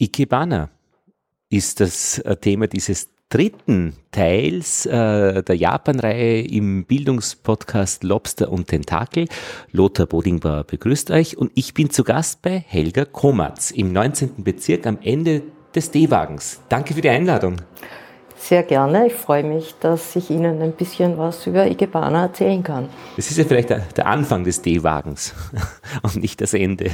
Ikebana ist das äh, Thema dieses dritten Teils äh, der Japan-Reihe im Bildungspodcast Lobster und Tentakel. Lothar Bodingbauer begrüßt euch und ich bin zu Gast bei Helga Komatz im 19. Bezirk am Ende des D-Wagens. Danke für die Einladung. Sehr gerne. Ich freue mich, dass ich Ihnen ein bisschen was über Ikebana erzählen kann. Das ist ja vielleicht der, der Anfang des D-Wagens und nicht das Ende.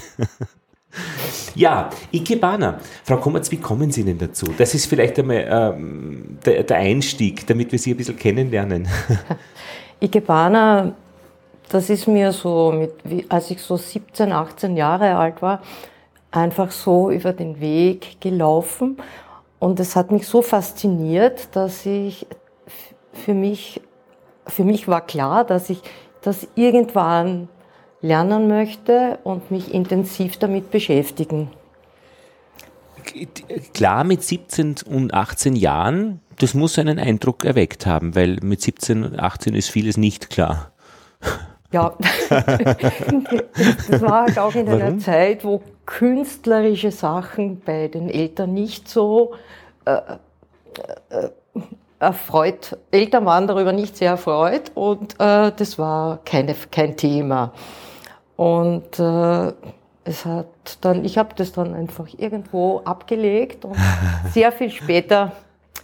Ja, Ikebana. Frau Kommerz, wie kommen Sie denn dazu? Das ist vielleicht einmal ähm, der, der, Einstieg, damit wir Sie ein bisschen kennenlernen. Ikebana, das ist mir so, mit, als ich so 17, 18 Jahre alt war, einfach so über den Weg gelaufen. Und es hat mich so fasziniert, dass ich für mich, für mich war klar, dass ich das irgendwann lernen möchte und mich intensiv damit beschäftigen. Klar, mit 17 und 18 Jahren, das muss einen Eindruck erweckt haben, weil mit 17 und 18 ist vieles nicht klar. Ja, das war halt auch in einer Zeit, wo künstlerische Sachen bei den Eltern nicht so äh, äh, erfreut, Eltern waren darüber nicht sehr erfreut und äh, das war keine, kein Thema. Und äh, es hat dann, ich habe das dann einfach irgendwo abgelegt und sehr viel später,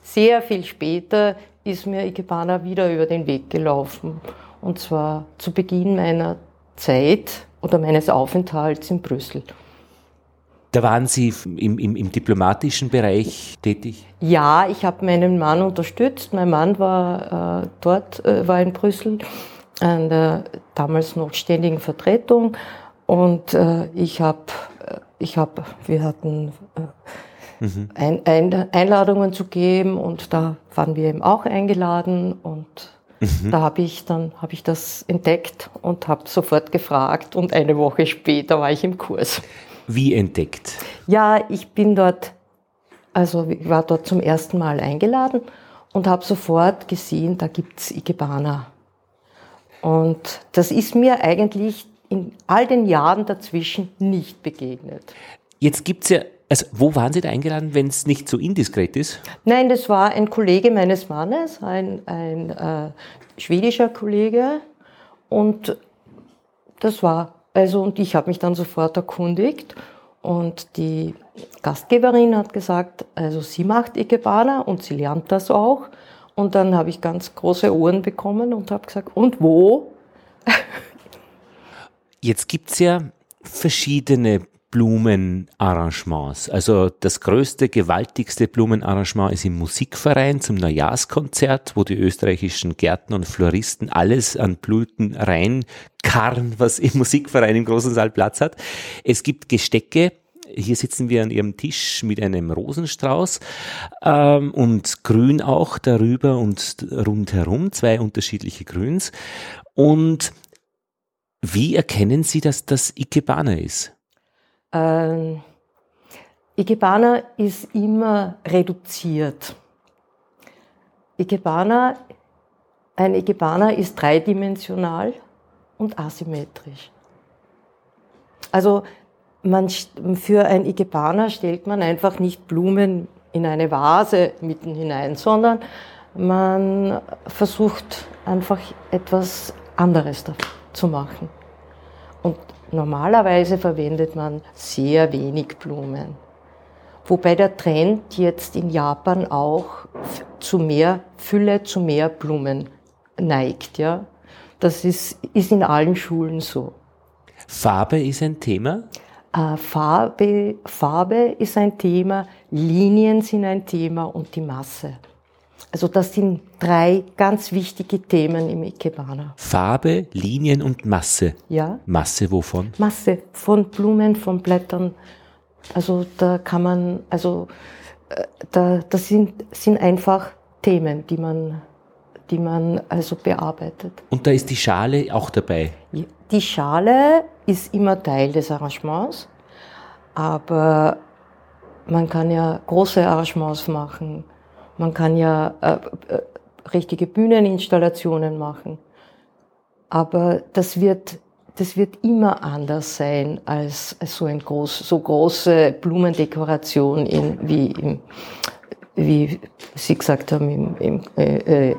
sehr viel später ist mir Ikebana wieder über den Weg gelaufen. Und zwar zu Beginn meiner Zeit oder meines Aufenthalts in Brüssel. Da waren Sie im, im, im diplomatischen Bereich tätig? Ja, ich habe meinen Mann unterstützt. Mein Mann war äh, dort, äh, war in Brüssel an der damals noch ständigen Vertretung und äh, ich habe, äh, ich habe, wir hatten äh, mhm. ein, ein, Einladungen zu geben und da waren wir eben auch eingeladen und mhm. da habe ich dann habe ich das entdeckt und habe sofort gefragt und eine Woche später war ich im Kurs. Wie entdeckt? Ja, ich bin dort, also ich war dort zum ersten Mal eingeladen und habe sofort gesehen, da gibt's Ikebana. Und das ist mir eigentlich in all den Jahren dazwischen nicht begegnet. Jetzt gibt es ja, also wo waren Sie da eingeladen, wenn es nicht so indiskret ist? Nein, das war ein Kollege meines Mannes, ein, ein äh, schwedischer Kollege. Und das war, also, und ich habe mich dann sofort erkundigt. Und die Gastgeberin hat gesagt, also sie macht Ikebana und sie lernt das auch. Und dann habe ich ganz große Ohren bekommen und habe gesagt, und wo? Jetzt gibt es ja verschiedene Blumenarrangements. Also das größte, gewaltigste Blumenarrangement ist im Musikverein zum Neujahrskonzert, wo die österreichischen Gärtner und Floristen alles an Blüten reinkarren, was im Musikverein im großen Saal Platz hat. Es gibt Gestecke, hier sitzen wir an ihrem Tisch mit einem Rosenstrauß ähm, und Grün auch darüber und rundherum, zwei unterschiedliche Grüns. Und wie erkennen Sie, dass das Ikebana ist? Ähm, Ikebana ist immer reduziert. Ikebana, ein Ikebana ist dreidimensional und asymmetrisch. Also man, für ein Ikebana stellt man einfach nicht Blumen in eine Vase mitten hinein, sondern man versucht einfach etwas anderes zu machen. Und normalerweise verwendet man sehr wenig Blumen. Wobei der Trend jetzt in Japan auch zu mehr Fülle, zu mehr Blumen neigt. Ja? Das ist, ist in allen Schulen so. Farbe ist ein Thema? Äh, Farbe, Farbe ist ein Thema, Linien sind ein Thema und die Masse. Also das sind drei ganz wichtige Themen im Ikebana. Farbe, Linien und Masse. Ja. Masse wovon? Masse von Blumen, von Blättern. Also da kann man, also äh, da, das sind, sind einfach Themen, die man, die man also bearbeitet. Und da ist die Schale auch dabei? Die Schale ist immer Teil des Arrangements, aber man kann ja große Arrangements machen, man kann ja äh, äh, richtige Bühneninstallationen machen, aber das wird das wird immer anders sein als, als so, ein groß, so große Blumendekoration in, wie, im, wie Sie gesagt haben, im, im äh, äh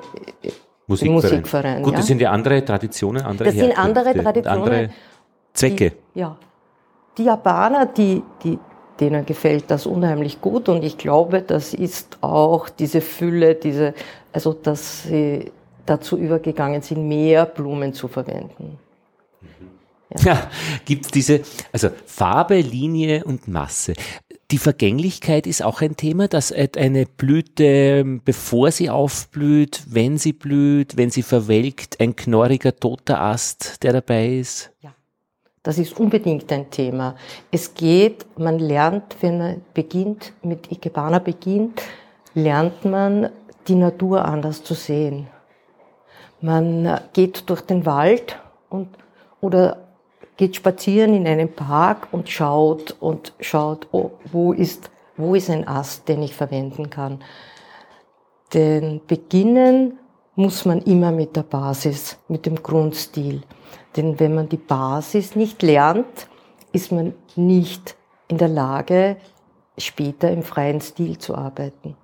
Musikverein. Musikverein. Gut, ja? das sind ja andere Traditionen, andere Das sind andere Traditionen. Andere Zwecke. Die, ja. Die Japaner, die, die, denen gefällt das unheimlich gut und ich glaube, das ist auch diese Fülle, diese, also dass sie dazu übergegangen sind, mehr Blumen zu verwenden. Ja, ja gibt es diese, also Farbe, Linie und Masse. Die Vergänglichkeit ist auch ein Thema, dass eine Blüte, bevor sie aufblüht, wenn sie blüht, wenn sie verwelkt, ein knorriger toter Ast, der dabei ist. Ja, das ist unbedingt ein Thema. Es geht, man lernt, wenn man beginnt, mit Ikebana beginnt, lernt man die Natur anders zu sehen. Man geht durch den Wald und, oder geht spazieren in einem Park und schaut und schaut, oh, wo ist, wo ist ein Ast, den ich verwenden kann. Denn beginnen muss man immer mit der Basis, mit dem Grundstil. Denn wenn man die Basis nicht lernt, ist man nicht in der Lage, später im freien Stil zu arbeiten.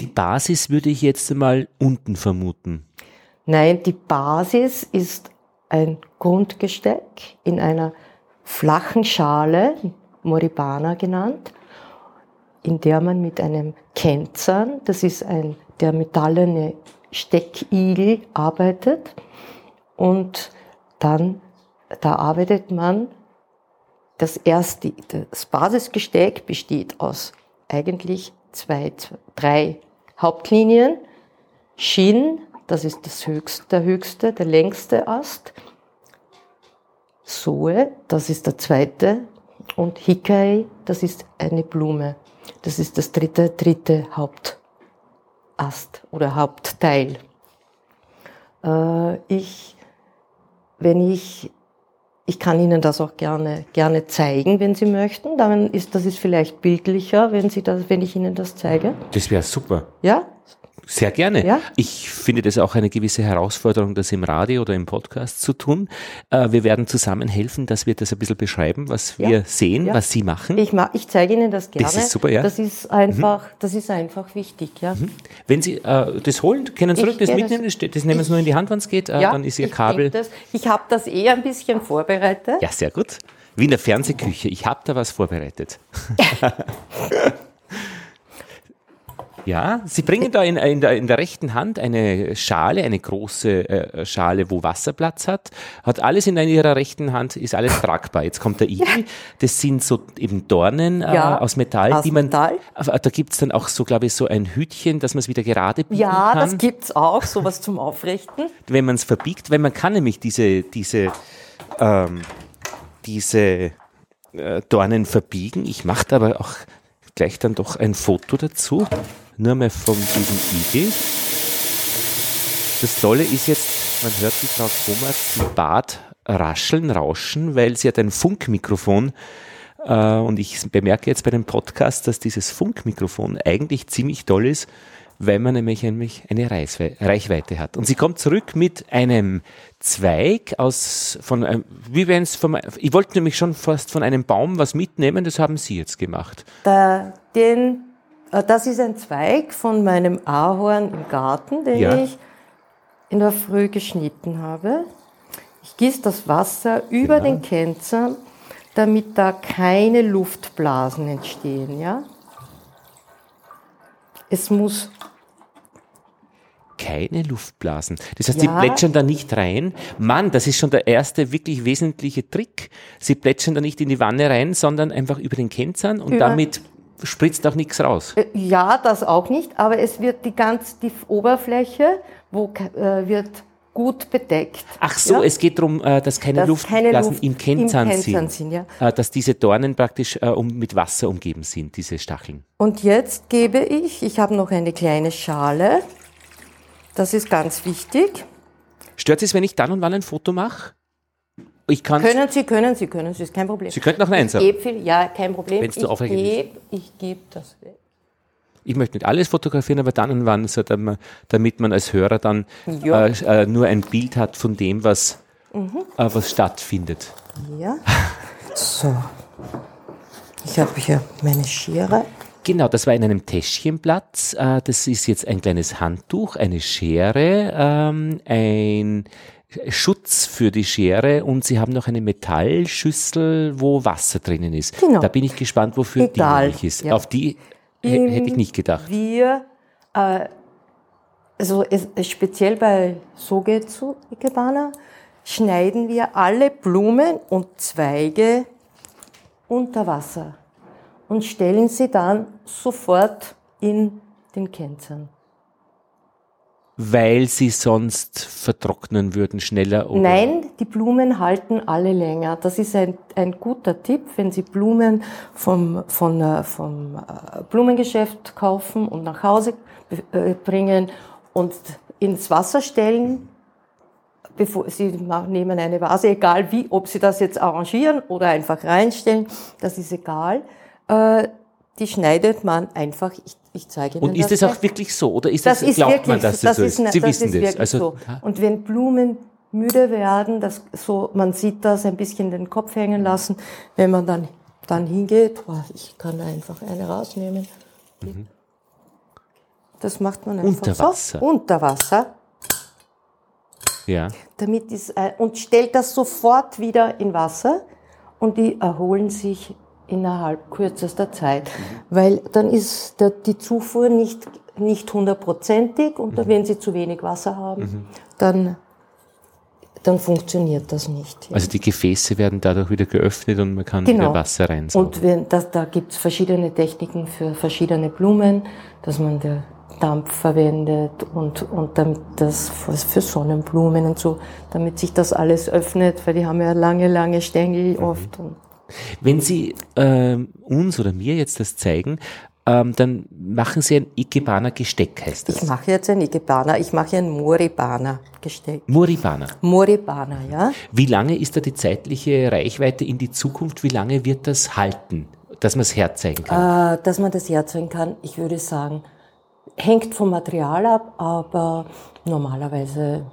Die Basis würde ich jetzt einmal unten vermuten. Nein, die Basis ist ein Grundgesteck in einer flachen Schale, Moribana genannt, in der man mit einem Kenzern, das ist ein der metallene Steckigel, arbeitet. Und dann, da arbeitet man, das erste, das Basisgesteck besteht aus eigentlich zwei, drei Hauptlinien, Shin, das ist das höchste, der höchste, der längste Ast. Soe, das ist der zweite. Und Hikai, das ist eine Blume. Das ist das dritte, dritte Hauptast oder Hauptteil. Äh, ich, wenn ich, ich kann Ihnen das auch gerne, gerne zeigen, wenn Sie möchten. Dann ist, das ist vielleicht bildlicher, wenn Sie das, wenn ich Ihnen das zeige. Das wäre super. Ja? Sehr gerne. Ja? Ich finde das auch eine gewisse Herausforderung, das im Radio oder im Podcast zu tun. Äh, wir werden zusammen helfen, dass wir das ein bisschen beschreiben, was ja. wir sehen, ja. was Sie machen. Ich, ma ich zeige Ihnen das gerne. Das ist super, ja. Das ist einfach, mhm. das ist einfach wichtig, ja. Mhm. Wenn Sie äh, das holen, können Sie zurück, das mitnehmen, das, das nehmen Sie nur in die Hand, wenn es geht, äh, dann ist Ihr ich Kabel. Das, ich habe das eh ein bisschen vorbereitet. Ja, sehr gut. Wie in der Fernsehküche. Ich habe da was vorbereitet. Ja, Sie bringen da in, in, der, in der rechten Hand eine Schale, eine große äh, Schale, wo Wasserplatz hat. Hat alles in Ihrer rechten Hand, ist alles tragbar. Jetzt kommt der Igel. Das sind so eben Dornen äh, ja, aus Metall, aus die man. Metall. Äh, da gibt's dann auch so, glaube ich, so ein Hütchen, dass man es wieder gerade biegen ja, kann. Ja, das gibt's auch, sowas zum Aufrichten. Wenn man es verbiegt, weil man kann nämlich diese, diese, ähm, diese äh, Dornen verbiegen. Ich mache aber auch gleich dann doch ein Foto dazu nur mehr von diesem Igel. Das Tolle ist jetzt, man hört die Frau Komatz im Bad rascheln, rauschen, weil sie hat ein Funkmikrofon äh, und ich bemerke jetzt bei dem Podcast, dass dieses Funkmikrofon eigentlich ziemlich toll ist, weil man nämlich, eine Reichweite hat. Und sie kommt zurück mit einem Zweig aus, von, äh, wie wenn es von, ich wollte nämlich schon fast von einem Baum was mitnehmen, das haben Sie jetzt gemacht. Da, den das ist ein Zweig von meinem Ahorn im Garten, den ja. ich in der Früh geschnitten habe. Ich gieße das Wasser über ja. den Känzer, damit da keine Luftblasen entstehen. Ja? Es muss keine Luftblasen. Das heißt, ja. sie plätschern da nicht rein. Mann, das ist schon der erste wirklich wesentliche Trick. Sie plätschern da nicht in die Wanne rein, sondern einfach über den Kenzern und über damit spritzt auch nichts raus. Äh, ja, das auch nicht, aber es wird die ganz die Oberfläche, wo äh, wird gut bedeckt. Ach so, ja? es geht darum, äh, dass keine dass Luftblasen Luft im Kennzahn sind. sind ja. Äh, dass diese Dornen praktisch mit Wasser umgeben sind, diese Stacheln. Und jetzt gebe ich, ich habe noch eine kleine Schale. Das ist ganz wichtig. Stört es, wenn ich dann und wann ein Foto mache? Ich kann können Sie, können Sie, können Sie, ist kein Problem. Sie könnten auch Nein sagen. Ich viel, ja, kein Problem. Wenn's ich gebe ich geb das weg. Ich möchte nicht alles fotografieren, aber dann und wann, so, damit man als Hörer dann ja. äh, äh, nur ein Bild hat von dem, was äh, was stattfindet. Ja. So. Ich habe hier meine Schere. Genau, das war in einem Täschchenplatz. Äh, Das ist jetzt ein kleines Handtuch, eine Schere, ähm, ein Schutz für die Schere und Sie haben noch eine Metallschüssel, wo Wasser drinnen ist. Genau. Da bin ich gespannt, wofür Egal, die nämlich ist. ja. Auf die hä- hätte ich nicht gedacht. Wir, äh, also es speziell bei Sogetsu Ikebana, schneiden wir alle Blumen und Zweige unter Wasser und stellen sie dann sofort in den Kenzern. Weil sie sonst vertrocknen würden schneller oder Nein, die Blumen halten alle länger. Das ist ein, ein guter Tipp, wenn Sie Blumen vom, von, äh, vom äh, Blumengeschäft kaufen und nach Hause äh, bringen und ins Wasser stellen. Bevor Sie nehmen eine Vase, egal wie, ob Sie das jetzt arrangieren oder einfach reinstellen, das ist egal. Die schneidet man einfach, ich, ich zeige Ihnen Und ist das das auch wirklich so? Oder ist Das das, ist glaubt wirklich, man, dass so. das, so ist, ist? ne- Sie das wissen ist das. Also, so. Und wenn Blumen müde werden, das so, man sieht das ein bisschen den Kopf hängen lassen, wenn man dann, dann hingeht, boah, ich kann einfach eine rausnehmen. Das macht man einfach. Unter Wasser. so. Unter Wasser. ja. Damit ist, äh, und stellt das sofort wieder in Wasser und die erholen sich innerhalb kürzester Zeit. Weil dann ist der, die Zufuhr nicht, nicht hundertprozentig und wenn sie zu wenig Wasser haben, dann, dann funktioniert das nicht. Also die Gefäße werden dadurch wieder geöffnet und man kann Genau. wieder Wasser reinsaugen. Und wenn, das, da gibt es verschiedene Techniken für verschiedene Blumen, dass man der Dampf verwendet und, und damit das für, für Sonnenblumen und so, damit sich das alles öffnet, weil die haben ja lange, lange Stängel Mhm. oft. Und Wenn Sie ähm, uns oder mir jetzt das zeigen, ähm, dann machen Sie ein Ikebana Gesteck, heißt ich das. mache jetzt ein Ikebana, ich mache ein Moribana Gesteck. Muribana. Moribana, ja. Wie lange ist da die zeitliche Reichweite in die Zukunft? Wie lange wird das halten, dass man es herzeigen kann? Äh, dass man das herzeigen kann, ich würde sagen, hängt vom Material ab, aber normalerweise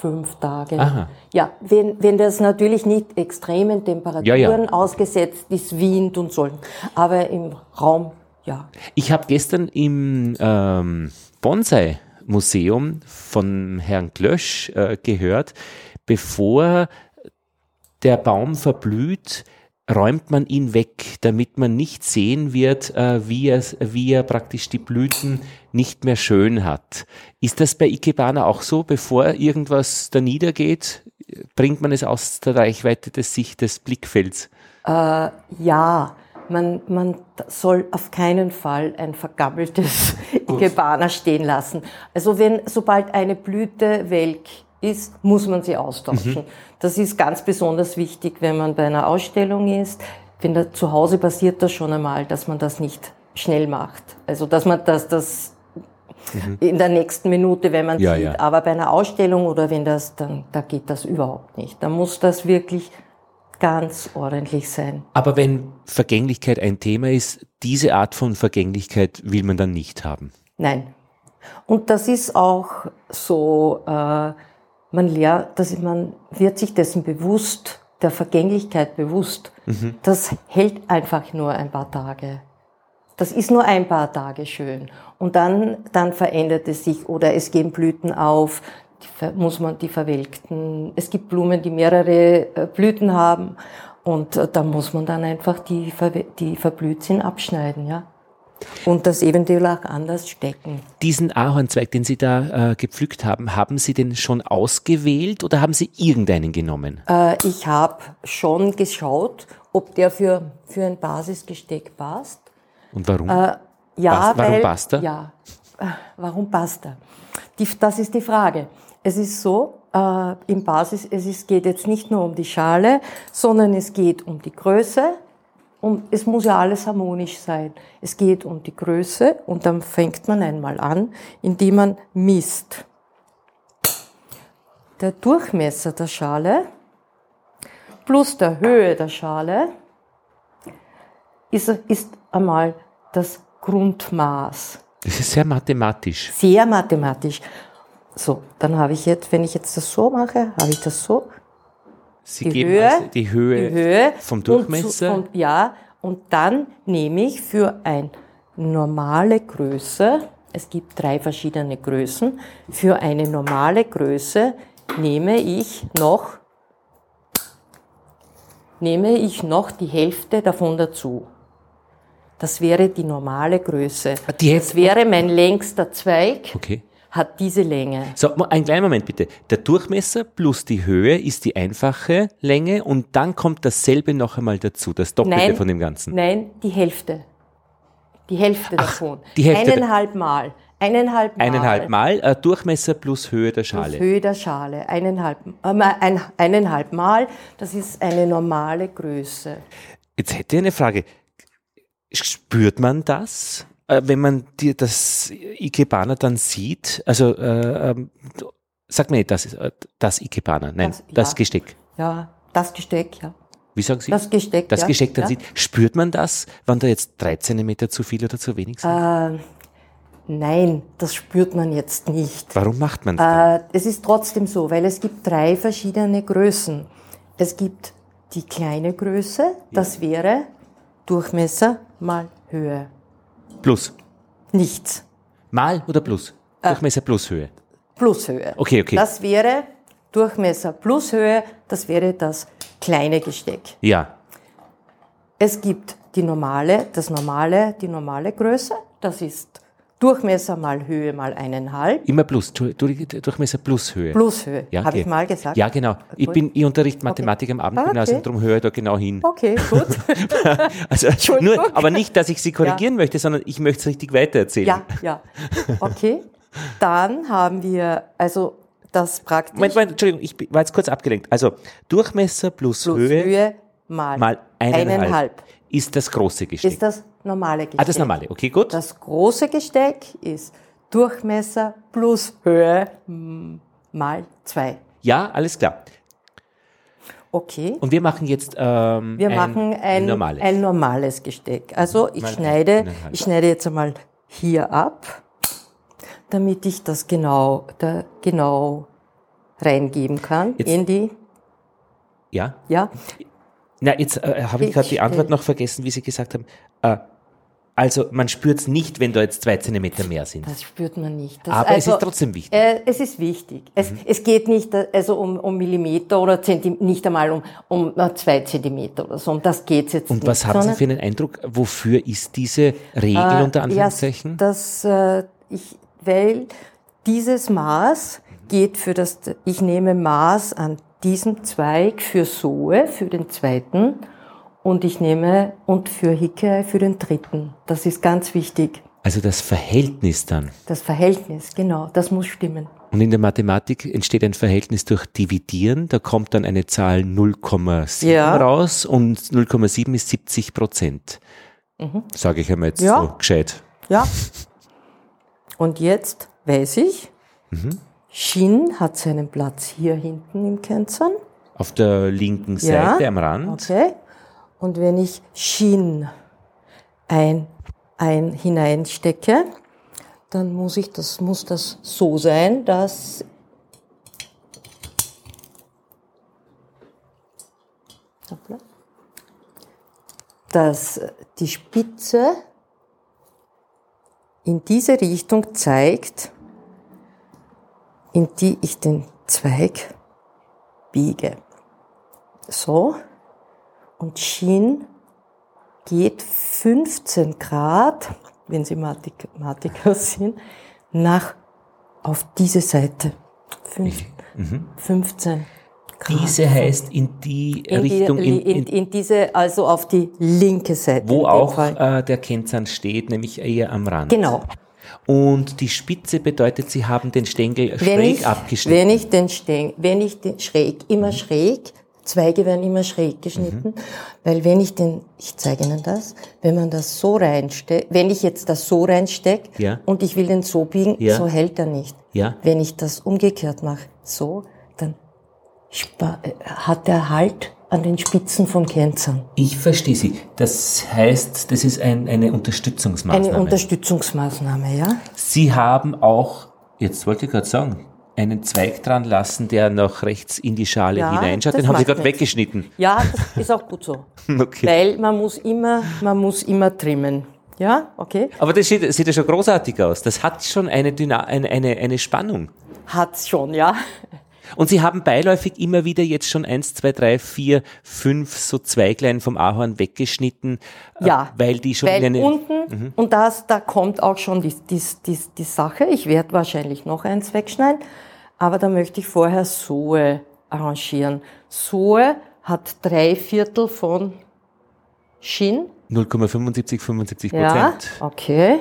fünf Tage. Aha. Ja, wenn, wenn das natürlich nicht extremen Temperaturen Ja, ja. ausgesetzt ist, Wind und so, aber im Raum, ja. Ich habe gestern im ähm, Bonsai-Museum von Herrn Glösch äh, gehört, bevor der Baum verblüht, räumt man ihn weg, damit man nicht sehen wird, äh, wie, er, wie er praktisch die Blüten nicht mehr schön hat. Ist das bei Ikebana auch so? Bevor irgendwas da niedergeht, bringt man es aus der Reichweite des Sicht des Blickfelds? Äh, ja, man, man soll auf keinen Fall ein vergammeltes Ikebana stehen lassen. Also wenn, sobald eine Blüte welk ist, muss man sie austauschen. Das ist ganz besonders wichtig, wenn man bei einer Ausstellung ist. Wenn da zu Hause passiert das schon einmal, dass man das nicht schnell macht. Also dass man das, das in der nächsten Minute, wenn man Ja, sieht. ja. Aber bei einer Ausstellung oder wenn das, dann, da geht das überhaupt nicht. Da muss das wirklich ganz ordentlich sein. Aber wenn Vergänglichkeit ein Thema ist, diese Art von Vergänglichkeit will man dann nicht haben. Nein. Und das ist auch so, äh, man lernt, dass man wird sich dessen bewusst, der Vergänglichkeit bewusst. Das hält einfach nur ein paar Tage. Das ist nur ein paar Tage schön. Und dann, dann verändert es sich oder es gehen Blüten auf, muss man die verwelkten. Es gibt Blumen, die mehrere äh, Blüten haben und äh, da muss man dann einfach die, die verblüht sind abschneiden, ja. Und das eventuell auch anders stecken. Diesen Ahornzweig, den Sie da äh, gepflückt haben, haben Sie den schon ausgewählt oder haben Sie irgendeinen genommen? Äh, ich habe schon geschaut, ob der für, für ein Basisgesteck passt. Und warum? Äh, ja, Passt- warum weil, passt er? Ja, Äh, warum passt er? Die, das ist die Frage. Es ist so, äh, im Basis, es ist, geht jetzt nicht nur um die Schale, sondern es geht um die Größe und es muss ja alles harmonisch sein. Es geht um die Größe und dann fängt man einmal an, indem man misst. Der Durchmesser der Schale plus der Höhe der Schale ist, ist einmal das Grundmaß. Das ist sehr mathematisch. Sehr mathematisch. So, dann habe ich jetzt, wenn ich jetzt das so mache, habe ich das so Sie die geben Höhe, also die Höhe, die Höhe vom und zu- Durchmesser. Und, ja, und dann nehme ich für eine normale Größe, es gibt drei verschiedene Größen, für eine normale Größe nehme ich noch, nehme ich noch die Hälfte davon dazu. Das wäre die normale Größe. Die das wäre mein längster Zweig, okay. Hat diese Länge. So, einen kleinen Moment bitte. Der Durchmesser plus die Höhe ist die einfache Länge und dann kommt dasselbe noch einmal dazu, das Doppelte Nein. von dem Ganzen. Nein, die Hälfte. Die Hälfte davon. die Hälfte. Eineinhalb Mal. Eineinhalb Mal. Eineinhalb Mal äh, Durchmesser plus Höhe der Plus Schale. Höhe der Schale. Eineinhalb, äh, ein, eineinhalb Mal. Das ist eine normale Größe. Jetzt hätte ich eine Frage. Spürt man das, äh, wenn man die, das Ikebana dann sieht? Also, äh, ähm, sag mir nicht, das ist äh, das Ikebana. Nein, Das- das, ja. Gesteck. Ja, das Gesteck, ja. Wie sagen Sie? Das Gesteck, das ja. Gesteck dann ja. sieht. Spürt man das, wann da jetzt drei Zentimeter zu viel oder zu wenig sind? Äh, nein, das spürt man jetzt nicht. Warum macht man das? Äh, es ist trotzdem so, weil es gibt drei verschiedene Größen. Es gibt die kleine Größe, das wäre Durchmesser mal Höhe. Plus. Nichts. Mal oder plus? Durchmesser plus Höhe. Plus Höhe. Okay, okay. Das wäre Durchmesser plus Höhe, das wäre das kleine Gesteck. Ja. Es gibt die normale, das normale, die normale Größe, das ist Durchmesser mal Höhe mal eineinhalb, Immer plus. Du- du- Durchmesser plus Höhe. plus Höhe. Ja, Habe okay. ich mal gesagt? Ja, genau. Ich, bin, ich unterrichte Mathematik am Abendgymnasium, Ah, okay. darum höre ich da genau hin. Okay, gut. Also Entschuldigung. nur, aber nicht, dass ich Sie korrigieren möchte, sondern ich möchte es richtig weitererzählen. ja, ja. Okay. Dann haben wir also das praktisch Moment, Moment, Entschuldigung, ich war jetzt kurz abgelenkt. Also Durchmesser plus, plus Höhe, Höhe, mal, mal eineinhalb, eineinhalb. ist das große Gesteck. ist das normale Gesteck. ah, das normale. Okay, gut. Das große Gesteck ist Durchmesser plus Höhe mm, mal zwei. ja, alles klar. Okay. Und wir machen jetzt ähm, Wir ein machen ein normales. ein normales Gesteck. Also ich Mal schneide, ich schneide jetzt einmal hier ab, damit ich das genau, da genau reingeben kann Jetzt- in die, ja. ja, Na, jetzt äh, habe ich gerade die Antwort noch vergessen, wie Sie gesagt haben. Äh, also man spürt es nicht, wenn da jetzt zwei Zentimeter mehr sind. das spürt man nicht. Das, Aber es ist trotzdem wichtig. Mhm. Äh, es ist wichtig. Es, es geht nicht äh, also um, um Millimeter oder Zenti nicht einmal um, um äh, zwei Zentimeter oder so. Um das geht's jetzt Und nicht. was haben Sie für einen Eindruck? Wofür ist diese Regel unter Anführungszeichen? Ja, das, äh, ich, weil dieses Maß geht für das, ich nehme Maß an diesem Zweig für Sohe, für den zweiten, und ich nehme, und für Hicke für den dritten. Das ist ganz wichtig. also das Verhältnis dann. Das Verhältnis, genau, das muss stimmen. Und in der Mathematik entsteht ein Verhältnis durch Dividieren. Da kommt dann eine Zahl 0,7 Ja. raus und 0,7 ist 70 Prozent. Sage ich einmal jetzt Mhm. Ja. so gescheit. Ja. Und jetzt weiß ich, Mhm. Shin hat seinen Platz hier hinten im Kennzahn. Auf der linken Ja. Seite am Rand. Okay. Und wenn ich Shin ein, ein hineinstecke, dann muss ich das, muss das so sein, dass dass die Spitze in diese Richtung zeigt, in die ich den Zweig biege. So. Und Shin geht 15 Grad, wenn Sie Mathematiker sind, nach auf diese Seite. Fünf, 15 Grad. Diese heißt in die in, die, Richtung, in, in, in, in diese, also auf die linke Seite. wo auch äh, der Kennzahn steht, nämlich eher am Rand. Genau. Und die Spitze bedeutet, Sie haben den Stängel Wenn schräg ich, abgeschnitten. wenn ich den Stäng, wenn ich den schräg, immer schräg, Zweige werden immer schräg geschnitten, weil wenn ich den, ich zeige Ihnen das, wenn man das so reinsteckt, wenn ich jetzt das so reinstecke Ja. und ich will den so biegen, Ja. so hält er nicht. Ja. Wenn ich das umgekehrt mache, so, dann äh, hat er Halt an den Spitzen von Kennzahn. Ich verstehe Sie. Das heißt, das ist ein, eine Unterstützungsmaßnahme. Eine Unterstützungsmaßnahme, ja? Sie haben auch, jetzt wollte ich gerade sagen, einen Zweig dran lassen, der nach rechts in die Schale Ja, hineinschaut. Den haben Sie gerade weggeschnitten. Ja, das ist auch gut so. Okay. Weil man muss immer, man muss immer trimmen. Ja, okay. Aber das sieht, sieht ja schon großartig aus. Das hat schon eine, Dyna eine, eine, eine Spannung. Hat's schon, ja. Und Sie haben beiläufig immer wieder jetzt schon eins, zwei, drei, vier, fünf so Zweiglein vom Ahorn weggeschnitten, äh, Ja, weil die schon Weil in eine, unten, und das, da kommt auch schon die, die, die, die Sache, ich werde wahrscheinlich noch eins wegschneiden, aber da möchte ich vorher Sohe arrangieren. Sohe hat drei Viertel von Shin. 0,75, 75 Ja, Prozent. okay.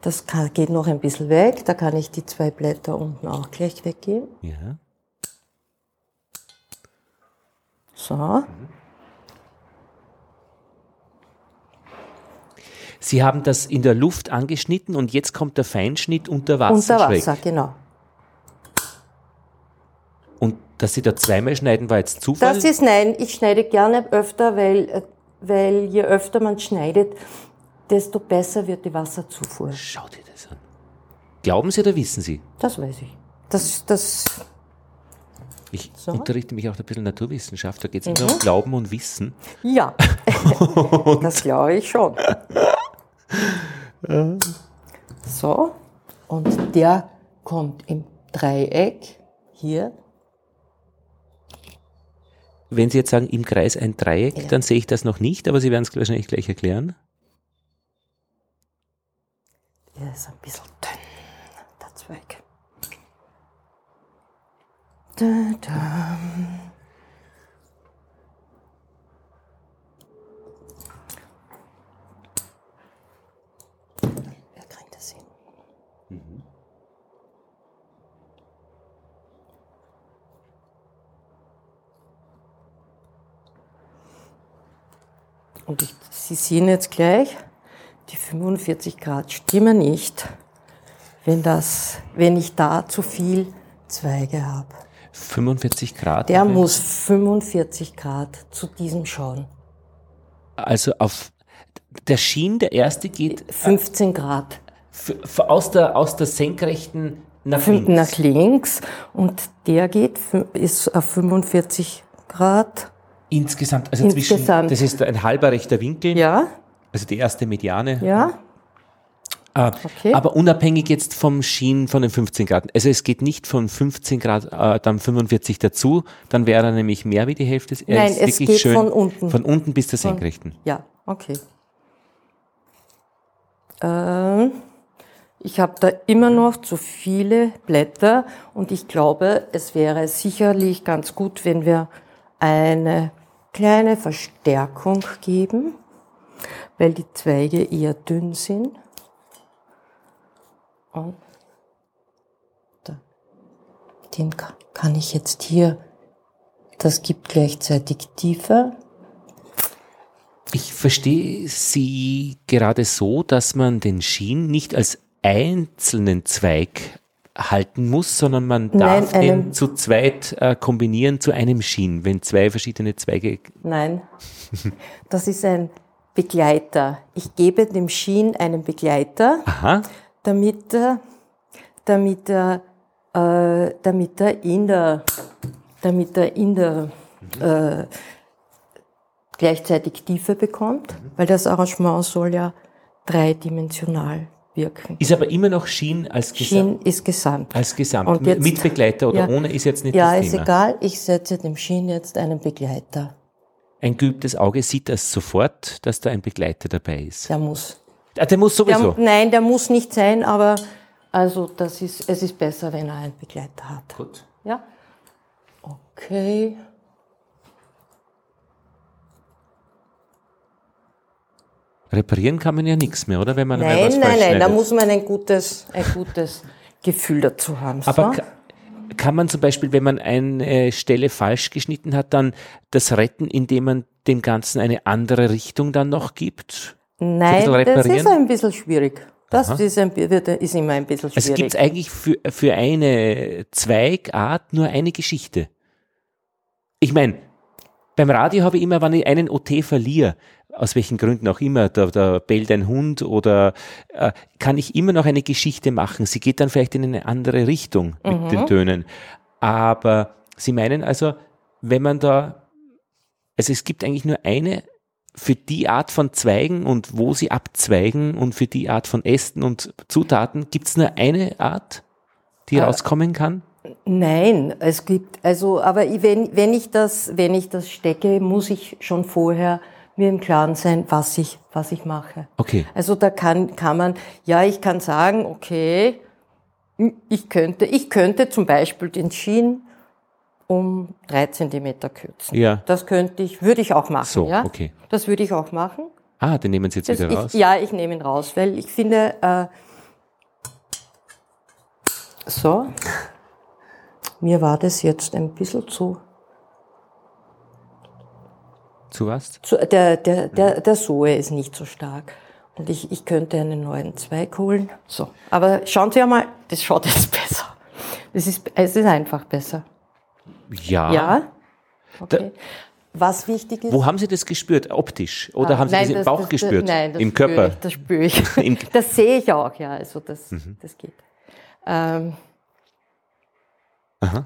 Das kann, geht noch ein bisschen weg. Da kann ich die zwei Blätter unten auch gleich weggeben. Ja. So. Sie haben das in der Luft angeschnitten und jetzt kommt der Feinschnitt unter Wasser. Unter schräg. Wasser, genau. Und dass Sie da zweimal schneiden, war jetzt Zufall? Das ist, nein, ich schneide gerne öfter, weil, äh, weil je öfter man schneidet, desto besser wird die Wasserzufuhr. Schau dir das an. Glauben Sie oder wissen Sie? Das weiß ich. Das, das, Ich So. Mhm. unterrichte mich auch ein bisschen Naturwissenschaft, da geht es immer um Glauben und Wissen. ja, das glaube ich schon. So, und der kommt im Dreieck hier. Wenn Sie jetzt sagen, im Kreis ein Dreieck, Ja. dann sehe ich das noch nicht, aber Sie werden es wahrscheinlich gleich erklären. Der ist ein bisschen dünn, der Zweig. Da, da. Und ich, Sie sehen jetzt gleich, die 45 Grad stimmen nicht, wenn, das, wenn ich da zu viel Zweige habe. 45 Grad. Der muss 45 Grad zu diesem schauen. Also auf der Schien, der erste geht 15 Grad. f- f- aus der, aus der senkrechten nach links. nach links und der geht, ist auf 45 Grad. Insgesamt, also Insgesamt. zwischen, das ist ein halber rechter Winkel, Ja, also die erste Mediane. ja, Ah, Okay. Aber unabhängig jetzt vom Schien von den 15 Grad. Also es geht nicht von 15 Grad äh, dann 45 dazu, dann wäre er nämlich mehr wie die Hälfte. Er Nein, ist es geht schön von unten. Von unten bis zur senkrechten. ja, okay. Ähm, ich habe da immer noch zu viele Blätter und ich glaube, es wäre sicherlich ganz gut, wenn wir eine kleine Verstärkung geben, weil die Zweige eher dünn sind. Und den ka- kann ich jetzt hier, das gibt gleichzeitig Tiefe. Ich verstehe Sie gerade so, dass man den Schien nicht als einzelnen Zweig halten muss, sondern man Nein, darf einen- den zu zweit äh, kombinieren zu einem Schien, wenn zwei verschiedene Zweige. Nein, das ist ein Begleiter. Ich gebe dem Schien einen Begleiter, Aha, damit er, damit er, äh, damit er in der, damit er in der äh, gleichzeitig Tiefe bekommt, weil das Arrangement soll ja dreidimensional wirken. ist aber immer noch Schien als Gesamt. Schien ist gesamt. Als Gesamt. Und jetzt- Mit Begleiter oder Ja. ohne ist jetzt nicht Ja, das ist Thema. egal. Ich setze dem Schien jetzt einen Begleiter. Ein geübtes Auge sieht das sofort, dass da ein Begleiter dabei ist. Der muss. Ah, der muss Der, sowieso. nein, der muss nicht sein, aber also das ist, es ist besser, wenn er einen Begleiter hat. Gut. Ja? Okay. Reparieren kann man ja nichts mehr, oder? Wenn man Nein, was nein, nein, da muss man ein gutes, ein gutes Gefühl dazu haben. So? Aber ka- kann man zum Beispiel, wenn man eine Stelle falsch geschnitten hat, dann das retten, indem man dem Ganzen eine andere Richtung dann noch gibt? Nein, das ist ein bisschen schwierig. Das ist, ein, ist immer ein bisschen Also schwierig. gibt es eigentlich für, für eine Zweigart nur eine Geschichte? Ich meine, beim Radio habe ich immer, wenn ich einen OT verliere, aus welchen Gründen auch immer, da, da bellt ein Hund oder äh, kann ich immer noch eine Geschichte machen. Sie geht dann vielleicht in eine andere Richtung mit Mhm. den Tönen. Aber Sie meinen also, wenn man da, also es gibt eigentlich nur eine für die Art von Zweigen und wo sie abzweigen und für die Art von Ästen und Zutaten, gibt es nur eine Art, die Äh, rauskommen kann? Nein, es gibt, also, aber wenn, wenn ich das, wenn ich das stecke, muss ich schon vorher mir im Klaren sein, was ich, was ich mache. Okay. Also da kann, kann man, ja, ich kann sagen, okay, ich könnte, ich könnte zum Beispiel den Schien um drei Zentimeter kürzen. Ja. Das könnte ich, würde ich auch machen, So, ja. okay. Das würde ich auch machen. Ah, den nehmen Sie jetzt Das wieder ich, raus. Ja, ich nehme ihn raus, weil ich finde, äh, so, mir war das jetzt ein bisschen zu, Zu was? zu der, der, der, der Sohe ist nicht so stark. Und ich, ich könnte einen neuen Zweig holen. So, aber schauen Sie einmal, das schaut jetzt besser. Das ist, es ist einfach besser. Ja. Ja? Okay. Was wichtig ist. Wo haben Sie das gespürt? Optisch? Oder Ah, haben Sie nein, das im das- Bauch das- gespürt? Nein, das Im Körper? Ich, das spüre ich. Mhm. das sehe ich auch, ja. Also das, das geht. Ähm,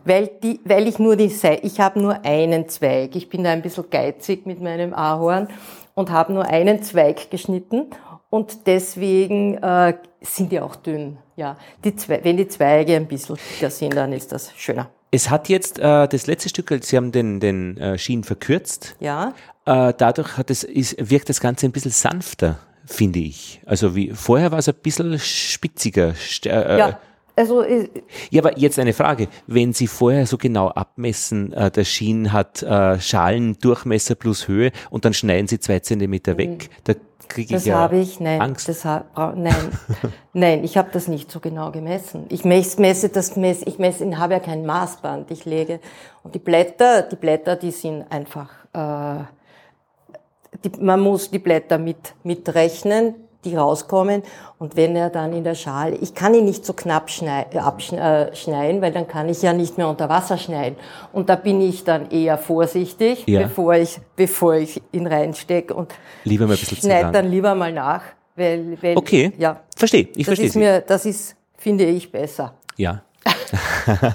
weil, die, weil ich nur die ich habe nur einen Zweig. Ich bin da ein bisschen geizig mit meinem Ahorn und habe nur einen Zweig geschnitten und deswegen äh, sind die auch dünn. Ja, die Zwe wenn die Zweige ein bisschen dicker sind, dann ist das schöner. Es hat jetzt äh, das letzte Stück, Sie haben den, den äh, Schien verkürzt. Ja, Äh, dadurch hat es, ist, wirkt das Ganze ein bisschen sanfter, finde ich. Also wie vorher war es ein bisschen spitziger. Äh, ja. Also äh, Ja, aber jetzt eine Frage. Wenn Sie vorher so genau abmessen, äh, der Schien hat äh, Schalendurchmesser plus Höhe und dann schneiden Sie zwei Zentimeter weg, da kriege ich Mhm. Ja habe ich, nein, Angst. das ha, bra- nein, nein, ich habe das nicht so genau gemessen. Ich messe, messe das, messe, ich messe, ich habe ja kein Maßband, ich lege und die Blätter, die Blätter, die sind einfach, äh, die, man muss die Blätter mit mitrechnen, die rauskommen und wenn er dann in der Schale, ich kann ihn nicht so knapp abschneiden, äh, schneiden, weil dann kann ich ja nicht mehr unter Wasser schneiden und da bin ich dann eher vorsichtig, Ja. bevor ich bevor ich ihn reinstecke und Lieber mal ein bisschen zu schneid lang. dann lieber mal nach, weil, weil Okay, ja, verstehe, ich das verstehe ist Sie. mir, das ist, finde ich besser. ja.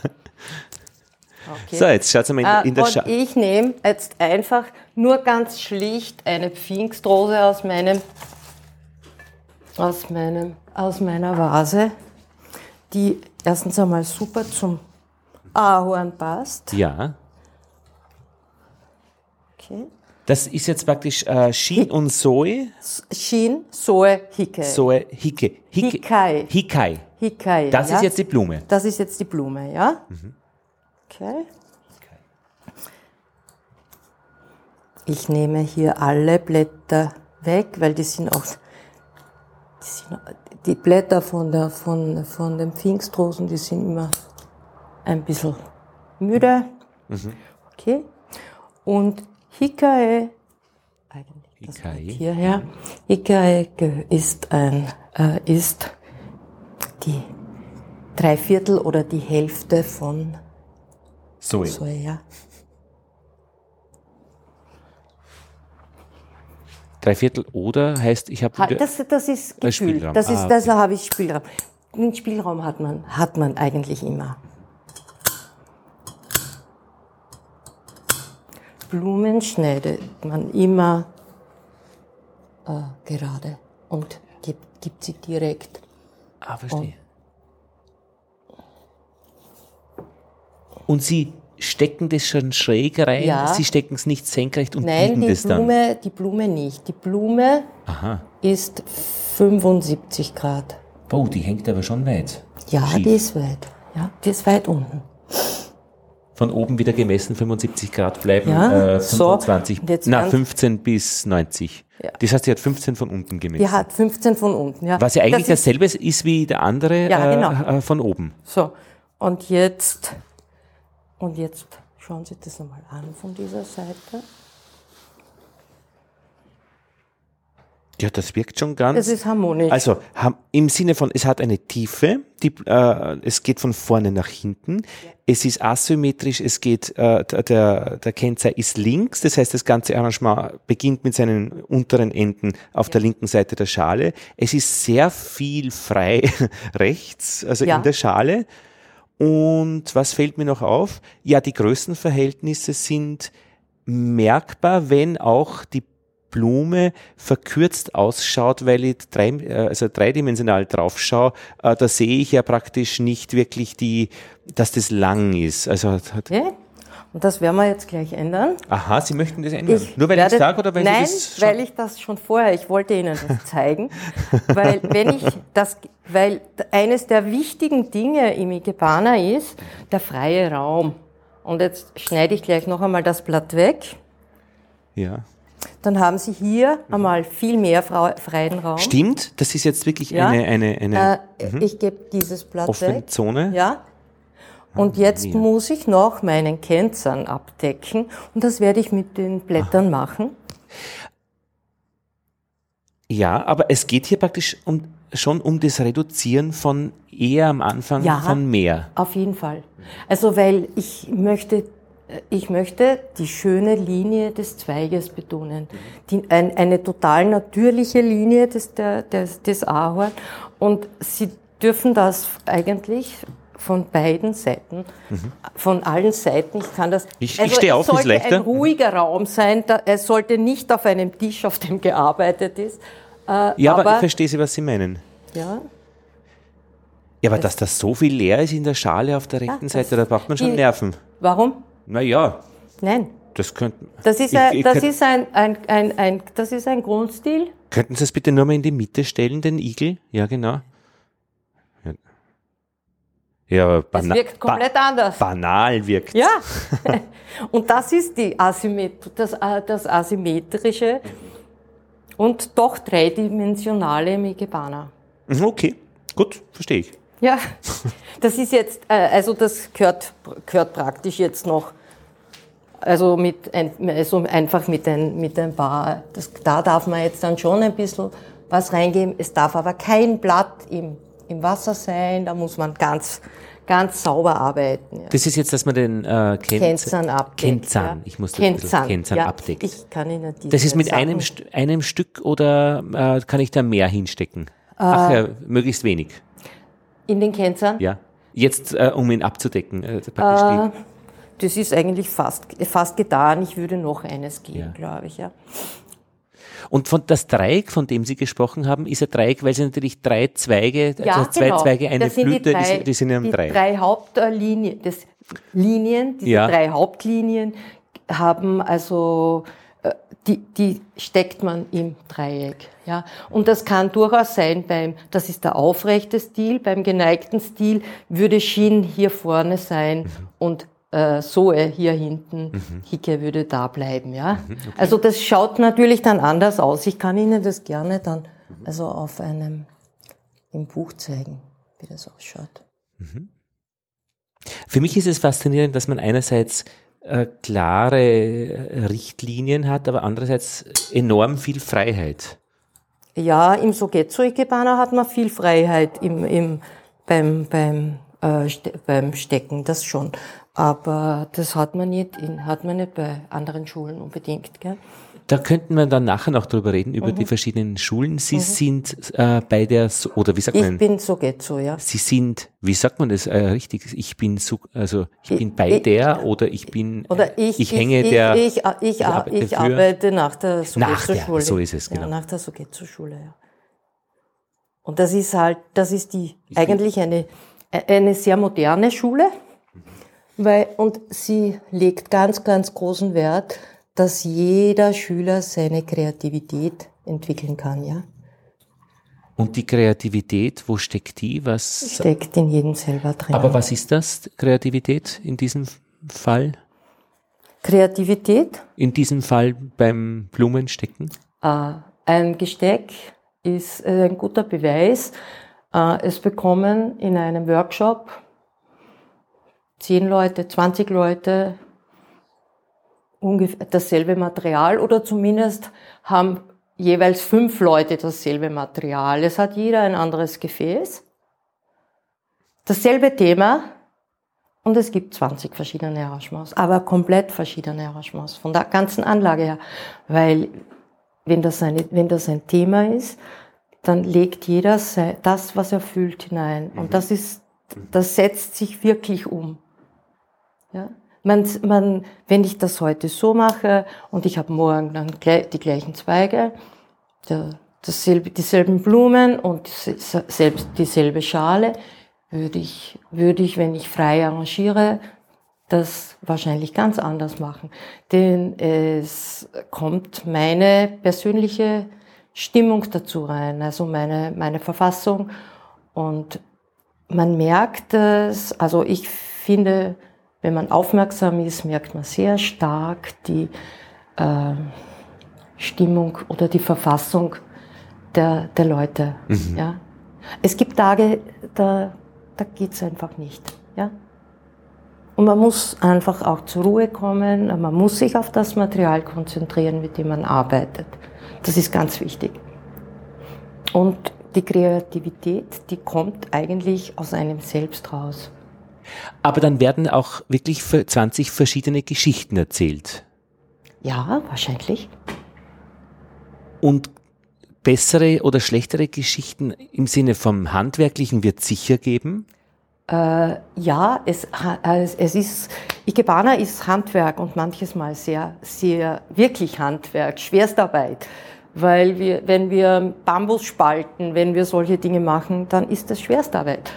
Okay. So, jetzt schaut mal in, Ah, in der Schale. ich nehme jetzt einfach nur ganz schlicht eine Pfingstrose aus meinem, aus meinem, aus meiner Vase, die erstens einmal super zum Ahorn passt. Ja. Okay. Das ist jetzt praktisch äh, Schien und Soe, Shin, Soe, Hike. Soe, Hike. Hike. Hikai. Hikai. Hikai. Das ja? ist jetzt die Blume. Das ist jetzt die Blume, ja? Okay. Ich nehme hier alle Blätter weg, weil die sind auch, sind, die Blätter von, der, von, von den Pfingstrosen, die sind immer ein bisschen müde. Okay. Und Hikae, eigentlich, das Hikae. hierher, Hikae ist ein, äh, ist die Dreiviertel oder die Hälfte von. Soja. Dreiviertel oder heißt, ich habe Ha- Das, das ist Gefühl. Spielraum. Das ist, Ah, das habe ich Spielraum. Den Spielraum hat man, hat man eigentlich immer. Blumen schneidet man immer äh, gerade und gibt, gibt sie direkt. Ah, verstehe. Und Sie stecken das schon schräg rein? Ja. Sie stecken es nicht senkrecht und Nein, biegen die das dann? Blume, die Blume nicht. Die Blume Aha. ist 75 Grad. Oh, die hängt aber schon weit. Ja, Schief. die ist weit. Ja, die ist weit unten. Von oben wieder gemessen 75 Grad bleiben Ja, äh, so. 25, Und jetzt na ganz- 15 bis 90. Ja. Das heißt, sie hat 15 von unten gemessen. Die hat 15 von unten. Ja. Was ja eigentlich Das ist- dasselbe ist wie der andere Ja, äh, genau. äh, von oben. So, und jetzt, und jetzt schauen Sie das einmal an von dieser Seite. Ja, das wirkt schon ganz. Es ist harmonisch. Also im Sinne von, es hat eine Tiefe, die, äh, es geht von vorne nach hinten, es ist asymmetrisch, es geht, äh, der- der, Kennzeichen ist links, das heißt, das ganze Arrangement beginnt mit seinen unteren Enden auf der linken Seite der Schale. Es ist sehr viel frei rechts, also Ja. in der Schale. Und was fällt mir noch auf? Ja, die Größenverhältnisse sind merkbar, wenn auch die Blume verkürzt ausschaut, weil ich drei, äh, also dreidimensional drauf schaue, äh, da sehe ich ja praktisch nicht wirklich die, dass das lang ist. Also hat, okay? Und das werden wir jetzt gleich ändern. aha, Sie möchten das ändern? Nur weil ich werde- sage oder weil Nein, Sie das schon, weil ich das schon vorher, ich wollte Ihnen das zeigen, weil wenn ich das, weil eines der wichtigen Dinge im Ikebana ist der freie Raum. Und jetzt schneide ich gleich noch einmal das Blatt weg. ja. Dann haben Sie hier einmal viel mehr freien Raum. Stimmt, das ist jetzt wirklich Ja. eine, eine, eine Äh, Ich gebe dieses Blatt offene weg. Zone. Ja. Und jetzt ja. muss ich noch meinen Kennzahn abdecken und das werde ich mit den Blättern machen. Ja, aber es geht hier praktisch um, schon um das Reduzieren von eher am Anfang Ja. von mehr. Auf jeden Fall. Also weil ich möchte, ich möchte die schöne Linie des Zweiges betonen. Die, ein, eine total natürliche Linie des, der, des, des Ahorn. Und Sie dürfen das eigentlich von beiden Seiten, von allen Seiten. Ich kann das. Also Ich- ich steh auf, es sollte ein ruhiger Raum sein. Da, es sollte nicht auf einem Tisch, auf dem gearbeitet ist. Äh, Ja, aber, aber ich verstehe Sie, was Sie meinen. ja, Ja, aber dass das so viel leer ist in der Schale auf der rechten das- Seite, da braucht man schon die- Nerven. warum? Naja, Nein. das könnten. Das ist Ich- ein, ich das könnt- ist ein, ein, ein, ein, das ist ein Grundstil. Könnten Sie es bitte nur mal in die Mitte stellen, den Igel? Ja, genau. Ja, bana wirkt komplett anders. ba banal wirkt. Ja. und das ist die Asymmet das, äh, das Asymmetrische und doch dreidimensionale Mikebana. Mhm, Okay, gut, verstehe ich. Ja, das ist jetzt, äh, also das gehört, gehört praktisch jetzt noch, also, mit ein, also einfach mit ein, mit ein paar, das, da darf man jetzt dann schon ein bisschen was reingeben. Es darf aber kein Blatt im, im Wasser sein, da muss man ganz, ganz sauber arbeiten. Ja. Das ist jetzt, dass man den äh, Ken Kennzahn abdeckt. Kennzahn, ja. ich muss Kennzahn, Kennzahn ja. abdeckt. Ich kann Ihnen diese Das ist mit Sachen- einem, St einem Stück oder äh, kann ich da mehr hinstecken? Ach ja, möglichst wenig. In den Kennzahn? Ja. Jetzt, äh, um ihn abzudecken. Äh, praktisch die- Das ist eigentlich fast, fast getan. Ich würde noch eines geben, Ja. glaube ich. Ja. Und von das Dreieck, von dem Sie gesprochen haben, ist ein Dreieck, weil Sie natürlich drei Zweige, also zwei genau. Zweige, eine Blüte, die drei, die, sind ja im die Dreieck. drei Hauptlinien, das Linien, diese Ja. drei Hauptlinien haben also äh, die, die steckt man im Dreieck. Ja? Und das kann durchaus sein beim, das ist der aufrechte Stil, beim geneigten Stil würde Shin hier vorne sein Mhm. und äh, Soe hier hinten, Mhm. Hicke würde da bleiben. Ja? Also das schaut natürlich dann anders aus. Ich kann Ihnen das gerne dann also auf einem im Buch zeigen, wie das ausschaut. Für mich ist es faszinierend, dass man einerseits äh, klare äh, Richtlinien hat, aber andererseits enorm viel Freiheit. Ja, im Sogetsu Ikebana hat man viel Freiheit im, im, beim, beim, äh, ste beim Stecken, das schon. Aber das hat man nicht, in, hat man nicht bei anderen Schulen unbedingt. Gell? Da könnten wir dann nachher noch drüber reden, über Mhm. die verschiedenen Schulen. Sie sind äh, bei der, So- oder wie sagt Ich man, bin Sogetsu, ja. Sie sind, wie sagt man das äh, richtig? Ich bin so, also ich Ich- bin bei ich- der oder ich bin, Oder ich, ich hänge ich, der, ich, ich, ich, arbeite ich arbeite nach der Nach der, Sogetsu-Schule. so ist es, genau. Ja, nach der Sogetsu-Schule, ja. Und das ist halt, das ist die, eigentlich eine, eine sehr moderne Schule, weil, und sie legt ganz, ganz großen Wert, dass jeder Schüler seine Kreativität entwickeln kann, ja. und die Kreativität, wo steckt die? Was, Steckt in jedem selber drin. aber was ist das, Kreativität in diesem Fall? Kreativität, In diesem Fall beim Blumenstecken? Äh, ein Gesteck ist äh, ein guter Beweis. Äh, es bekommen in einem Workshop 10 Leute, 20 Leute ungefähr dasselbe Material oder zumindest haben jeweils fünf Leute dasselbe Material. Es hat jeder ein anderes Gefäß, dasselbe Thema und es gibt 20 verschiedene Arrangements, aber komplett verschiedene Arrangements von der ganzen Anlage her, weil wenn das, eine, wenn das ein Thema ist, dann legt jeder das, was er fühlt, hinein. Und mhm. das ist, das setzt sich wirklich um. Ja? Man, man, wenn ich das heute so mache und ich habe morgen dann die gleichen Zweige, dasselbe, dieselben Blumen und selbst dieselbe Schale, würde ich, würde ich, wenn ich frei arrangiere, das wahrscheinlich ganz anders machen. Denn es kommt meine persönliche Stimmung dazu rein, also meine, meine Verfassung. Und man merkt es, also ich finde, wenn man aufmerksam ist, merkt man sehr stark die äh, Stimmung oder die Verfassung der, der Leute. Mhm. Ja. Es gibt Tage, da, da geht's einfach nicht. Ja. Und man muss einfach auch zur Ruhe kommen, man muss sich auf das Material konzentrieren, mit dem man arbeitet. Das ist ganz wichtig. Und die Kreativität, die kommt eigentlich aus einem selbst raus. Aber dann werden auch wirklich 20 verschiedene Geschichten erzählt. Ja, wahrscheinlich. Und bessere oder schlechtere Geschichten im Sinne vom Handwerklichen wird sicher geben? Äh, ja, es, es ist, Ikebana ist Handwerk und manches Mal sehr, sehr wirklich Handwerk, Schwerstarbeit. Weil wir, wenn wir Bambus spalten, wenn wir solche Dinge machen, dann ist das Schwerstarbeit,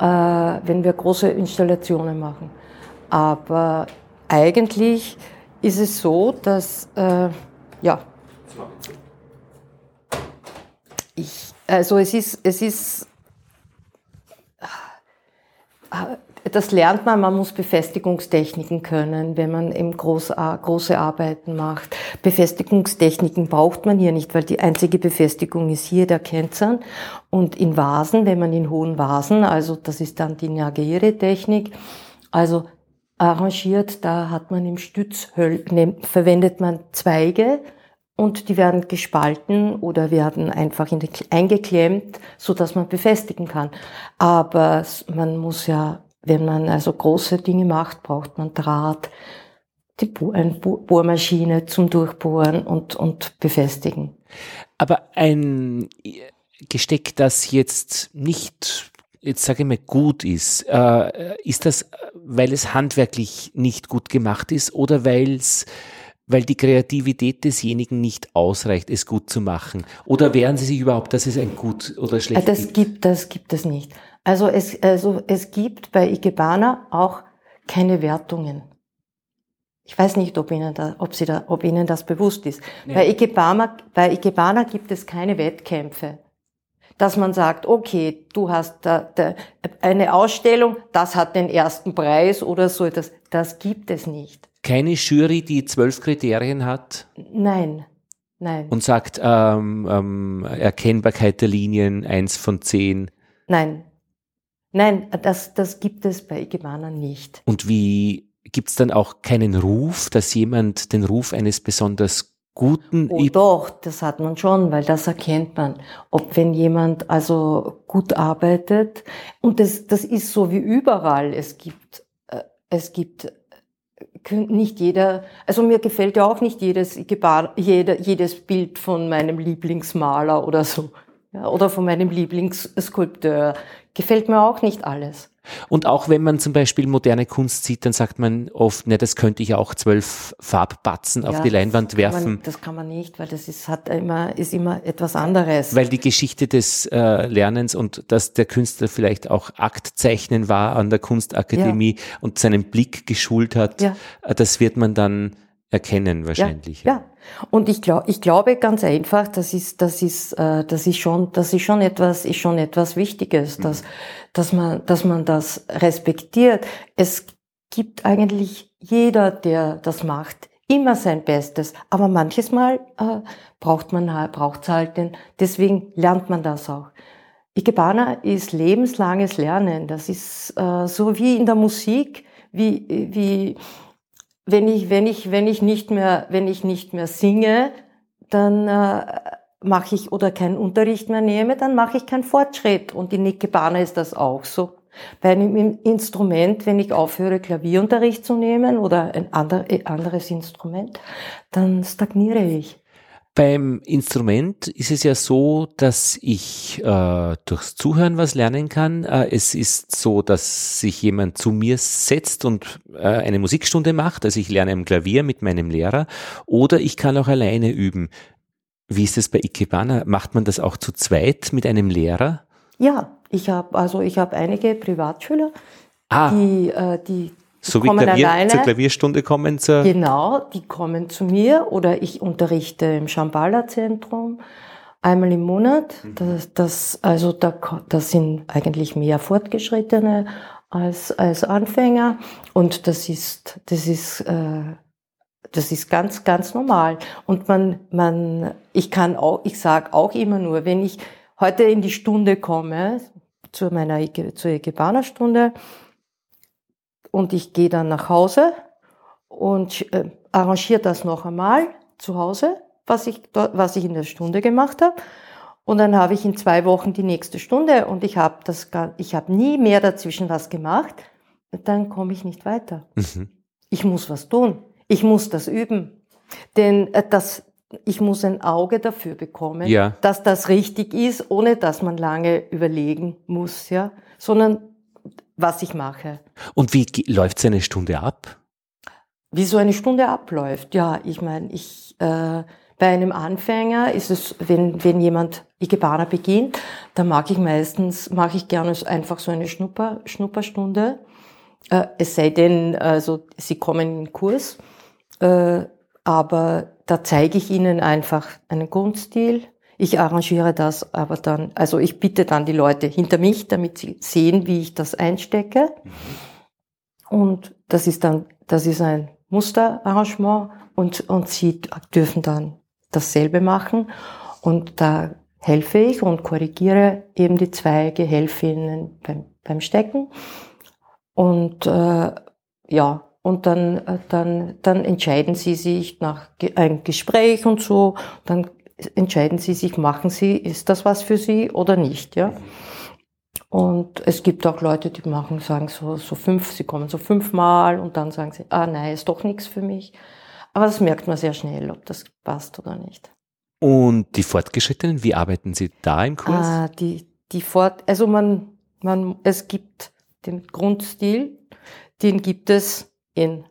wenn wir große Installationen machen. Aber eigentlich ist es so, dass, äh, ja, ich, also es ist, es ist, das lernt man, man muss Befestigungstechniken können, wenn man eben groß, große Arbeiten macht. Befestigungstechniken braucht man hier nicht, weil die einzige Befestigung ist hier der Kennzahn. Und in Vasen, wenn man in hohen Vasen, also das ist dann die Nagere-Technik, also arrangiert, da hat man im Stütz, verwendet man Zweige, und die werden gespalten oder werden einfach eingeklemmt, so dass man befestigen kann. Aber man muss ja, wenn man also große Dinge macht, braucht man Draht, die Bo eine Bohrmaschine zum Durchbohren und, und befestigen. Aber ein Gesteck, das jetzt nicht jetzt sage ich mal, gut ist, äh, ist das, weil es handwerklich nicht gut gemacht ist oder weil es weil die Kreativität desjenigen nicht ausreicht, es gut zu machen? Oder wehren Sie sich überhaupt, dass es ein gut oder schlecht das gibt? gibt? Das gibt es nicht. Also es, also es gibt bei Ikebana auch keine Wertungen. Ich weiß nicht, ob Ihnen, da, ob Sie da, ob Ihnen das bewusst ist. Nee. Bei, Ikebana, bei Ikebana gibt es keine Wettkämpfe. Dass man sagt, okay, du hast da, da, eine Ausstellung, das hat den ersten Preis oder so etwas. Das gibt es nicht keine Jury, die zwölf Kriterien hat? Nein, nein. Und sagt ähm, ähm, Erkennbarkeit der Linien eins von zehn? Nein, nein, das, das gibt es bei Igemana nicht. Und wie gibt es dann auch keinen Ruf, dass jemand den Ruf eines besonders guten. Oh, doch, das hat man schon, weil das erkennt man. Ob wenn jemand also gut arbeitet und das, das ist so wie überall. Es gibt, äh, es gibt nicht jeder, also mir gefällt ja auch nicht jedes, jeder, jedes Bild von meinem Lieblingsmaler oder so, ja, oder von meinem Lieblingsskulpteur. Gefällt mir auch nicht alles. Und auch wenn man zum Beispiel moderne Kunst sieht, dann sagt man oft, ne, das könnte ich auch zwölf Farbbatzen ja, auf die Leinwand werfen. Man, das kann man nicht, weil das ist, hat immer, ist immer etwas anderes. Weil die Geschichte des äh, Lernens und dass der Künstler vielleicht auch Aktzeichnen war an der Kunstakademie ja. und seinen Blick geschult hat. Äh, das wird man dann erkennen wahrscheinlich. Ja, ja. und ich glaube, ich glaube ganz einfach, das ist, das ist, äh, das ist schon, das ist schon etwas, ist schon etwas Wichtiges, mhm. dass, dass man, dass man das respektiert. Es gibt eigentlich jeder, der das macht, immer sein Bestes, aber manches Mal äh, braucht man braucht's halt den, deswegen lernt man das auch. Ikebana ist lebenslanges Lernen. Das ist äh, so wie in der Musik, wie, wie wenn ich, wenn ich, wenn ich nicht mehr, wenn ich nicht mehr singe, dann äh, mache ich oder keinen Unterricht mehr nehme, dann mache ich keinen Fortschritt. Und in Ikebana ist das auch so. Bei einem Instrument, wenn ich aufhöre, Klavierunterricht zu nehmen oder ein anderes Instrument, dann stagniere ich. Beim Instrument ist es ja so, dass ich äh, durchs Zuhören was lernen kann. Äh, es ist so, dass sich jemand zu mir setzt und äh, eine Musikstunde macht. Also ich lerne am Klavier mit meinem Lehrer oder ich kann auch alleine üben. Wie ist es bei Ikebana? Macht man das auch zu zweit mit einem Lehrer? Ja, ich habe also ich habe einige Privatschüler, ah. die äh, die so wie Klavier, alleine. zur Klavierstunde kommen zur Genau, die kommen zu mir oder ich unterrichte im Shambhala Zentrum einmal im Monat. Mhm. Das, das also da das sind eigentlich mehr Fortgeschrittene als als Anfänger und das ist das ist äh, das ist ganz ganz normal und man man ich kann auch ich sage auch immer nur, wenn ich heute in die Stunde komme zu meiner zur Ikebana Stunde und ich gehe dann nach Hause und äh, arrangiere das noch einmal zu Hause, was ich, was ich in der Stunde gemacht habe. Und dann habe ich in zwei Wochen die nächste Stunde und ich habe das, ich habe nie mehr dazwischen was gemacht. Dann komme ich nicht weiter. Mhm. Ich muss was tun. Ich muss das üben. Denn äh, das, ich muss ein Auge dafür bekommen, ja. dass das richtig ist, ohne dass man lange überlegen muss, ja, sondern was ich mache. Und wie läuft so eine Stunde ab? Wie so eine Stunde abläuft? Ja, ich meine, ich äh, bei einem Anfänger ist es, wenn wenn jemand Ikebana beginnt, dann mag ich meistens, mache ich gerne einfach so eine Schnupper Schnupperstunde. Äh, es sei denn, also sie kommen in den Kurs, äh, aber da zeige ich ihnen einfach einen Grundstil, ich arrangiere das aber dann, also ich bitte dann die Leute hinter mich, damit sie sehen, wie ich das einstecke. Und das ist dann, das ist ein Musterarrangement und, und sie dürfen dann dasselbe machen. Und da helfe ich und korrigiere eben die Zweige, helfe ihnen beim, beim Stecken. Und äh, ja, und dann, äh, dann, dann entscheiden sie sich nach ein Gespräch und so, dann entscheiden Sie sich, machen Sie, ist das was für Sie oder nicht, ja. Und es gibt auch Leute, die machen, sagen so, so fünf, sie kommen so fünfmal und dann sagen sie, ah nein, ist doch nichts für mich. Aber das merkt man sehr schnell, ob das passt oder nicht. Und die Fortgeschrittenen, wie arbeiten Sie da im Kurs? Ah, die, die Fort, also man, man, es gibt den Grundstil, den gibt es in,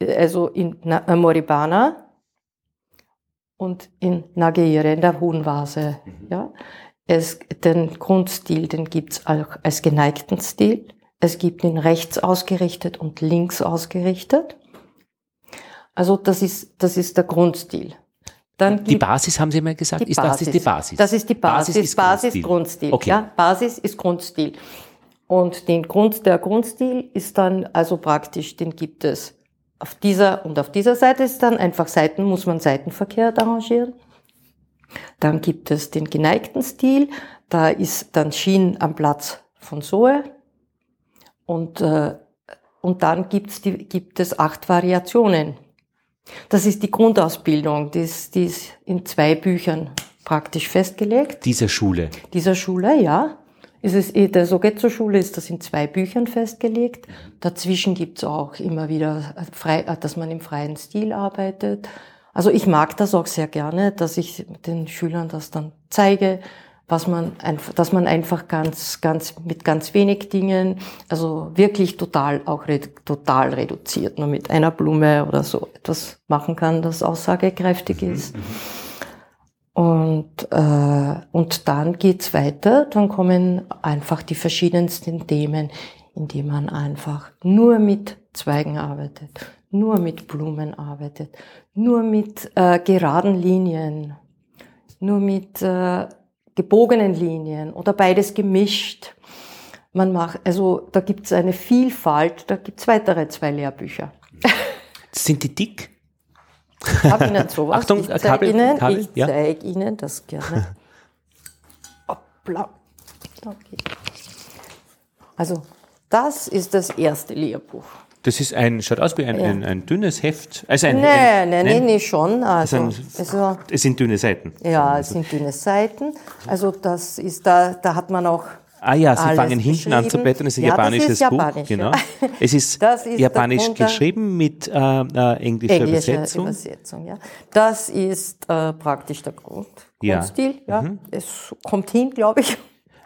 also in Moribana, und in Nageire, in der Hohen Vase. Mhm. Ja. Es, den Grundstil, den gibt's auch als geneigten Stil. Es gibt ihn rechts ausgerichtet und links ausgerichtet. Also das ist, das ist der Grundstil. Dann die Basis haben Sie mal gesagt, ist Basis. das ist die Basis? Das ist die Basis, Basis, ist Basis Grundstil. Grundstil. Okay. Ja, Basis ist Grundstil. Und den Grund, der Grundstil ist dann also praktisch, den gibt es auf dieser und auf dieser Seite ist dann einfach Seiten, muss man Seitenverkehr arrangieren. Dann gibt es den geneigten Stil, da ist dann Schien am Platz von Soe. Und, äh, und dann gibt's die, gibt es acht Variationen. Das ist die Grundausbildung, die ist, die ist in zwei Büchern praktisch festgelegt. Dieser Schule? Dieser Schule, ja ist es, eh, der Sogetzo-Schule ist das in zwei Büchern festgelegt. Dazwischen gibt's auch immer wieder, frei, dass man im freien Stil arbeitet. Also ich mag das auch sehr gerne, dass ich den Schülern das dann zeige, was man einfach, dass man einfach ganz, ganz mit ganz wenig Dingen, also wirklich total auch total reduziert, nur mit einer Blume oder so etwas machen kann, das aussagekräftig mhm, ist. Mhm. Und, äh, und dann geht's weiter, dann kommen einfach die verschiedensten Themen, in die man einfach nur mit Zweigen arbeitet, nur mit Blumen arbeitet, nur mit äh, geraden Linien, nur mit äh, gebogenen Linien oder beides gemischt. Man macht, also da gibt's eine Vielfalt, da gibt's weitere zwei Lehrbücher. Sind die dick? Habe Ihnen sowas. Achtung, ich zeige Ihnen, Kabel, ich ja. zeige Ihnen das gerne. Hoppla. Okay. Also, das ist das erste Lehrbuch. Das ist ein, schaut aus wie ein, ein, ein dünnes Heft. Also ein, Nee, ein, nee, nee, nee, schon. Also, ein- also, Es sind dünne Seiten. ja, es sind dünne Seiten. Also das ist da, da hat man auch Ah ja, Sie fangen hinten an zu blättern. Das ist ein Ja, das japanisches ist japanisch, Buch. Genau. ja. Es ist, Das ist japanisch geschrieben mit äh, äh, englischer englische Übersetzung. Übersetzung. ja. Das ist äh, praktisch der Grund, Ja. Mhm. Grundstil. Ja. Es kommt hin, glaube ich.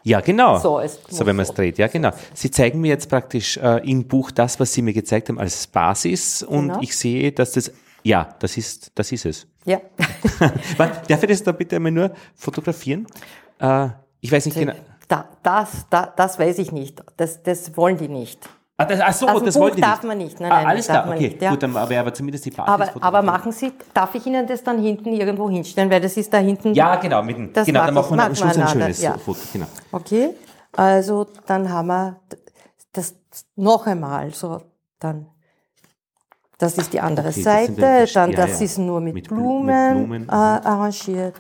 Ja, genau. So, es so wenn man es dreht. Ja, genau. Sie zeigen mir jetzt praktisch äh, im Buch das, was Sie mir gezeigt haben, als Basis. Und Genau. ich sehe, dass das, ja, das ist, das ist es. Ja. Darf ich das da bitte einmal nur fotografieren? Äh, ich weiß nicht genau. Da, das, da, das weiß ich nicht. Das, das wollen die nicht. Ah, das, ach so, Also das Buch darf nicht. man nicht. Nein, ah, nein, alles das darf klar, man okay. nicht, ja. Gut, dann wäre aber zumindest die Basis Aber, aber machen Sie, darf ich Ihnen das dann hinten irgendwo hinstellen, weil das ist da hinten. Ja, genau. Mit dem, Das genau, dann machen wir am Schluss ein schönes ja. Foto. Genau. Okay, also dann haben wir das noch einmal so, dann. Das ist die andere Okay, das Seite, dann- dann ja, das ist nur mit, Mit Blu- Blumen, mit Blumen, äh, mhm. arrangiert.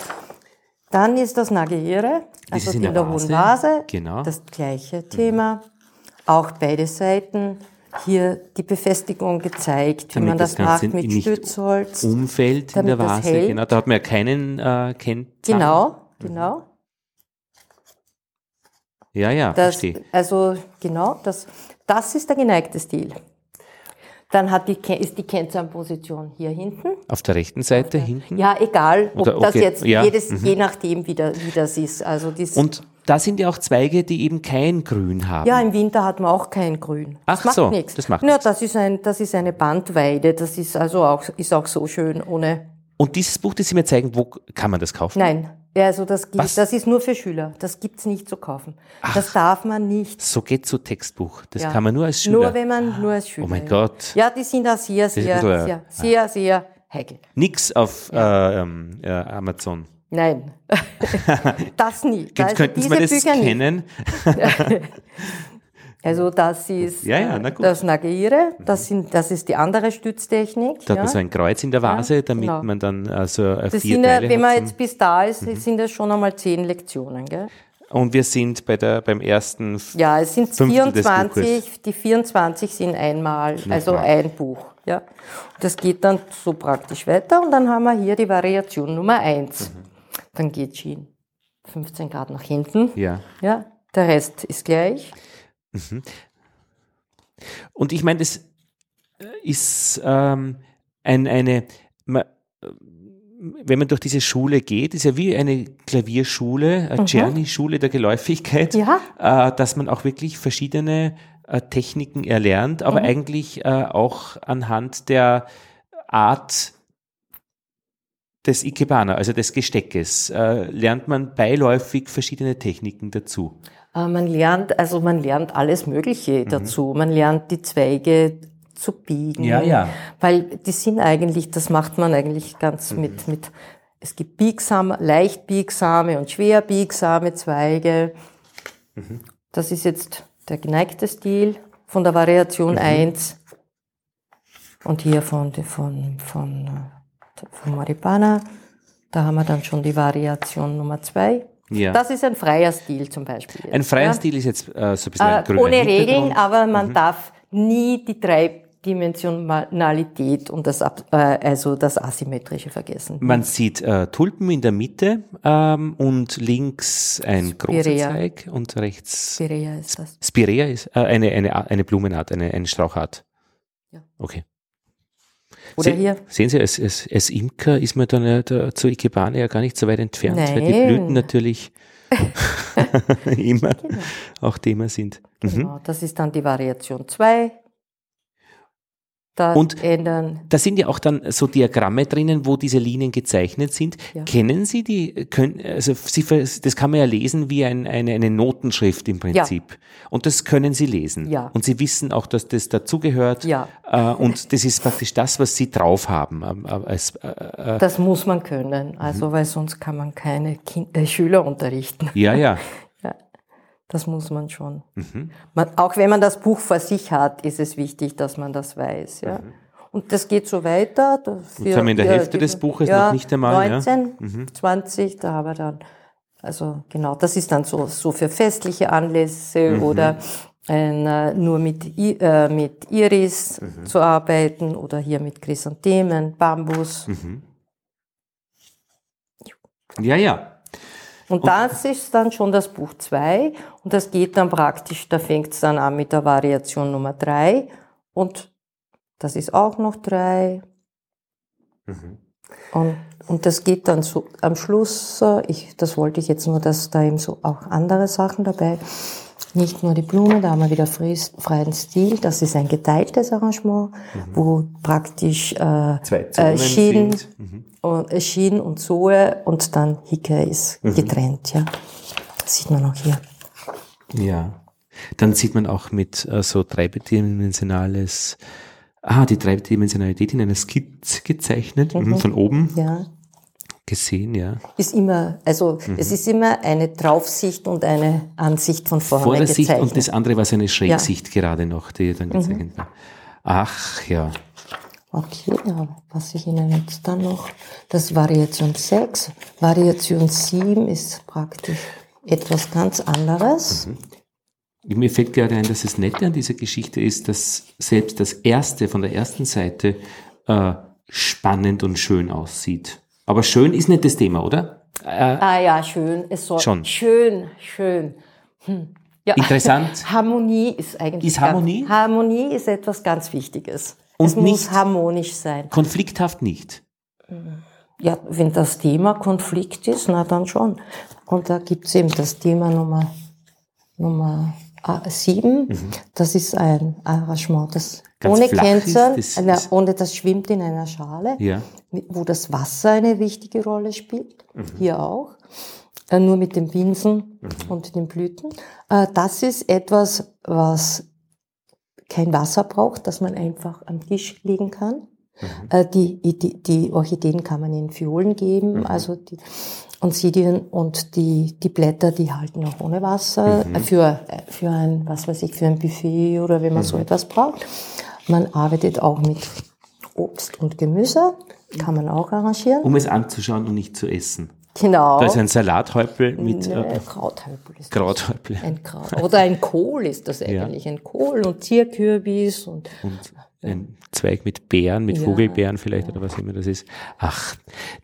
Dann ist das Nagiere, also in in der, hohen Vase, genau. das gleiche Thema. Auch beide Seiten. Hier die Befestigung gezeigt, wie Damit man das, das macht mit Stützholz. Umfeld in der Vase, genau. Da hat man ja keinen äh, Kennzeichen. Genau, genau. Ja, ja, Das, verstehe. also genau, das, das ist der geneigte Stil. Dann hat die, ist die Kennzahnposition hier hinten. Auf der rechten Seite hinten. Ja, egal, ob Oder, das okay, jetzt ja, jedes, mhm. je nachdem, wie, da, wie das ist. Also dies, Und da sind ja auch Zweige, die eben kein Grün haben. ja, im Winter hat man auch kein Grün. Das Ach macht so, nichts. das macht ja, nichts. das ist ein, das ist eine Bandweide. Das ist also auch, ist auch so schön ohne. Und dieses Buch, das Sie mir zeigen, wo kann man das kaufen? Nein, ja, also das, Was? gibt, das ist nur für Schüler. Das gibt's nicht zu kaufen. Das darf man nicht. So geht so Textbuch. Das Ja. kann man nur als Schüler. Nur wenn man nur als Schüler. Oh mein ja. Gott. Ja, die sind da sehr, ein sehr, äh, sehr, sehr, sehr heikel. Nix auf äh, äh, Amazon. Nein, das nie. Könnten Also könnten Sie mir das scannen? Also das ist Ja, ja, na das Nagiere, das, sind, das ist die andere Stütztechnik. Da hat ja. man so ein Kreuz in der Vase, damit genau. man dann also äh, das vier sind Teile wenn man hat. Mhm. jetzt bis da ist, sind das schon einmal zehn Lektionen. Gell? Und wir sind bei der, beim ersten. Ja, es sind Fünftel des 24, die 24 sind einmal, also Nochmal. ein Buch. Ja. Und das geht dann so praktisch weiter und dann haben wir hier die Variation Nummer 1. Mhm. Dann geht sie 15 Grad nach hinten. Ja. Ja, der Rest ist gleich. Und ich meine, das ist ähm, ein, eine, ma- wenn man durch diese Schule geht, ist ja wie eine Klavierschule, eine Czerny-Schule der Geläufigkeit, Mhm. Ja. äh, dass man auch wirklich verschiedene äh, Techniken erlernt, Mhm. aber eigentlich äh, auch anhand der Art des Ikebana, also des Gesteckes, äh, lernt man beiläufig verschiedene Techniken dazu. Äh, Man lernt, also man lernt alles Mögliche dazu. Man lernt die Zweige zu biegen. Mhm. Ja, ja. Weil die sind eigentlich, das macht man eigentlich ganz Mhm. mit, mit, es gibt biegsame, leicht biegsame und schwer biegsame Zweige. Mhm. Das ist jetzt der geneigte Stil von der Variation Mhm. 1 und hier von, von, von, äh, von Maripana. Da haben wir dann schon die Variation Nummer 2. Ja. Das ist ein freier Stil zum Beispiel. jetzt, Ein freier ja. Stil ist jetzt äh, so ein bisschen ein Äh, grüner ohne Regeln. Mhm. aber man darf nie die Dreidimensionalität und das, äh, also das Asymmetrische vergessen. Man sieht äh, Tulpen in der Mitte ähm, und links ein großer Spirea. Zweig und rechts Spirea ist das. Spirea ist äh, eine, eine, eine Blumenart, eine, eine Strauchart. Ja. Okay. Oder Se- hier. Sehen Sie, als, als, als Imker ist man dann ja da, zu Ikebane ja gar nicht so weit entfernt, weil die Nein. Blüten natürlich immer auch Thema sind. Mhm. Genau, das ist dann die Variation 2. Da Und- ändern. Da sind ja auch dann so Diagramme drinnen, wo diese Linien gezeichnet sind. Ja. Kennen Sie die? Können, also Sie, das kann man ja lesen wie ein, eine, eine Notenschrift im Prinzip. Und das können Sie lesen. Ja. Und Sie wissen auch, dass das dazugehört. Ja. Äh, und das ist praktisch das, was Sie drauf haben. ähm, äh, Als, äh, äh, Das muss man können, also Mhm. weil sonst kann man keine kind äh, Schüler unterrichten. ja, ja. Ja, das muss man schon. Mhm. Man, auch wenn man das Buch vor sich hat, ist es wichtig, dass man das weiß. Ja. Und das geht so weiter. Da- Jetzt haben wir in der Hälfte des Buches noch nicht einmal, ja. Mhm. 19, 20, da haben wir dann Also genau, das ist dann so, so für festliche Anlässe mhm. oder ein, äh, nur mit, äh, mit Iris mhm. zu arbeiten oder hier mit Chrysanthemen, Bambus. Mhm. Ja, ja. Und, und das ist dann schon das Buch 2 und das geht dann praktisch, da fängt es dann an mit der Variation Nummer 3 und das ist auch noch 3. Mhm. Und, und das geht dann so am Schluss, äh, ich, das wollte ich jetzt nur, dass da eben so auch andere Sachen dabei nicht nur die Blume, da haben wir wieder freien Stil. Das ist ein geteiltes Arrangement, mhm. wo praktisch äh, äh, Schien, mhm. und, äh, und Zoe und dann Hicke ist mhm. getrennt. Ja, das sieht man auch hier. Ja, dann sieht man auch mit äh, so dreidimensionales, ah, die Dreidimensionalität in einer Skizze gezeichnet, mhm. von oben. Ja gesehen, ja. Ist immer, also mhm. es ist immer eine Draufsicht und eine Ansicht von vorne Vor der gezeichnet. Und das andere war so eine Schrägsicht ja. gerade noch, die dann gezeichnet mhm. war. Ach ja. Okay, ja, was ich Ihnen jetzt dann noch, das Variation 6, Variation 7 ist praktisch etwas ganz anderes. Mhm. Mir fällt gerade ein, dass das Nette an dieser Geschichte ist, dass selbst das erste von der ersten Seite äh, spannend und schön aussieht. Aber schön ist nicht das Thema, oder? Äh, ah ja, schön. Es soll schon. Schön, schön. Hm. Ja. Interessant. Harmonie ist eigentlich. Ist Harmonie? Ganz, Harmonie ist etwas ganz Wichtiges. Und es muss harmonisch sein. Konflikthaft nicht. Ja, wenn das Thema Konflikt ist, na dann schon. Und da gibt es eben das Thema Nummer, Nummer äh, sieben. Mhm. Das ist ein Arrangement, das Ganz ohne Kennzeichen, das ohne das schwimmt in einer Schale, ja. wo das Wasser eine wichtige Rolle spielt, mhm. hier auch, äh, nur mit den Binsen mhm. und den Blüten. Äh, das ist etwas, was kein Wasser braucht, das man einfach am Tisch legen kann. Mhm. Äh, die, die, die Orchideen kann man in Fiolen geben, mhm. also die, und Sidien und die, die Blätter, die halten auch ohne Wasser mhm. für, für ein, was weiß ich, für ein Buffet oder wenn man so etwas braucht. Man arbeitet auch mit Obst und Gemüse, kann man auch arrangieren. Um es anzuschauen und nicht zu essen. Genau. Da ist ein Salathäupel mit nee, äh, Krauthäupel. Ist Krauthäupel. Ein Kraut. Oder ein Kohl ist das eigentlich. Ja. Ein Kohl und Zierkürbis und, und ein Zweig mit Beeren, mit ja, Vogelbeeren vielleicht ja. oder was immer das ist. Ach,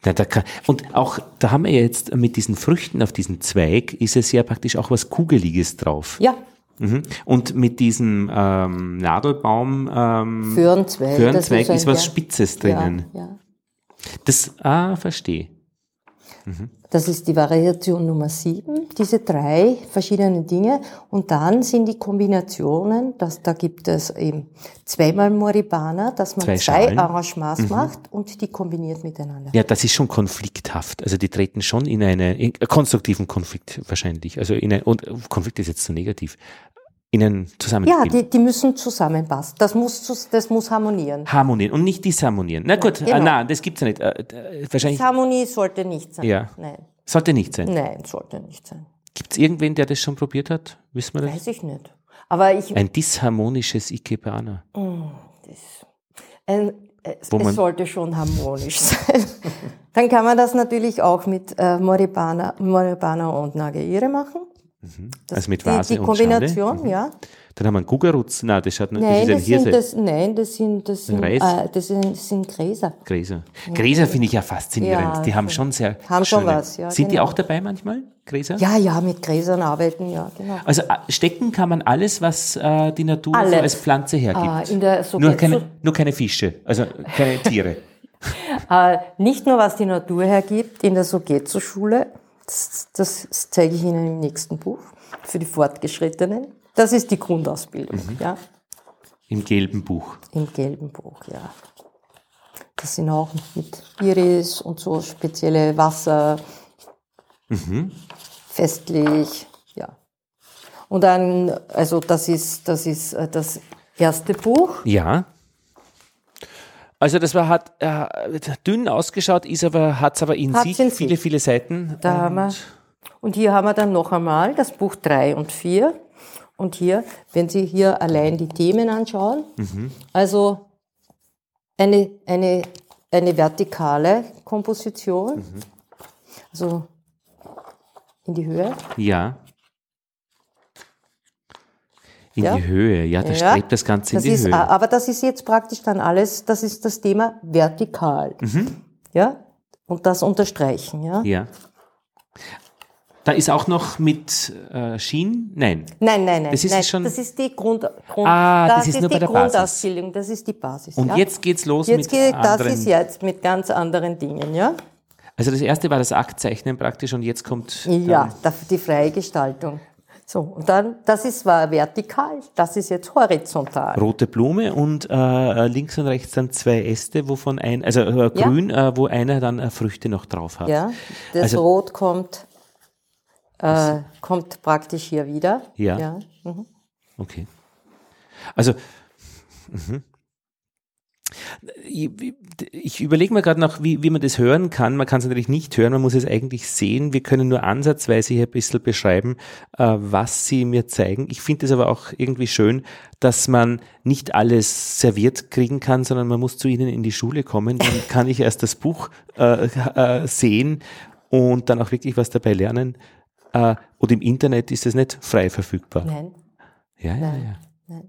na, da kann, und auch da haben wir jetzt mit diesen Früchten auf diesem Zweig ist es ja praktisch auch was Kugeliges drauf. Ja, Mhm. Und mit diesem ähm, Nadelbaum ähm, Föhrenzweig, Föhrenzweig ist, was Spitzes drinnen. Ja, ja. Das, ah, verstehe. Mhm. Das ist die Variation Nummer sieben, diese drei verschiedenen Dinge. Und dann sind die Kombinationen, dass, da gibt es eben zweimal Moribana, dass man zwei, zwei Arrangements mhm. macht und die kombiniert miteinander. Ja, das ist schon konflikthaft. Also die treten schon in einen in, konstruktiven Konflikt wahrscheinlich. Also in ein, und Konflikt ist jetzt zu so negativ ihnen zusammenspielen. Ja, die, die müssen zusammenpassen. Das muss, das muss harmonieren. Harmonieren und nicht disharmonieren. Na gut, ja, genau. äh, nein, das gibt's ja nicht. Äh, äh, wahrscheinlich. Disharmonie sollte nicht sein. Ja. Nein. Sollte nicht sein. Nein, sollte nicht sein. Gibt's irgendwen, der das schon probiert hat? Wissen wir das? Weiß ich nicht. Aber ich. Ein disharmonisches Ikebana. Mm, das, ein, es, es sollte schon harmonisch sein. Dann kann man das natürlich auch mit äh, Moribana, Moribana und Nageire machen. Mhm. also mit Vase die, die Kombination, mhm. ja. Dann haben wir einen Gugarutz. Nein, das schaut nein, das, ein das, nein, das sind, das sind, äh, das sind, das sind Gräser. Gräser. Gräser finde ich ja faszinierend. Ja, die haben schon sehr Haben schöne. schon was, ja. Sind genau. die auch dabei manchmal, Gräser? Ja, ja, mit Gräsern arbeiten, ja, genau. Also äh, stecken kann man alles, was äh, die Natur so als Pflanze hergibt. In der, so nur, keine, nur keine Fische, also keine Tiere. äh, nicht nur, was die Natur hergibt, in der Sogetsu-Schule, das, das zeige ich Ihnen im nächsten Buch für die Fortgeschrittenen. Das ist die Grundausbildung. Mhm. Ja. Im gelben Buch. Im gelben Buch, ja. Das sind auch mit Iris und so spezielle Wasser. Mhm. Festlich, ja. Und dann, also das ist, das ist äh, das erste Buch. Ja. Also das war hat äh, dünn ausgeschaut, ist aber hat es aber in hat's sich in viele viele Seiten. Da haben wir, und hier haben wir dann noch einmal das Buch 3 und 4. Und hier, wenn Sie hier allein die Themen anschauen, mhm. also eine, eine, eine vertikale Komposition. Mhm. Also in die Höhe. Ja. In Ja. die Höhe, ja, da Ja, strebt das Ganze in Das die ist, Höhe. aber das ist jetzt praktisch dann alles, das ist das Thema vertikal. Mhm. Ja? Und das unterstreichen, ja? Ja. Da ist auch noch mit äh, Schienen? Nein. Nein, nein, nein. Das ist nein, schon- das ist die Grund, Grund Ah, das ist nur die bei der Basis. Grundausbildung, das ist die Basis. Und ja? jetzt geht's los jetzt mit geht, das anderen. ist jetzt mit ganz anderen Dingen, ja? Also das erste war das Aktzeichnen praktisch und jetzt kommt Ja, die freie Gestaltung. So, und dann, das ist war vertikal, das ist jetzt horizontal. rote Blume und äh, links und rechts dann zwei Äste, wovon ein, also äh, Ja. grün, äh, wo einer dann äh, Früchte noch drauf hat. Ja, das Also- Rot kommt, äh, kommt praktisch hier wieder. Ja. ja. Mhm. Okay. Also, mhm. Ich, ich überlege mir gerade noch, wie, wie man das hören kann. Man kann es natürlich nicht hören, man muss es eigentlich sehen. Wir können nur ansatzweise hier ein bisschen beschreiben, äh, was sie mir zeigen. Ich finde es aber auch irgendwie schön, dass man nicht alles serviert kriegen kann, sondern man muss zu ihnen in die Schule kommen. Dann kann ich erst das Buch äh, äh, sehen und dann auch wirklich was dabei lernen. Äh, und im Internet ist es nicht frei verfügbar. Nein, Ja, ja, Nein. ja. nein,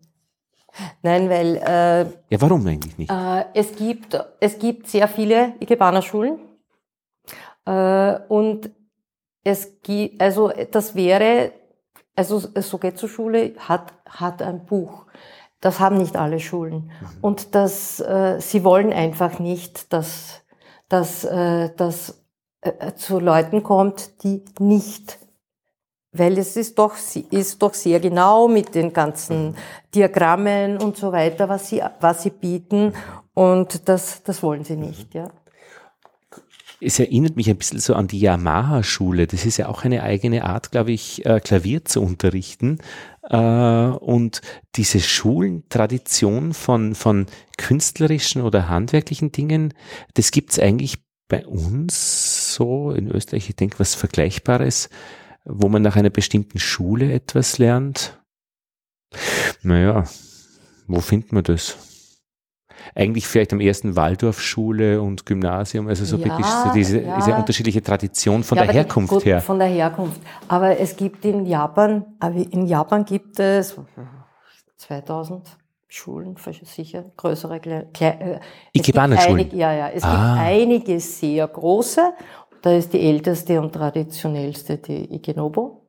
weil äh, Ja, warum eigentlich nicht? Äh, es, gibt, es gibt sehr viele Ikebana-Schulen äh, und es gibt, also das wäre, also so geht zur Schule, hat, hat ein Buch. Das haben nicht alle Schulen. Und das, äh, sie wollen einfach nicht, dass, dass, äh, dass äh, zu Leuten kommt, die nicht weil es ist doch, ist doch sehr genau mit den ganzen Diagrammen und so weiter, was sie, was sie bieten. Und das, das wollen sie nicht, ja. Es erinnert mich ein bisschen so an die Yamaha-Schule. Das ist ja auch eine eigene Art, glaube ich, äh, Klavier zu unterrichten. Äh, Und diese Schulentradition von, von künstlerischen oder handwerklichen Dingen, das gibt's eigentlich bei uns so in Österreich, ich denke, was Vergleichbares, wo man nach einer bestimmten Schule etwas lernt. Naja, wo findet man das? Eigentlich vielleicht am ersten Waldorfschule und Gymnasium, also so Ja, wirklich so diese, ja. diese unterschiedliche Tradition von Ja, der Herkunft gut, her. Von der Herkunft. Aber es gibt in Japan, in Japan gibt es 2000 Schulen, sicher größere, klei- klei- äh, Ikebana-Schulen? Ja, ja. Es Ah. gibt einige sehr große. Da ist die älteste und traditionellste die Ikenobo.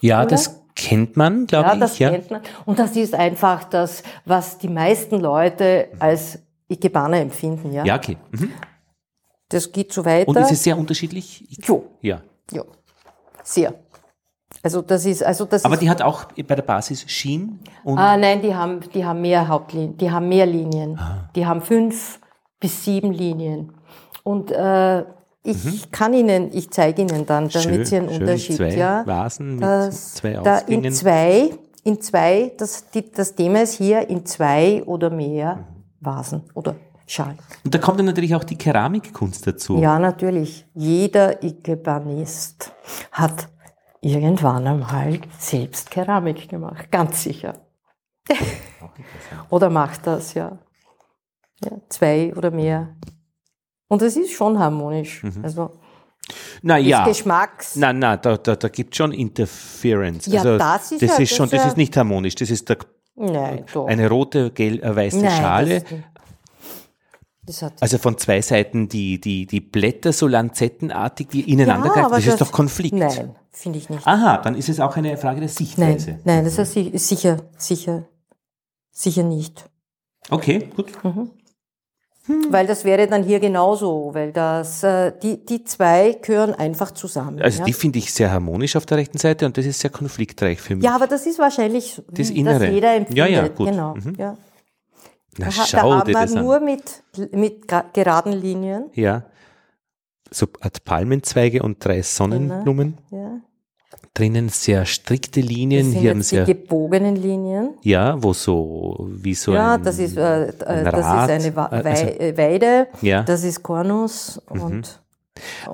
Ja, oder? das kennt man, glaube Ja, ich. das ja. kennt man. Und das ist einfach das, was die meisten Leute als Ikebana empfinden. Ja? ja, okay. Mhm. Das geht so weiter. Und ist es sehr unterschiedlich? jo, Ja. jo, sehr. Also das ist, also das Aber ist, die hat auch bei der Basis Schien und ah, nein, die haben, die haben mehr Hauptlinien, die haben mehr Linien. Ah. Die haben fünf bis sieben Linien. Und äh, ich Mhm. kann Ihnen, ich zeige Ihnen dann, damit Sie einen schön Unterschied, zwei ja. Vasen mit Das, zwei da Ausgängen. in zwei, in zwei, das, die, das Thema ist hier in zwei oder mehr Mhm. Vasen oder Schalen. Und da kommt dann natürlich auch die Keramikkunst dazu. Ja, natürlich. Jeder Ikebanist hat irgendwann einmal selbst Keramik gemacht, ganz sicher. oder macht das, ja. ja. Zwei oder mehr. Und es ist schon harmonisch. Also Na ja. Geschmacks. Na, na, da, da, da gibt schon Interference. Ja, also, das ist das ja- ist schon, das ja- ist nicht harmonisch. Das ist der, Nein, eine rote, gel, äh, weiße Nein, Schale. Das, das Also von zwei Seiten die, die, die Blätter so lanzettenartig, die ineinander greifen. Das, ist doch Konflikt. Nein, finde ich nicht. Aha, dann ist es auch eine Frage der Sichtweise. Nein, nein, das ist si- sicher, sicher, sicher nicht. Okay, gut. Weil das wäre dann hier genauso, weil das, äh, die, die zwei gehören einfach zusammen. Also ja? die finde ich sehr harmonisch auf der rechten Seite und das ist sehr konfliktreich für mich. ja, aber das ist wahrscheinlich, Das wie Innere. das jeder empfindet. Ja, ja, gut. Genau, Mhm. ja. Na, Da, ha- schau da haben das wir an. nur mit, mit geraden Linien. Ja. So hat Palmenzweige und drei Sonnenblumen Ja. Drinnen, sehr strikte Linien. Hier haben jetzt die sehr, gebogenen Linien. ja, wo so, wie so ja, ein, das ist, äh, äh, ein das Rad, ist eine Wa äh, also- äh, Weide, Ja. Mhm. das ist Kornus und,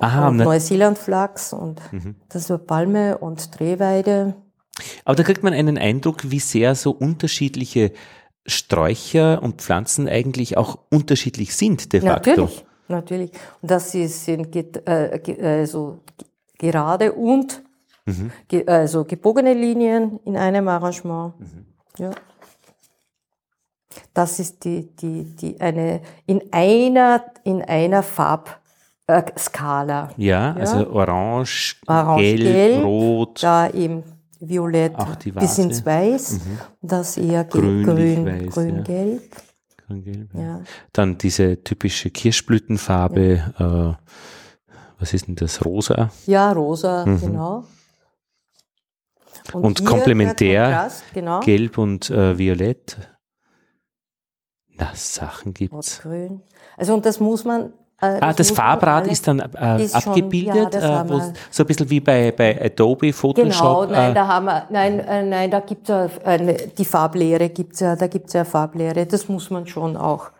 Aha, und Neuseelandflachs und Mhm. das ist Palme und Drehweide. Aber da kriegt man einen Eindruck, wie sehr so unterschiedliche Sträucher und Pflanzen eigentlich auch unterschiedlich sind, de facto. Natürlich, natürlich. Und das ist, sind äh, so gerade und Ge also gebogene Linien in einem Arrangement. Ja. Das ist die, die, die eine, in einer, in einer Farbskala. Ja, also orange, Orange, gelb, gelb, rot. Da eben violett bis. Mhm. ins Weiß. Das eher ge- grün, Grünlich-weiß, grün, ja. gelb. Grün-gelb, ja. Ja. Dann diese typische Kirschblütenfarbe, äh, was ist denn das, rosa? Ja, rosa, genau. Und hier komplementär Kontrast, genau. Gelb und äh, Violett. Na, Sachen gibt's. Rot-grün. Also und das muss man. Äh, Ah, das Farbrad ist dann äh, ist schon- abgebildet, ja, das äh, so ein bisschen wie bei, bei Adobe Genau, Photoshop. nein, äh, da haben wir, nein, äh, nein, da gibt's ja eine, die Farblehre gibt's ja, da gibt's ja Farblehre, das muss man schon auch.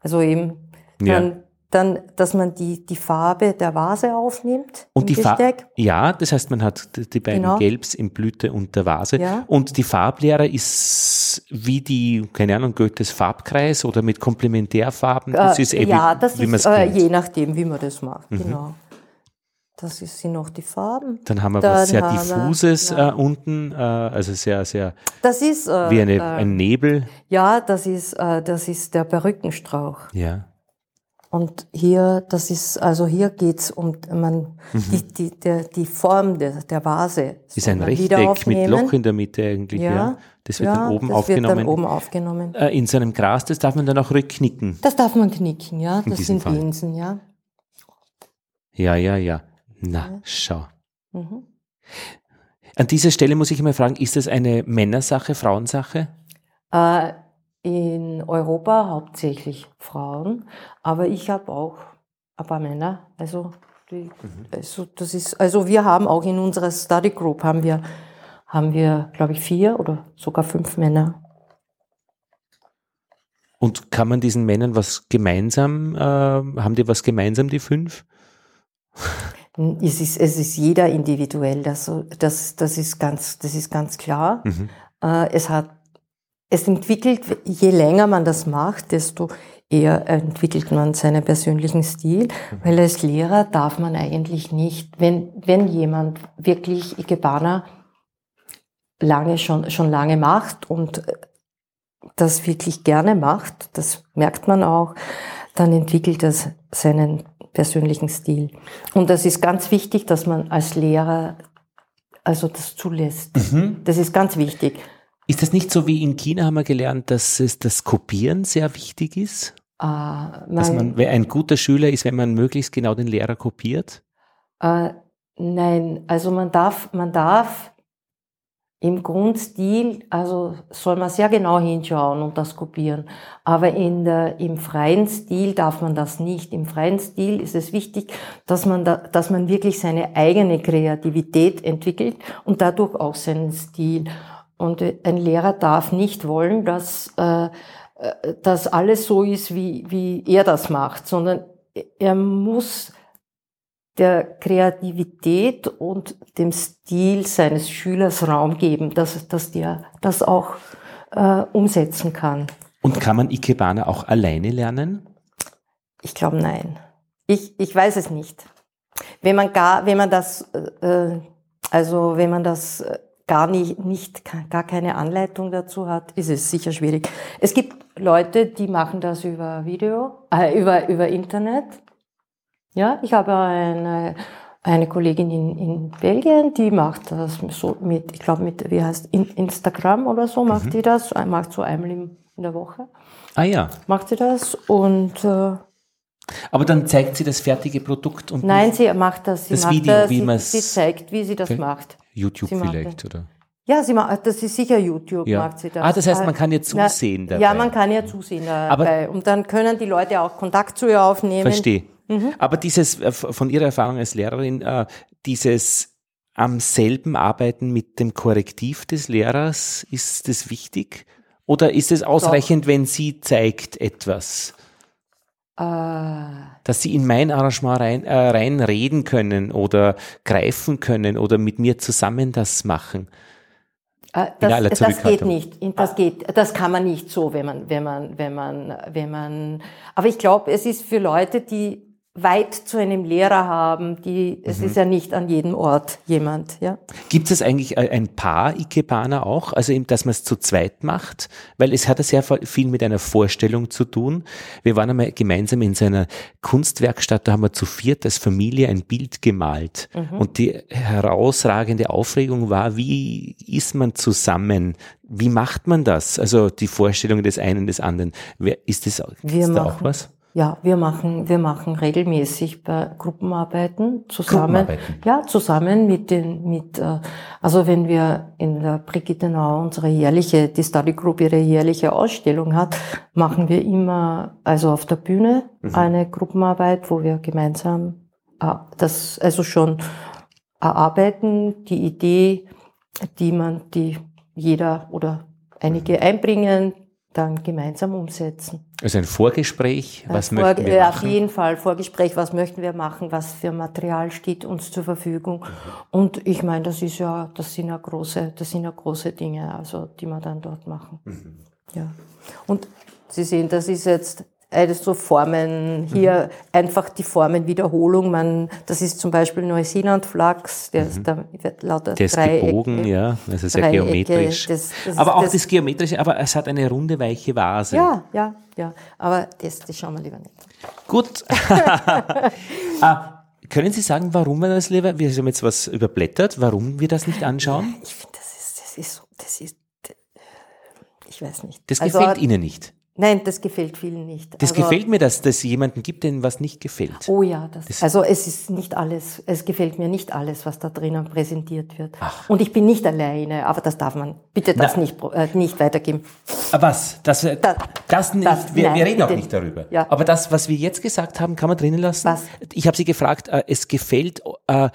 Also eben, Ja. dann, dann, dass man die, die Farbe der Vase aufnimmt und die Farbe, ja, das heißt, man hat die- die beiden Genau. Gelbs in Blüte und der Vase. Ja. Und die Farblehre ist wie die, keine Ahnung, Goethes Farbkreis oder mit Komplementärfarben. Das Äh, ist eben, ja, das wie ist äh, je nachdem, wie man das macht, Mhm. genau. Das ist, sind noch die Farben. Dann haben wir Dann was sehr wir- diffuses ja. äh, unten, äh, also sehr, sehr Das ist, äh, wie eine, äh, ein Nebel. ja, das ist, äh, das ist der Perückenstrauch. Ja. Und hier, das ist, also hier geht's um, man, die, die, der, die Form der, der Vase. Mhm. Ist ein Rechteck mit. Loch in der Mitte eigentlich. Ja. Ja, Das wird ja, dann oben das aufgenommen. Wird dann oben aufgenommen. Äh, in seinem Gras, das darf man dann auch rückknicken. Das darf man knicken, ja. Das sind Fall. Linsen, ja. Ja, ja, ja. Na, schau. Mhm. An dieser Stelle muss ich mal fragen, ist das eine Männersache, Frauensache? Äh, in Europa hauptsächlich Frauen, aber ich habe auch ein paar Männer. Also, die, also das ist, also wir haben auch in unserer Study Group haben wir, haben wir, glaube ich, vier oder sogar fünf Männer. Und kann man diesen Männern was gemeinsam, äh, haben die was gemeinsam, die fünf? Es ist, es ist jeder individuell, das, das, das, ist, ganz, das ist ganz klar. Äh, es, hat, es entwickelt, je länger man das macht, desto eher entwickelt man seinen persönlichen Stil, weil als Lehrer darf man eigentlich nicht, wenn, wenn jemand wirklich Ikebana lange schon, schon lange macht und das wirklich gerne macht, das merkt man auch, dann entwickelt das seinen persönlichen Stil. Und das ist ganz wichtig, dass man als Lehrer also das zulässt. Das ist ganz wichtig. Ist das nicht so wie in China haben wir gelernt, dass es das Kopieren sehr wichtig ist? Äh, Dass man- ein guter Schüler ist, wenn man möglichst genau den Lehrer kopiert? Äh, nein, also man darf, man darf im Grundstil, also soll man sehr genau hinschauen und das kopieren. Aber in der, im freien Stil darf man das nicht. Im freien Stil ist es wichtig, dass man, da, dass man wirklich seine eigene Kreativität entwickelt und dadurch auch seinen Stil. Und ein Lehrer darf nicht wollen, dass, äh, äh, dass alles so ist, wie, wie er das macht, sondern er muss der Kreativität und dem Stil seines Schülers Raum geben, dass, dass der das auch äh, umsetzen kann. Und kann man Ikebana auch alleine lernen? Ich glaube nein. Ich, ich weiß es nicht. Wenn man gar, wenn man das, äh, also wenn man das äh, gar nicht, nicht, gar keine Anleitung dazu hat, ist es sicher schwierig. Es gibt Leute, die machen das über Video, äh, über, über Internet. Ja, ich habe eine, eine Kollegin in, in Belgien, die macht das so mit, ich glaube mit, wie heißt, in, Instagram oder so macht die das, macht so einmal im, in der Woche, Ah ja. macht sie das und äh, Aber dann zeigt sie das fertige Produkt und Nein, sie macht das. Sie Das macht Video, das, wie sie, man's- sie zeigt, wie sie das Okay. macht. YouTube sie vielleicht, oder? Ja, sie macht, das ist sicher YouTube, Ja. macht sie das. Ah, das heißt, Äh, man kann ja na, zusehen Ja, dabei. man kann ja zusehen Aber- dabei. Und dann können die Leute auch Kontakt zu ihr aufnehmen. Verstehe. Mhm. Aber dieses, äh, von Ihrer Erfahrung als Lehrerin, äh, dieses am selben Arbeiten mit dem Korrektiv des Lehrers, ist das wichtig? Oder ist es ausreichend, wenn sie zeigt etwas? Dass sie in mein Arrangement rein, äh, reinreden können oder greifen können oder mit mir zusammen das machen? Äh, Das, das geht nicht. Das geht, das kann man nicht so, wenn man, wenn man, wenn man, wenn man. Aber ich glaube, es ist für Leute, die weit zu einem Lehrer haben, die, es Mhm. ist ja nicht an jedem Ort jemand, ja. Gibt es eigentlich ein Paar Ikebana auch, also eben, dass man es zu zweit macht? Weil es hat ja sehr viel mit einer Vorstellung zu tun. Wir waren einmal gemeinsam in so einer Kunstwerkstatt, da haben wir zu viert als Familie ein Bild gemalt. Mhm. Und die herausragende Aufregung war, wie ist man zusammen? Wie macht man das? Also die Vorstellung des einen, des anderen. Wer, ist das Wir ist da auch machen- was? Ja, wir machen, wir machen regelmäßig bei Gruppenarbeiten zusammen. Gruppenarbeiten? Ja, zusammen mit den, mit, äh, also wenn wir in der Brigittenau unsere jährliche, die Study Group ihre jährliche Ausstellung hat, machen wir immer, also auf der Bühne Mhm. eine Gruppenarbeit, wo wir gemeinsam äh, das, also schon erarbeiten, die Idee, die man, die jeder oder einige einbringen, dann gemeinsam umsetzen. Also ein Vorgespräch, was Vor- möchten wir äh, Auf machen? jeden Fall Vorgespräch, was möchten wir machen, was für Material steht uns zur Verfügung. Mhm. Und ich meine, das ist ja, das sind ja große, das sind ja große Dinge, also die wir dann dort machen. Mhm. Ja. Und Sie sehen, das ist jetzt alles so Formen, hier einfach die Formenwiederholung. Man, das ist zum Beispiel Neuseeland-Flachs, der ist da wird lauter Mhm. Der ist Dreiecke. gebogen, ja, also sehr Dreiecke, geometrisch. das- das- aber auch das- das, Geometrische, aber es hat eine runde, weiche Vase. Ja, ja, ja. Aber das, das schauen wir lieber nicht. Gut. ah, können Sie sagen, warum wir das lieber, wir haben jetzt was überblättert, warum wir das nicht anschauen? Ich finde, das ist, das ist das ist, äh, ich weiß nicht. Das Also, gefällt Ihnen nicht. Nein, das gefällt vielen nicht. Das Also, gefällt mir, dass es jemanden gibt, denen was nicht gefällt. Oh ja, das, Das- also es ist nicht alles, es gefällt mir nicht alles, was da drinnen präsentiert wird. Ach. Und ich bin nicht alleine, aber das darf man bitte das Na. nicht, äh, nicht weitergeben. Ah, was? Das, das, Das- nicht, das- wir, nein, wir reden auch bitte. nicht darüber. Ja. Aber das, was wir jetzt gesagt haben, kann man drinnen lassen? Was? Ich habe Sie gefragt, äh, es gefällt, äh,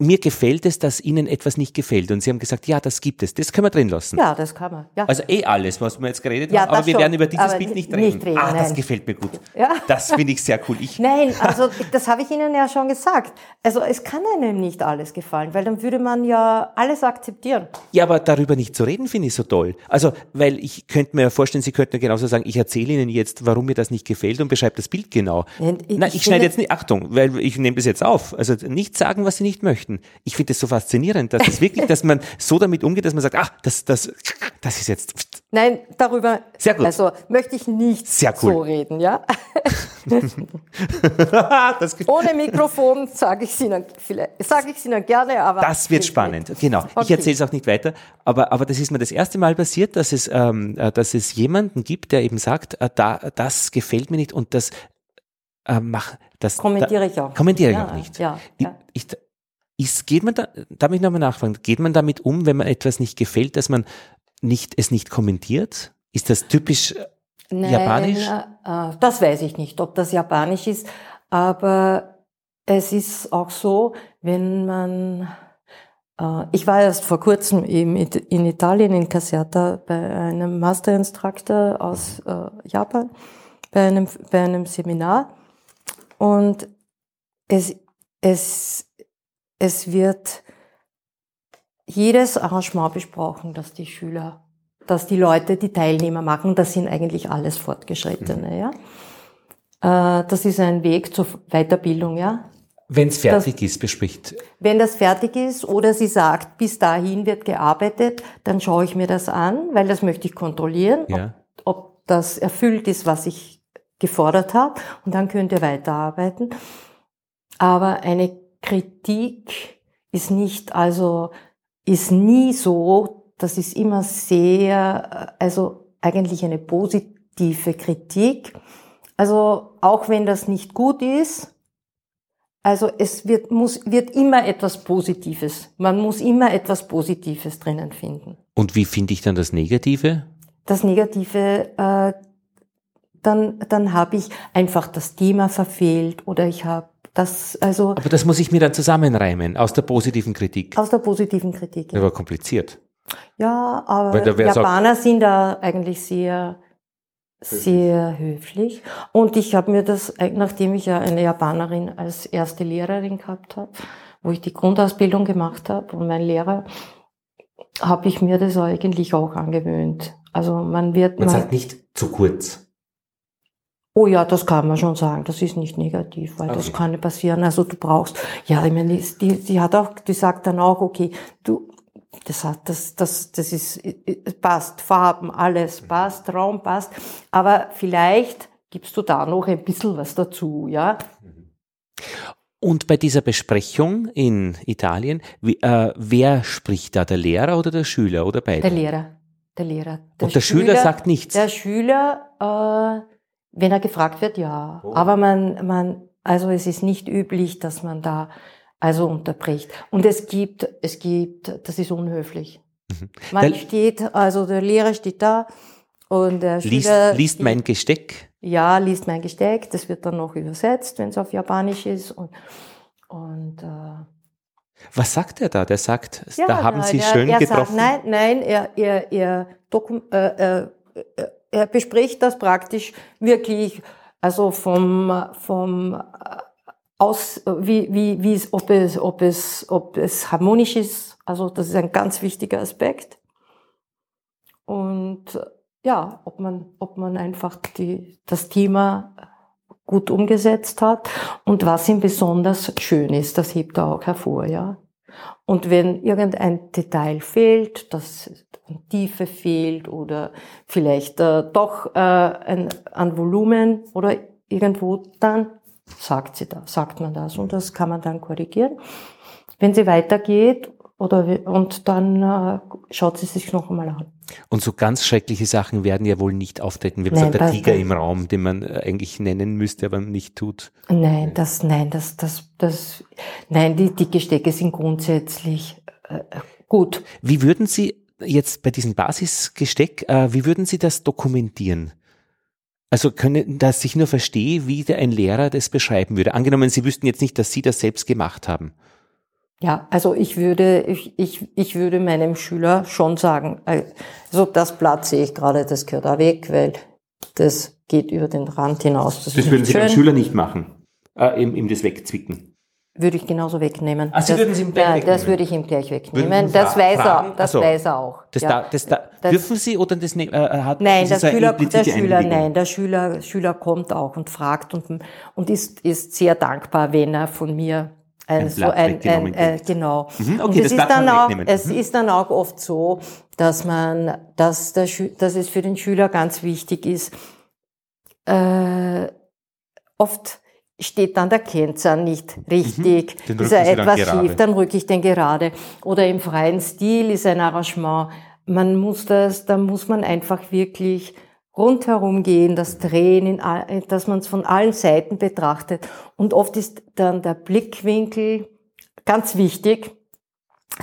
mir gefällt es, dass Ihnen etwas nicht gefällt. Und Sie haben gesagt, ja, das gibt es. Das können wir drin lassen. Ja, das kann man. Ja. Also eh alles, was wir jetzt geredet Ja, haben, aber wir schon, werden über dieses aber Bild nicht nicht reden. reden, ah, das gefällt mir gut. Ja. Das finde ich sehr cool. Ich, Nein, also das habe ich Ihnen ja schon gesagt. Also es kann einem nicht alles gefallen, weil dann würde man ja alles akzeptieren. ja, aber darüber nicht zu reden, finde ich so toll. Also, weil ich könnte mir vorstellen, Sie könnten ja genauso sagen, ich erzähle Ihnen jetzt, warum mir das nicht gefällt und beschreibe das Bild genau. Nein, ich- Nein, ich schneide jetzt nicht, Achtung, weil ich nehme das jetzt auf. Also nicht sagen, was Sie nicht möchten. Ich finde das so faszinierend, dass es wirklich, dass man so damit umgeht, dass man sagt, ach, das, das, das ist jetzt, Nein, darüber Sehr gut. Also möchte ich nicht Sehr cool. so reden, ja. Ohne Mikrofon sage ich es Ihnen ich gerne, aber Das wird nicht spannend, mit. genau. Ich Okay. erzähle es auch nicht weiter, aber, aber das ist mir das erste Mal passiert, dass es, ähm, äh, dass es jemanden gibt, der eben sagt, äh, da, das gefällt mir nicht und das äh, mach, das Kommentiere ich da, auch. Kommentiere Ja, ich auch nicht. ja, Ich, ja. ich, ist, geht man da, darf ich nochmal nachfragen, geht man damit um, wenn man etwas nicht gefällt, dass man nicht, es nicht kommentiert? Ist das typisch äh, Nein, Japanisch? Äh, das weiß ich nicht, ob das Japanisch ist, aber es ist auch so, wenn man äh, ich war erst vor kurzem eben in Italien in Caserta bei einem Master Instructor aus äh, Japan bei einem bei einem Seminar und es es es wird jedes Arrangement besprochen, das die Schüler, dass die Leute, die Teilnehmer machen. Das sind eigentlich alles Fortgeschrittene, ja. Äh, Das ist ein Weg zur Weiterbildung, ja. wenn es fertig ist, bespricht? Wenn das fertig ist oder sie sagt, bis dahin wird gearbeitet, dann schaue ich mir das an, weil das möchte ich kontrollieren, Ja. ob, ob das erfüllt ist, was ich gefordert habe. Und dann könnt ihr weiterarbeiten. Aber eine Kritik ist nicht, also ist nie so, das ist immer sehr, also eigentlich eine positive Kritik. Also auch wenn das nicht gut ist, also es wird, muss, wird immer etwas Positives, man muss immer etwas Positives drinnen finden. Und wie finde ich dann das Negative? Das Negative, äh, dann, dann habe ich einfach das Thema verfehlt oder ich habe das, also Aber das muss ich mir dann zusammenreimen aus der positiven Kritik. aus der positiven Kritik. Das war kompliziert. Ja, aber da wer sagt- Japaner sind da eigentlich sehr, sehr höflich. Und ich habe mir das, äh, nachdem ich ja eine Japanerin als erste Lehrerin gehabt habe, wo ich die Grundausbildung gemacht habe und mein Lehrer, habe ich mir das eigentlich auch angewöhnt. Also man wird Man sagt nicht zu kurz. Oh ja, das kann man schon sagen. Das ist nicht negativ, weil okay. das kann nicht passieren. Also du brauchst, ja, ich meine, die, die hat auch, die sagt dann auch, okay, du, das hat, das, das, das ist, passt, Farben, alles passt, Raum passt. Aber vielleicht gibst du da noch ein bisschen was dazu, ja. Und bei dieser Besprechung in Italien, wie, äh, wer spricht da, der Lehrer oder der Schüler oder beide? Der Lehrer. Der Lehrer. Der Und der Schüler, Schüler, sagt nichts? Der Schüler, äh, wenn er gefragt wird, ja. Oh. Aber man, man, also es ist nicht üblich, dass man da also unterbricht. Und es gibt, es gibt, das ist unhöflich. Mhm. Man der, steht, also der Lehrer steht da und der liest, Schüler liest mein Gesteck. Ja, liest mein Gesteck. Das wird dann noch übersetzt, wenn es auf Japanisch ist und und äh, was sagt er da? Der sagt, ja, da haben Sie der, schön er getroffen. Sagt, nein, nein, er, er, er, dokum, äh, äh, er bespricht das praktisch wirklich, also vom, vom äh, aus, wie, wie, wie es, ob es, ob es, ob es harmonisch ist. Also das ist ein ganz wichtiger Aspekt. Und ja, ob man, ob man einfach die, das Thema gut umgesetzt hat und was ihm besonders schön ist, das hebt er auch hervor, ja. Und wenn irgendein Detail fehlt, dass Tiefe fehlt oder vielleicht äh, doch äh, ein, an Volumen oder irgendwo, dann sagt sie da, sagt man das und das kann man dann korrigieren. Wenn sie weitergeht oder und dann äh, schaut sie sich noch einmal an. Und so ganz schreckliche Sachen werden ja wohl nicht auftreten. Wir haben gesagt, der Tiger im Raum, den man äh, eigentlich nennen müsste, aber nicht tut. Nein, das, nein, das, das, das, nein, die, die Gestecke sind grundsätzlich äh, gut. Wie würden Sie jetzt bei diesem Basisgesteck, äh, wie würden Sie das dokumentieren? Also können, dass ich nur verstehe, wie der ein Lehrer das beschreiben würde. Angenommen, Sie wüssten jetzt nicht, dass Sie das selbst gemacht haben. Ja, also ich würde, ich, ich, ich würde meinem Schüler schon sagen, also das Blatt sehe ich gerade, das gehört da weg, weil das geht über den Rand hinaus. Das, das würden Sie schön. beim Schüler nicht machen, äh, ihm, ihm das wegzwicken. Würde ich genauso wegnehmen. Sie das, würden Sie ihm gleich wegnehmen? Das würde ich ihm gleich wegnehmen. Das weiß er, das so. weiß er auch. Das, ja. da, das, da, das dürfen Sie oder das ne, äh, hat Nein, der Schüler, der Schüler, nein, der Schüler, Schüler kommt auch und fragt und, und ist, ist sehr dankbar, wenn er von mir ein, ein so ein, ein, ein, genau. Mhm, okay, und es ist dann auch, es mhm. ist dann auch oft so, dass man, dass der, dass es für den Schüler ganz wichtig ist, äh, oft steht dann der Kennzahn nicht richtig, mhm, ist er etwas schief, dann rücke ich den gerade. Oder im freien Stil ist ein Arrangement. Man muss das, da muss man einfach wirklich rundherum gehen, das Drehen, in, dass man es von allen Seiten betrachtet. Und oft ist dann der Blickwinkel ganz wichtig.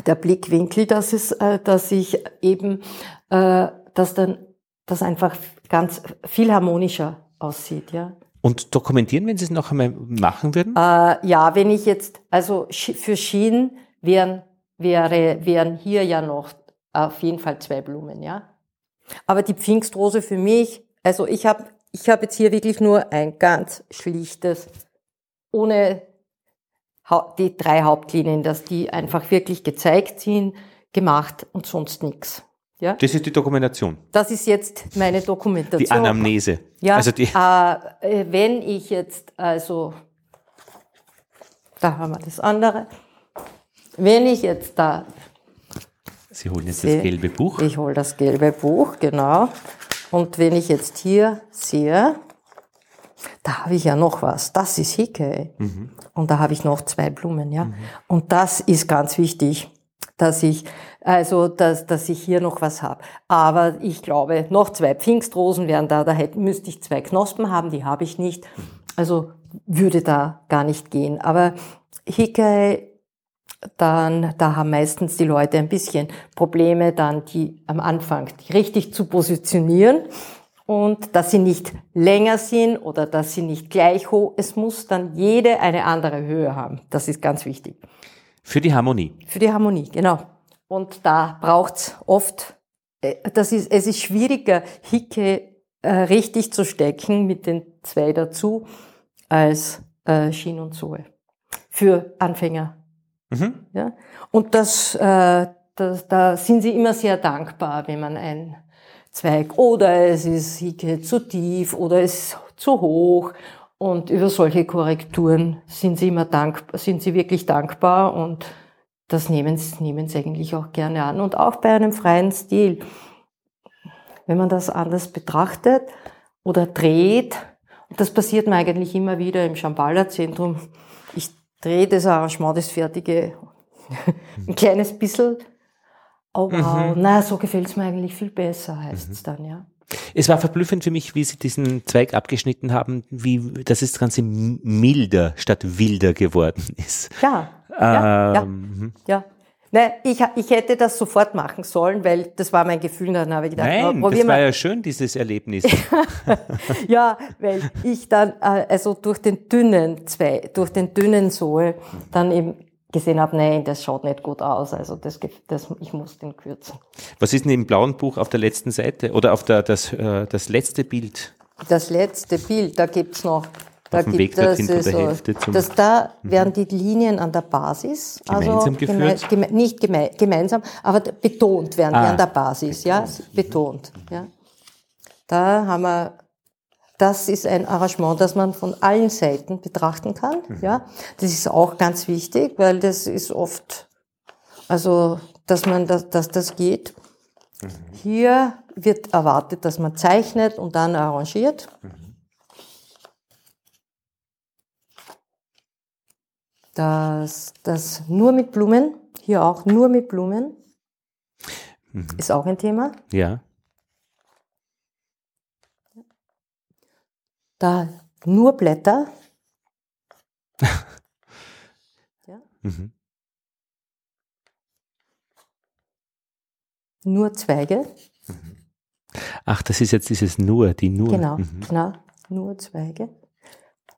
Der Blickwinkel, dass es, äh, dass ich eben, äh, dass dann, das einfach ganz viel harmonischer aussieht, ja. Und dokumentieren, wenn Sie es noch einmal machen würden? Äh, ja, wenn ich jetzt, also für Schienen wären, wäre, wären hier ja noch auf jeden Fall zwei Blumen, ja. Aber die Pfingstrose für mich, also ich habe ich hab jetzt hier wirklich nur ein ganz schlichtes, ohne die drei Hauptlinien, dass die einfach wirklich gezeigt sind, gemacht und sonst nichts. Ja? Das ist die Dokumentation. Das ist jetzt meine Dokumentation. Die Anamnese. Ja, also die äh, wenn ich jetzt, also, da haben wir das andere. Wenn ich jetzt da. Sie holen jetzt sehe, das gelbe Buch. Ich hole das gelbe Buch, genau. Und wenn ich jetzt hier sehe, da habe ich ja noch was. Das ist Hicke. Mhm. Und da habe ich noch zwei Blumen, ja. Mhm. Und das ist ganz wichtig dass ich also dass, dass ich hier noch was habe. Aber ich glaube, noch zwei Pfingstrosen wären da, da hätte, müsste ich zwei Knospen haben, die habe ich nicht. Also würde da gar nicht gehen. Aber Hickey, dann, da haben meistens die Leute ein bisschen Probleme, dann die am Anfang die richtig zu positionieren und dass sie nicht länger sind oder dass sie nicht gleich hoch. Es muss dann jede eine andere Höhe haben. Das ist ganz wichtig. Für die Harmonie. Für die Harmonie, genau. Und da braucht's oft, äh, das ist, es ist schwieriger, Hicke äh, richtig zu stecken mit den zwei dazu, als äh, Schien und Sohe. Für Anfänger. Mhm. Ja? Und das, äh, das, da sind sie immer sehr dankbar, wenn man ein Zweig oder es ist Hicke zu tief oder es zu hoch. Und über solche Korrekturen sind sie immer dankbar, sind sie wirklich dankbar und das nehmen, nehmen sie eigentlich auch gerne an. Und auch bei einem freien Stil. Wenn man das anders betrachtet oder dreht, und das passiert mir eigentlich immer wieder im Shambhala-Zentrum, ich drehe das Arrangement, das fertige, ein kleines bisschen. Oh wow, mhm. na, so gefällt es mir eigentlich viel besser, heißt es mhm. dann, ja. Es war verblüffend für mich, wie Sie diesen Zweig abgeschnitten haben, wie dass das Ganze milder statt wilder geworden ist. Ja, ja, ja, ähm, ja. Nein, ich, ich hätte das sofort machen sollen, weil das war mein Gefühl. Dann habe ich gedacht, Nein, oh, das war ja schön, dieses Erlebnis. ja, weil ich dann äh, also durch den dünnen Zweig, durch den dünnen Sohl dann eben gesehen habe, nein, das schaut nicht gut aus. Also das, das, ich muss den kürzen. Was ist denn im blauen Buch auf der letzten Seite oder auf der, das, äh, das letzte Bild? Das letzte Bild, da gibt's noch da gibt Weg es so, dass da mhm. werden die Linien an der Basis, gemeinsam also geführt? Geme, nicht geme, gemeinsam, aber betont werden ah, die an der Basis, ja, betont, ja. Da haben wir das ist ein Arrangement, das man von allen Seiten betrachten kann. Mhm. Ja, das ist auch ganz wichtig, weil das ist oft, also, dass man, dass, dass das geht. Mhm. Hier wird erwartet, dass man zeichnet und dann arrangiert. Mhm. Das, das nur mit Blumen, hier auch nur mit Blumen, mhm. ist auch ein Thema. Ja. Da nur Blätter. ja. Mhm. Nur Zweige. Mhm. Ach, das ist jetzt dieses nur, die nur. Genau, mhm. genau, nur Zweige.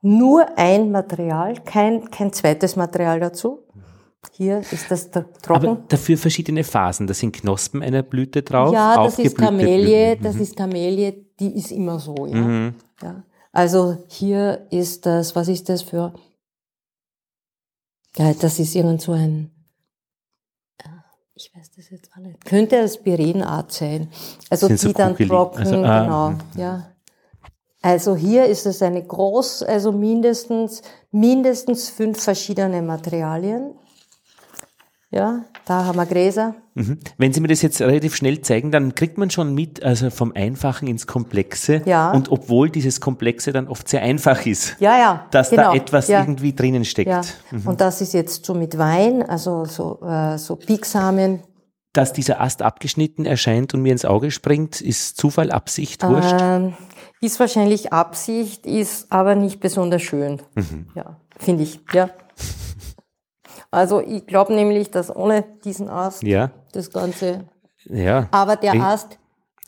Nur ein Material, kein, kein zweites Material dazu. Hier ist das trocken. Aber dafür verschiedene Phasen. Da sind Knospen einer Blüte drauf. Ja, das ist Kamelie, das mhm. ist Kamelie, die ist immer so, ja. Mhm. ja. Also hier ist das, was ist das für, ja, das ist irgend so ein, ich weiß das jetzt auch nicht, könnte Aspirinart sein. Also Sind die so dann trocken, also, ah, genau, mhm. ja. Also hier ist es eine groß, also mindestens, mindestens fünf verschiedene Materialien. Ja, da haben wir Gräser. Mhm. Wenn Sie mir das jetzt relativ schnell zeigen, dann kriegt man schon mit, also vom Einfachen ins Komplexe. Ja. Und obwohl dieses Komplexe dann oft sehr einfach ist. Ja, ja. Dass genau. da etwas ja. irgendwie drinnen steckt. Ja. Mhm. Und das ist jetzt so mit Wein, also so, äh, so Pieksamen. Dass dieser Ast abgeschnitten erscheint und mir ins Auge springt, ist Zufall, Absicht, Wurscht? Ähm, ist wahrscheinlich Absicht, ist aber nicht besonders schön. Mhm. Ja, finde ich, ja. Also ich glaube nämlich, dass ohne diesen Ast ja. das Ganze. Ja. Aber der ich Ast.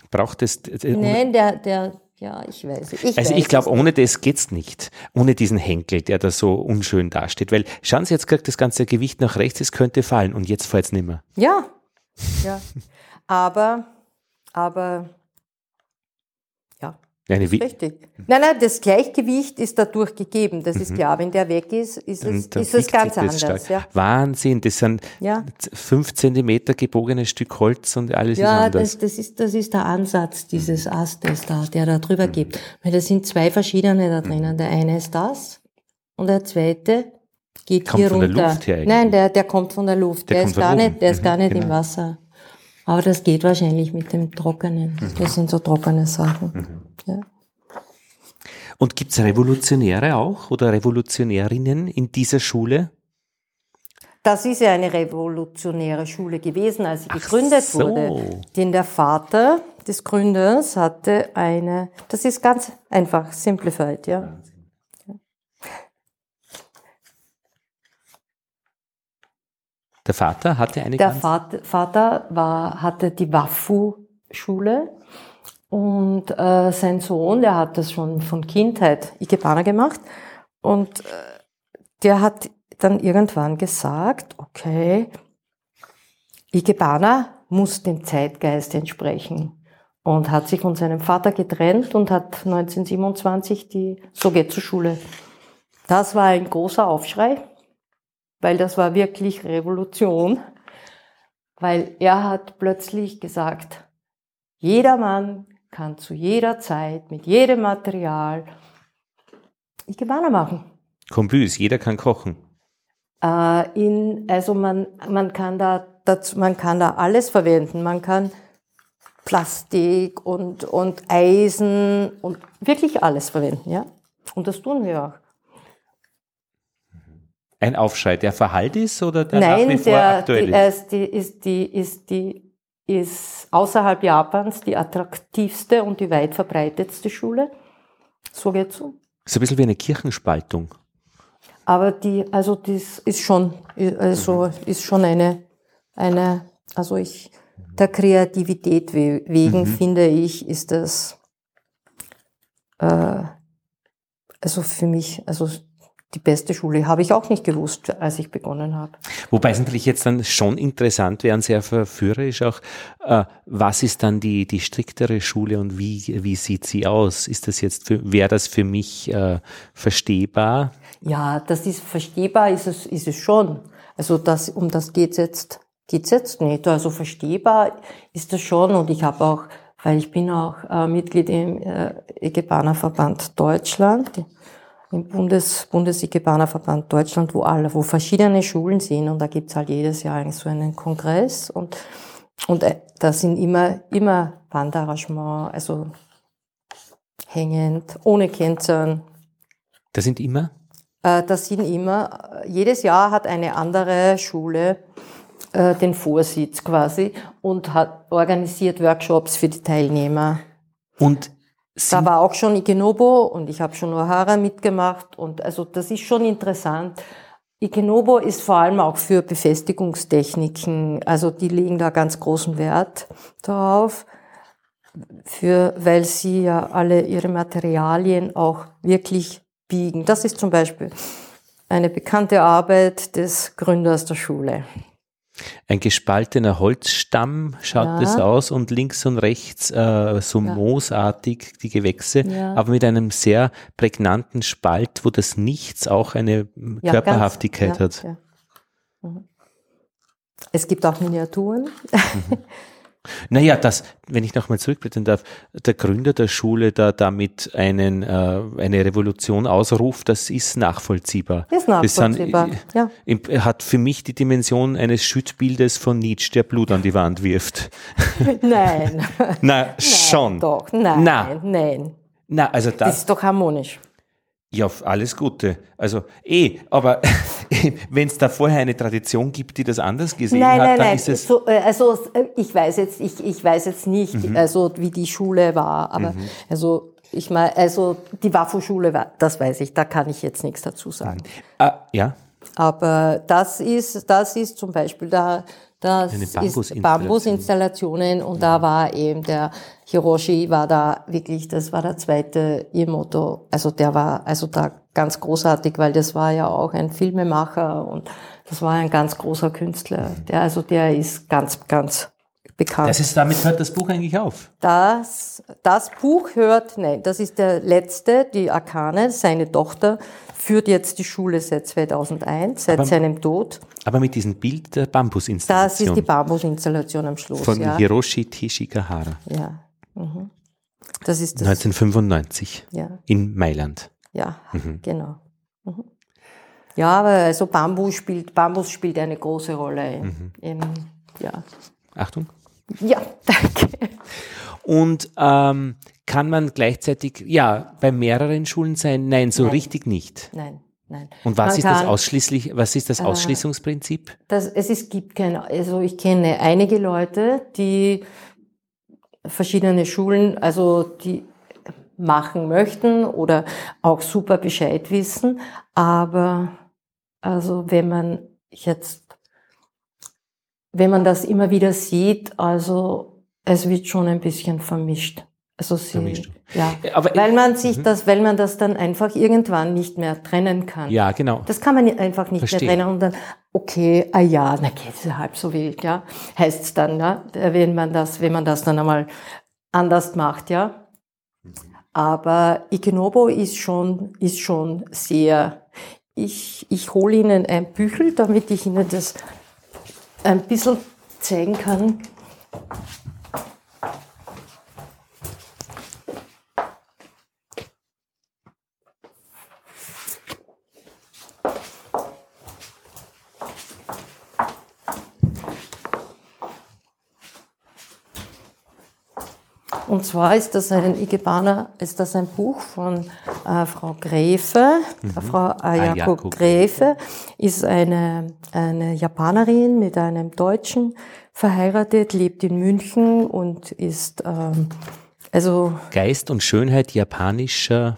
Braucht es. Äh, nein, der, der, ja, ich weiß. Ich also weiß ich glaube, ohne das geht's nicht. Ohne diesen Henkel, der da so unschön dasteht. Weil schauen Sie, jetzt kriegt das ganze Gewicht nach rechts, es könnte fallen und jetzt fällt es nicht mehr. Ja, ja. aber, aber eine Richtig. Nein, nein, das Gleichgewicht ist dadurch gegeben. Das ist mhm. klar. Wenn der weg ist, ist es, ist es ganz anders. Ja. Wahnsinn. Das sind ja. fünf Zentimeter gebogenes Stück Holz und alles ja, ist anders. Ja, das, das, ist, das ist der Ansatz dieses Astes da, der da drüber mhm. gibt. Weil da sind zwei verschiedene da drinnen. Der eine ist das und der zweite geht kommt hier runter. Der Luft her Nein, der, der kommt von der Luft. Der, der ist gar nicht, der ist gar nicht genau. im Wasser. Aber das geht wahrscheinlich mit dem Trockenen. Mhm. Das sind so trockene Sachen. Mhm. Ja. Und gibt es Revolutionäre auch oder Revolutionärinnen in dieser Schule? Das ist ja eine revolutionäre Schule gewesen, als sie Ach gegründet so. wurde. Denn der Vater des Gründers hatte eine, das ist ganz einfach, simplified, ja. Der Vater hatte eine Der Vater, Vater war, hatte die Wafu-Schule und äh, sein Sohn, der hat das schon von Kindheit Ikebana gemacht. Und äh, der hat dann irgendwann gesagt, okay, Ikebana muss dem Zeitgeist entsprechen. Und hat sich von seinem Vater getrennt und hat 1927 die So geht zur Schule. Das war ein großer Aufschrei, weil das war wirklich Revolution. Weil er hat plötzlich gesagt, jeder Mann kann zu jeder Zeit mit jedem Material Ikebana machen. Kombüs, jeder kann kochen. Äh, in, also man, man, kann da, dazu, man kann da alles verwenden. Man kann Plastik und, und Eisen und wirklich alles verwenden, ja. Und das tun wir auch. Ein Aufschrei, der verhallt ist oder der Nein, nach wie vor der, aktuell die, ist? die, ist, die, ist, die, ist außerhalb Japans die attraktivste und die weit verbreitetste Schule. So geht's so. Ist ein bisschen wie eine Kirchenspaltung. Aber die, also das ist schon, also ist schon eine, eine, also ich, der Kreativität we- wegen Mhm. finde ich, ist das, äh, also für mich, also die beste Schule habe ich auch nicht gewusst, als ich begonnen habe. Wobei es natürlich jetzt dann schon interessant wäre und sehr verführerisch auch, äh, was ist dann die, die striktere Schule und wie, wie sieht sie aus? Ist das jetzt für, wäre das für mich äh, verstehbar? Ja, das ist verstehbar, ist es, ist es schon. Also das, um das geht's jetzt, geht's jetzt nicht. Also verstehbar ist das schon und ich habe auch, weil ich bin auch äh, Mitglied im äh, Egebaner-Verband Deutschland, im Bundes, Bundes-Egebaner-Verband Deutschland, wo alle, wo verschiedene Schulen sind und da gibt's halt jedes Jahr eigentlich so einen Kongress und, und äh, da sind immer, immer Wanderarrangement, also hängend, ohne Kennzeichen, Das sind immer? äh, Das sind immer, jedes Jahr hat eine andere Schule äh, den Vorsitz quasi und hat organisiert Workshops für die Teilnehmer. Und Da sind, war auch schon Ikenobo und ich habe schon Ohara mitgemacht und also das ist schon interessant. Ikenobo ist vor allem auch für Befestigungstechniken, also die legen da ganz großen Wert darauf, für, weil sie ja alle ihre Materialien auch wirklich biegen. Das ist zum Beispiel eine bekannte Arbeit des Gründers der Schule. Ein gespaltener Holzstamm schaut Ja. das aus und links und rechts äh, so Ja. moosartig die Gewächse, Ja. aber mit einem sehr prägnanten Spalt, wo das Nichts auch eine Körperhaftigkeit ganz, hat. Mhm. Es gibt auch Miniaturen. Naja, das, wenn ich nochmal zurückblättern darf, der Gründer der Schule da damit einen, äh, eine Revolution ausruft, das ist nachvollziehbar. Ist Das sind, nachvollziehbar. ja. hat für mich die Dimension eines Schüttbildes von Nietzsche, der Blut an die Wand wirft. Nein. Na, schon. Doch, nein, Na. nein. Na, also Das das, ist doch harmonisch. Ja, alles Gute. Also, eh, aber wenn es da vorher eine Tradition gibt, die das anders gesehen Nein, hat, nein, dann nein. ist es, So, äh, also äh, ich weiß jetzt, ich, ich weiß jetzt nicht, Mhm. also wie die Schule war, aber also ich meine, also die WAFO-Schule war, das weiß ich, da kann ich jetzt nichts dazu sagen. ah, ja, Aber das ist, das ist zum Beispiel da, das Eine ist Bambusinstallation. Bambusinstallationen und da war eben der Hiroshi war da wirklich, das war der zweite ihr Motto. Also der war also da ganz großartig, weil das war ja auch ein Filmemacher und das war ein ganz großer Künstler. Der also der ist ganz ganz bekannt. das ist, damit hört das Buch eigentlich auf. Das, das Buch hört, nein, das ist der letzte, die Akane, seine Tochter, führt jetzt die Schule seit 2001, seit Aber- seinem Tod. Aber mit diesem Bild der Das Bambusinstallation. ist die Bambusinstallation am Schluss, von ja. Hiroshi Teshigahara, ja. Mhm. Das ist das, 1995 ja, in Mailand. ja, Mhm. genau. Mhm. Ja, aber also Bambus spielt, Bambus spielt eine große Rolle. In, Mhm. in, ja. Achtung. ja, danke. Und ähm, kann man gleichzeitig, ja, bei mehreren Schulen sein? Nein, so Nein. richtig nicht. Nein, nein. Und was Man ist das ausschließlich, was ist das Äh, Ausschließungsprinzip? Das, es ist, gibt keine, also ich kenne einige Leute, die verschiedene Schulen, also die machen möchten oder auch super Bescheid wissen, aber also wenn man jetzt, wenn man das immer wieder sieht, also es wird schon ein bisschen vermischt. Also sie, ja, Aber- weil man sich das, weil man das dann einfach irgendwann nicht mehr trennen kann. Ja, genau. Das kann man einfach nicht Verstehe. mehr trennen und dann, okay, ah ja, na geht es ja halb so wild, ja, heißt es dann, ja, wenn man das, wenn man das dann einmal anders macht, ja. Aber Ikenobo ist schon, ist schon sehr, ich, ich hole Ihnen ein Büchel, damit ich Ihnen das ein bisschen zeigen kann. Und zwar ist das ein Ikebana, ist das ein Buch von äh, Frau Gräfe. Mhm. Frau Ayako, Ayako Gräfe ist eine, eine Japanerin mit einem Deutschen verheiratet, lebt in München und ist ähm, also Geist und Schönheit japanischer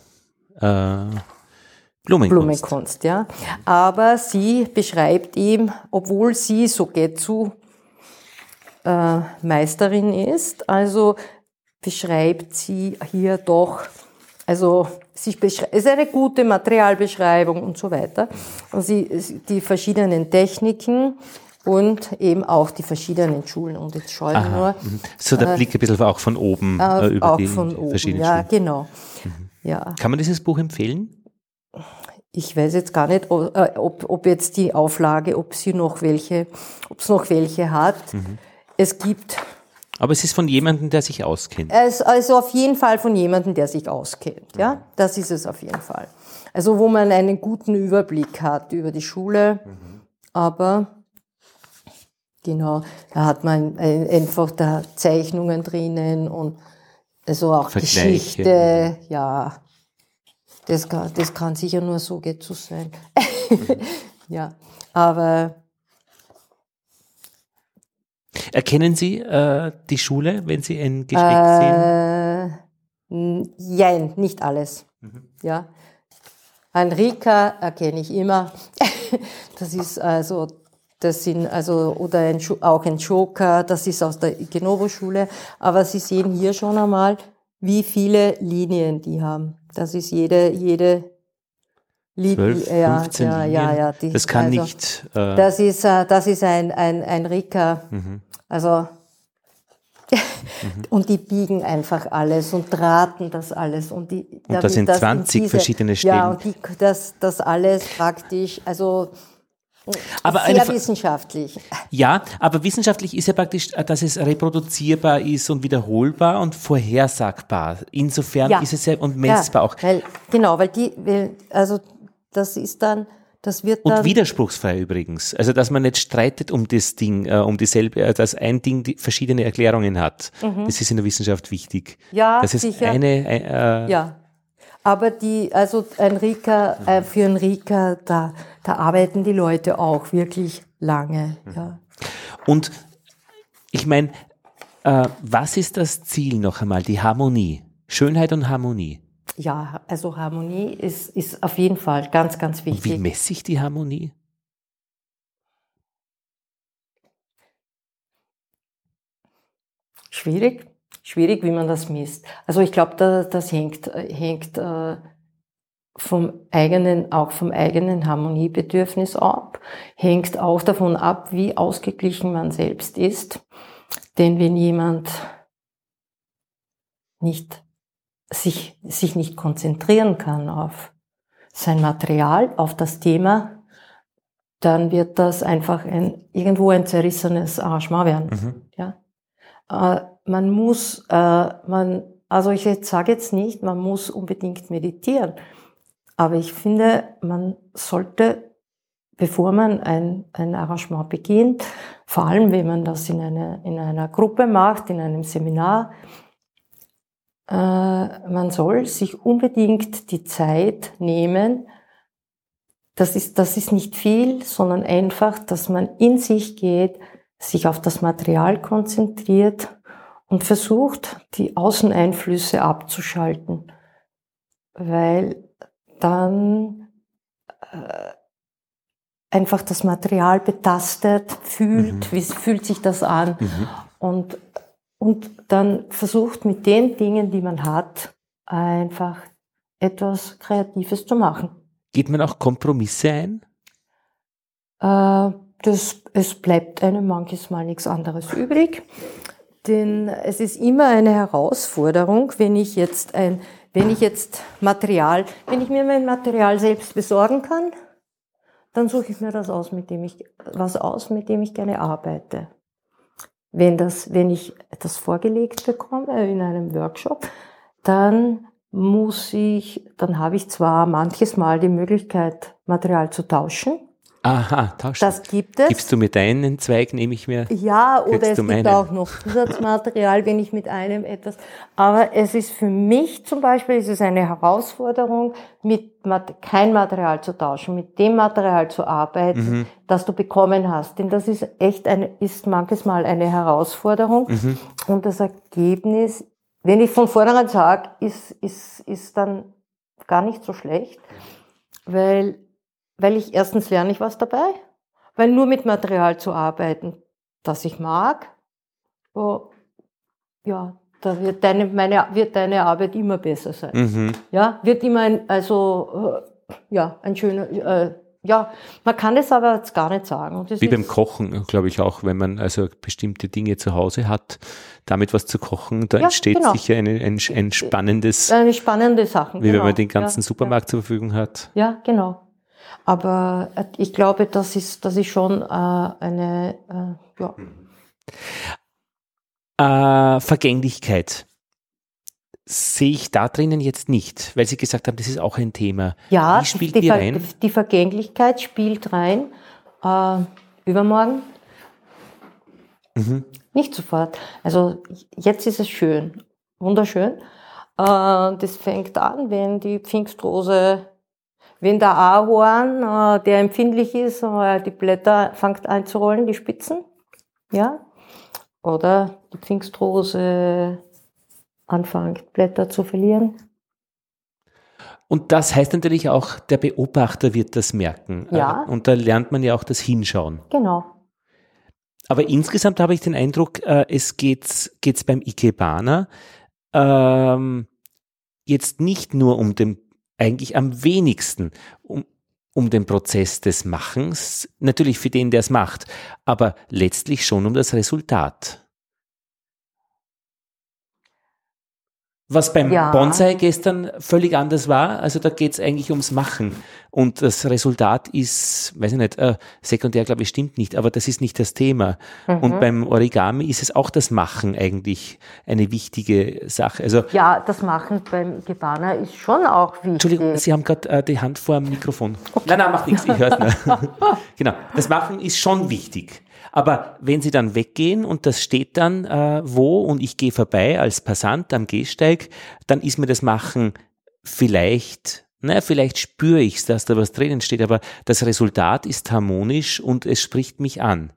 äh, Blumenkunst. Blumenkunst, ja. Aber sie beschreibt ihm, obwohl sie so Getsu äh, Meisterin ist, also beschreibt sie hier doch, also sie beschreibt, ist eine gute Materialbeschreibung und so weiter. Und sie, die verschiedenen Techniken und eben auch die verschiedenen Schulen. Und jetzt schaue ich nur. Mhm. So der äh, Blick ein bisschen auch von oben äh, über die oben, verschiedenen ja, Schulen. Genau. Mhm. Ja. Kann man dieses Buch empfehlen? Ich weiß jetzt gar nicht, ob, ob jetzt die Auflage, ob sie noch welche, ob es noch welche hat. Mhm. Es gibt. Aber es ist von jemandem, der sich auskennt. Es, also auf jeden Fall von jemandem, der sich auskennt. Ja, das ist es auf jeden Fall. Also wo man einen guten Überblick hat über die Schule. Mhm. Aber genau, da hat man einfach da Zeichnungen drinnen und also auch Geschichte. Ja, das kann, das kann sicher nur so geht zu sein. Mhm. ja, aber Erkennen Sie äh, die Schule, wenn Sie ein Geschenk äh, sehen? Nein, nicht alles. Mhm. Ja. Enrika erkenne ich immer. das ist also, das sind also, oder ein, auch ein Joker, das ist aus der Genovo-Schule. Aber Sie sehen hier schon einmal, wie viele Linien die haben. Das ist jede, jede 12, 15 ja, ja, ja, ja, die, Das kann also, nicht. Äh das ist, äh, das ist ein, ein, ein Rika. Mhm. Also, mhm. und die biegen einfach alles und drahten das alles. Und, die, und damit, das sind 20 diese, verschiedene Stellen. Ja, und die, das, das alles praktisch, also aber sehr eine, wissenschaftlich. Ja, aber wissenschaftlich ist ja praktisch, dass es reproduzierbar ist und wiederholbar und vorhersagbar. Insofern ja. ist es ja und messbar ja, auch. Weil, genau, weil die, weil, also das ist dann, das wird dann. Und widerspruchsfrei übrigens. Also, dass man nicht streitet um das Ding, äh, um dieselbe, äh, dass ein Ding die verschiedene Erklärungen hat. Mhm. Das ist in der Wissenschaft wichtig. Ja, das ist sicher. eine, äh, ja. Aber die, also Enrika, äh, für Enrika, da, da arbeiten die Leute auch wirklich lange, mhm. ja. Und ich meine, äh, was ist das Ziel noch einmal? Die Harmonie. Schönheit und Harmonie. Ja, also Harmonie ist, ist auf jeden Fall ganz, ganz wichtig. Und wie messe ich die Harmonie? Schwierig, schwierig, wie man das misst. Also ich glaube, da, das hängt, hängt äh, vom eigenen, auch vom eigenen Harmoniebedürfnis ab, hängt auch davon ab, wie ausgeglichen man selbst ist. Denn wenn jemand nicht sich, sich nicht konzentrieren kann auf sein Material, auf das Thema, dann wird das einfach ein, irgendwo ein zerrissenes Arrangement werden. Mhm. Ja? Äh, man muss, äh, man, also ich sage jetzt nicht, man muss unbedingt meditieren, aber ich finde, man sollte, bevor man ein, ein Arrangement beginnt, vor allem wenn man das in, eine, in einer Gruppe macht, in einem Seminar, man soll sich unbedingt die Zeit nehmen, das ist, das ist nicht viel, sondern einfach, dass man in sich geht, sich auf das Material konzentriert und versucht, die Außeneinflüsse abzuschalten, weil dann äh, einfach das Material betastet, fühlt, mhm. wie fühlt sich das an mhm. und und dann versucht mit den Dingen, die man hat, einfach etwas Kreatives zu machen. Geht man auch Kompromisse ein? Äh, das, es bleibt einem manches Mal nichts anderes übrig. Denn es ist immer eine Herausforderung, wenn ich jetzt ein, wenn ich jetzt Material, wenn ich mir mein Material selbst besorgen kann, dann suche ich mir das aus, mit dem ich, was aus, mit dem ich gerne arbeite wenn, das, wenn ich etwas vorgelegt bekomme in einem Workshop, dann muss ich, dann habe ich zwar manches Mal die Möglichkeit, Material zu tauschen, Aha, tausch. Das gibt es. Gibst du mir deinen Zweig, nehme ich mir. Ja, oder es gibt meinen. auch noch Zusatzmaterial, wenn ich mit einem etwas. Aber es ist für mich zum Beispiel, es ist eine Herausforderung, mit kein Material zu tauschen, mit dem Material zu arbeiten, Mhm. das du bekommen hast. Denn das ist echt eine, ist manches Mal eine Herausforderung. Mhm. Und das Ergebnis, wenn ich von vornherein sage, ist, ist, ist dann gar nicht so schlecht, weil, weil ich erstens lerne ich was dabei, weil nur mit Material zu arbeiten, das ich mag, oh, ja, da wird deine, meine, wird deine Arbeit immer besser sein. Mhm. Ja, wird immer ein, also, äh, ja, ein schöner, äh, ja, man kann es aber jetzt gar nicht sagen. Wie beim Kochen, glaube ich auch, wenn man also bestimmte Dinge zu Hause hat, damit was zu kochen, da Ja, entsteht genau. sicher eine, ein, ein spannendes, eine spannende Sache. wie wenn genau. man den ganzen ja, Supermarkt zur Verfügung hat. Ja, ja genau. Aber äh, ich glaube, das ist, das ist schon äh, eine, äh, ja, Äh, Vergänglichkeit sehe ich da drinnen jetzt nicht, weil Sie gesagt haben, das ist auch ein Thema. Ja, Wie spielt die, die rein? die Vergänglichkeit spielt rein. Äh, übermorgen? Mhm. Nicht sofort. Also jetzt ist es schön, wunderschön. Äh, das fängt an, wenn die Pfingstrose, wenn der Ahorn, äh, der empfindlich ist, äh, die Blätter fängt einzurollen, die Spitzen, ja, oder die Pfingstrose anfängt, Blätter zu verlieren. Und das heißt natürlich auch, der Beobachter wird das merken. Ja. Äh, Und da lernt man ja auch das Hinschauen. Genau. Aber insgesamt habe ich den Eindruck, es geht geht's beim Ikebana ähm, jetzt nicht nur um den, eigentlich am wenigsten um, um den Prozess des Machens, natürlich für den, der es macht, aber letztlich schon um das Resultat. Was beim Ja. Bonsai gestern völlig anders war, also da geht es eigentlich ums Machen. Und das Resultat ist, weiß ich nicht, äh, sekundär glaube ich stimmt nicht, aber das ist nicht das Thema. Mhm. Und beim Origami ist es auch das Machen eigentlich eine wichtige Sache. Also, Ja, das Machen beim Gebana ist schon auch wichtig. Entschuldigung, Sie haben gerade äh, die Hand vor dem Mikrofon. Nein, nein, macht nichts, ich höre es Genau, das Machen ist schon wichtig. Aber wenn Sie dann weggehen und das steht dann äh, wo und ich gehe vorbei als Passant am Gehsteig, dann ist mir das Machen vielleicht, naja, vielleicht spüre ich es, dass da was drinnen steht, aber das Resultat ist harmonisch und es spricht mich an.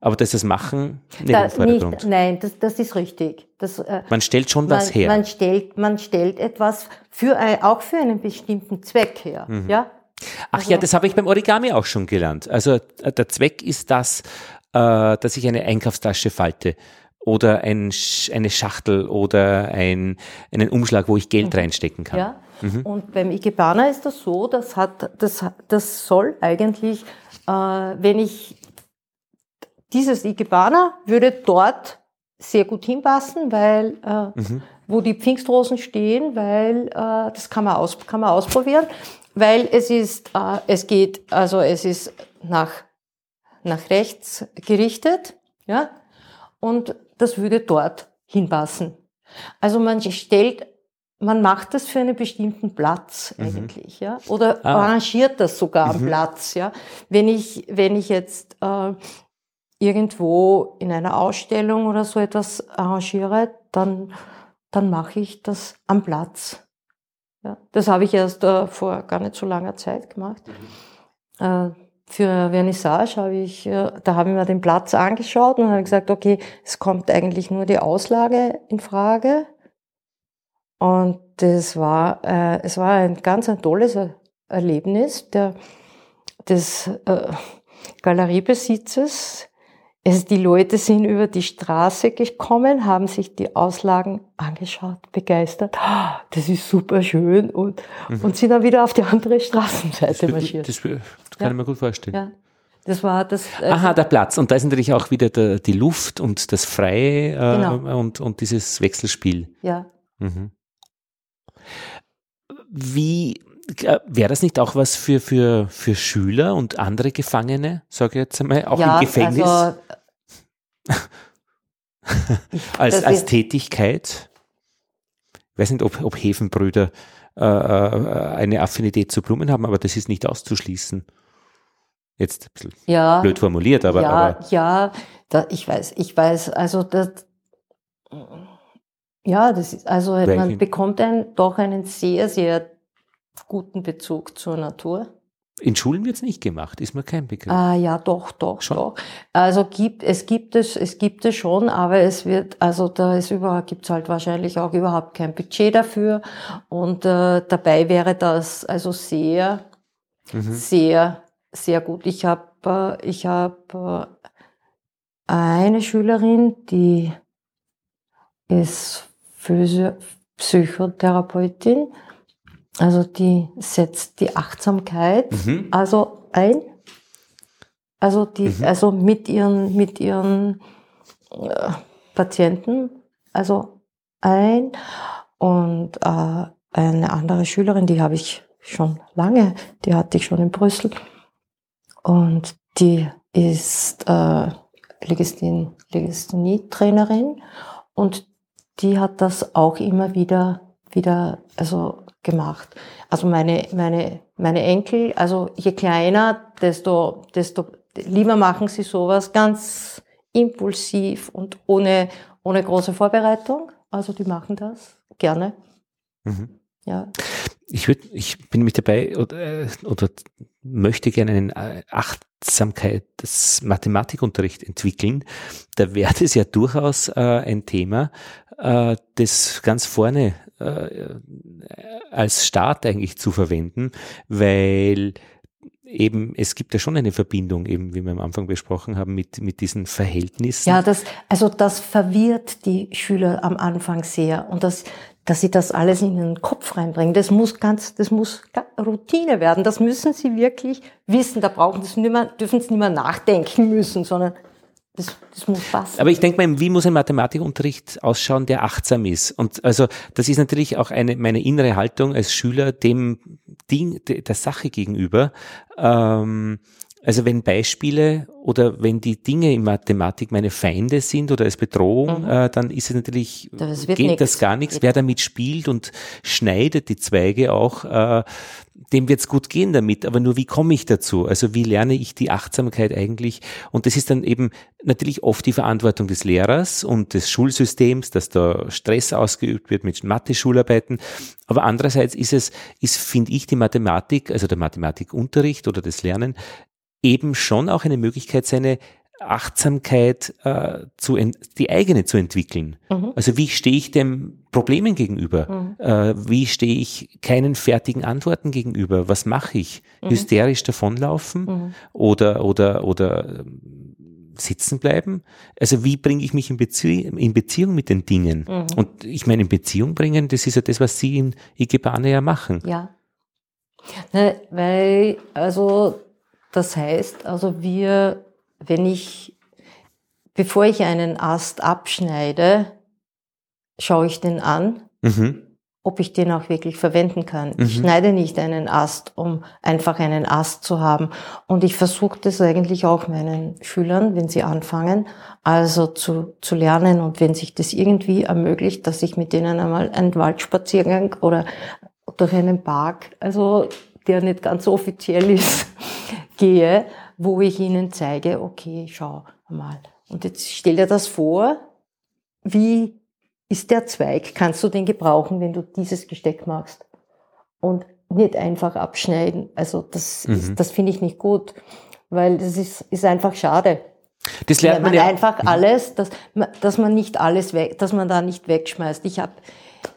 Aber das ist das Machen nicht Mhm. Da, im Vordergrund. nicht, nein, das, das ist richtig. Das, äh, Man stellt schon man, was her. Man stellt, man stellt etwas für auch für einen bestimmten Zweck her. Mhm. Ja? Ach ja, das habe ich beim Origami auch schon gelernt. Also äh, der Zweck ist das, äh, dass ich eine Einkaufstasche falte oder ein, eine Schachtel oder ein, einen Umschlag, wo ich Geld reinstecken kann. Ja? Und beim Ikebana ist das so, das, hat, das, das soll eigentlich, äh, wenn ich dieses Ikebana würde dort sehr gut hinpassen, weil äh, wo die Pfingstrosen stehen, weil äh, das kann man, aus, kann man ausprobieren, weil es ist, äh, es geht, also es ist nach, nach rechts gerichtet, ja, und das würde dort hinpassen. Also man stellt, man macht das für einen bestimmten Platz eigentlich, ja, oder Ah. arrangiert das sogar am Platz, ja. Wenn ich, wenn ich jetzt äh, irgendwo in einer Ausstellung oder so etwas arrangiere, dann, dann mache ich das am Platz. Ja, das habe ich erst äh, vor gar nicht so langer Zeit gemacht. Äh, für Vernissage habe ich, äh, da habe ich mir den Platz angeschaut und habe gesagt, okay, es kommt eigentlich nur die Auslage in Frage. Und das war, äh, es war ein ganz ein tolles Er- Erlebnis der, des äh, Galeriebesitzers. Es, die Leute sind über die Straße gekommen, haben sich die Auslagen angeschaut, begeistert. "Ah, Das ist super schön und, und sind dann wieder auf die andere Straßenseite marschiert. Das, das kann ich mir gut vorstellen. Ja, das war das. äh, Aha, der Platz. Und da ist natürlich auch wieder der, die Luft und das Freie äh, Genau. und, und dieses Wechselspiel. ja. Wie äh, wäre das nicht auch was für, für, für Schüler und andere Gefangene, sage ich jetzt einmal, auch ja, im Gefängnis Also, als, als Tätigkeit? Ich weiß nicht, ob, ob Hefenbrüder äh, äh, eine Affinität zu Blumen haben, aber das ist nicht auszuschließen. Jetzt ein bisschen ja, blöd formuliert, aber. Ja, aber ja da, ich weiß, ich weiß, also das, ja, das ist, also man bekommt einen, doch einen sehr, sehr guten Bezug zur Natur. In Schulen wird es nicht gemacht, ist mir kein Begriff. Ah, ja, doch, doch, schon? doch. Also gibt, es gibt es, es gibt es schon, aber es wird, also da ist überhaupt, gibt's halt wahrscheinlich auch überhaupt kein Budget dafür. Und äh, dabei wäre das also sehr, mhm. sehr, sehr gut. Ich habe, äh, ich habe äh, eine Schülerin, die ist Physio Psychotherapeutin also die setzt die Achtsamkeit mhm. also ein. Also die, mhm. also mit ihren, mit ihren äh, Patienten, also ein. Und äh, eine andere Schülerin, die habe ich schon lange, die hatte ich schon in Brüssel. Und die ist äh, Legistin, Legisthenie-Trainerin und die hat das auch immer wieder, wieder, also gemacht. Also meine, meine, meine Enkel, also je kleiner, desto, desto lieber machen sie sowas ganz impulsiv und ohne, ohne große Vorbereitung. Also die machen das gerne. Mhm. Ja. Ich, würd, ich bin mit dabei oder, oder möchte gerne einen äh, Achtsamkeit des Mathematikunterricht entwickeln. Da wäre es ja durchaus äh, ein Thema, äh, das ganz vorne äh, als Start eigentlich zu verwenden, weil eben, es gibt ja schon eine Verbindung, eben wie wir am Anfang besprochen haben, mit, mit diesen Verhältnissen. Ja, das, also das verwirrt die Schüler am Anfang sehr und das, dass sie das alles in den Kopf reinbringen. Das muss ganz, das muss Routine werden. Das müssen sie wirklich wissen. Da brauchen sie nicht mehr, dürfen sie nicht mehr nachdenken müssen, sondern das, das muss passen. Aber ich denke mal, wie muss ein Mathematikunterricht ausschauen, der achtsam ist? Und also das ist natürlich auch eine meine innere Haltung als Schüler dem Ding der Sache gegenüber. Ähm, also wenn Beispiele oder wenn die Dinge in Mathematik meine Feinde sind oder als Bedrohung, mhm. äh, dann ist es natürlich, das geht nix. das gar nichts. Wer damit spielt und schneidet die Zweige auch, äh, dem wird's gut gehen damit. Aber nur wie komme ich dazu? Also wie lerne ich die Achtsamkeit eigentlich? Und das ist dann eben natürlich oft die Verantwortung des Lehrers und des Schulsystems, dass da Stress ausgeübt wird mit Mathe-Schularbeiten. Aber andererseits ist es, ist, finde ich, die Mathematik, also der Mathematikunterricht oder das Lernen, eben schon auch eine Möglichkeit, seine Achtsamkeit äh, zu die eigene zu entwickeln. Mhm. Also wie stehe ich dem Problemen gegenüber? Mhm. Äh, wie stehe ich keinen fertigen Antworten gegenüber? Was mache ich? Mhm. Hysterisch davonlaufen mhm. oder oder oder ähm, sitzen bleiben? Also wie bringe ich mich in, Bezie in Beziehung mit den Dingen? Mhm. Und ich meine, in Beziehung bringen, das ist ja das, was Sie in Ikebane ja machen. Ja. Ne, weil, also das heißt, also wir, wenn ich, bevor ich einen Ast abschneide, schaue ich den an, mhm. ob ich den auch wirklich verwenden kann. Mhm. Ich schneide nicht einen Ast, um einfach einen Ast zu haben. Und ich versuche das eigentlich auch meinen Schülern, wenn sie anfangen, also zu, zu lernen und wenn sich das irgendwie ermöglicht, dass ich mit denen einmal einen Waldspaziergang oder durch einen Park, also der nicht ganz offiziell ist, gehe, wo ich ihnen zeige, okay, schau mal. Und jetzt stell dir das vor, wie ist der Zweig? Kannst du den gebrauchen, wenn du dieses Gesteck machst? Und nicht einfach abschneiden. Also das, mhm. das finde ich nicht gut, weil das ist, ist einfach schade. Das lernt man, man ja. einfach mhm. alles, dass, dass man nicht alles weg, dass man da nicht wegschmeißt. Ich habe,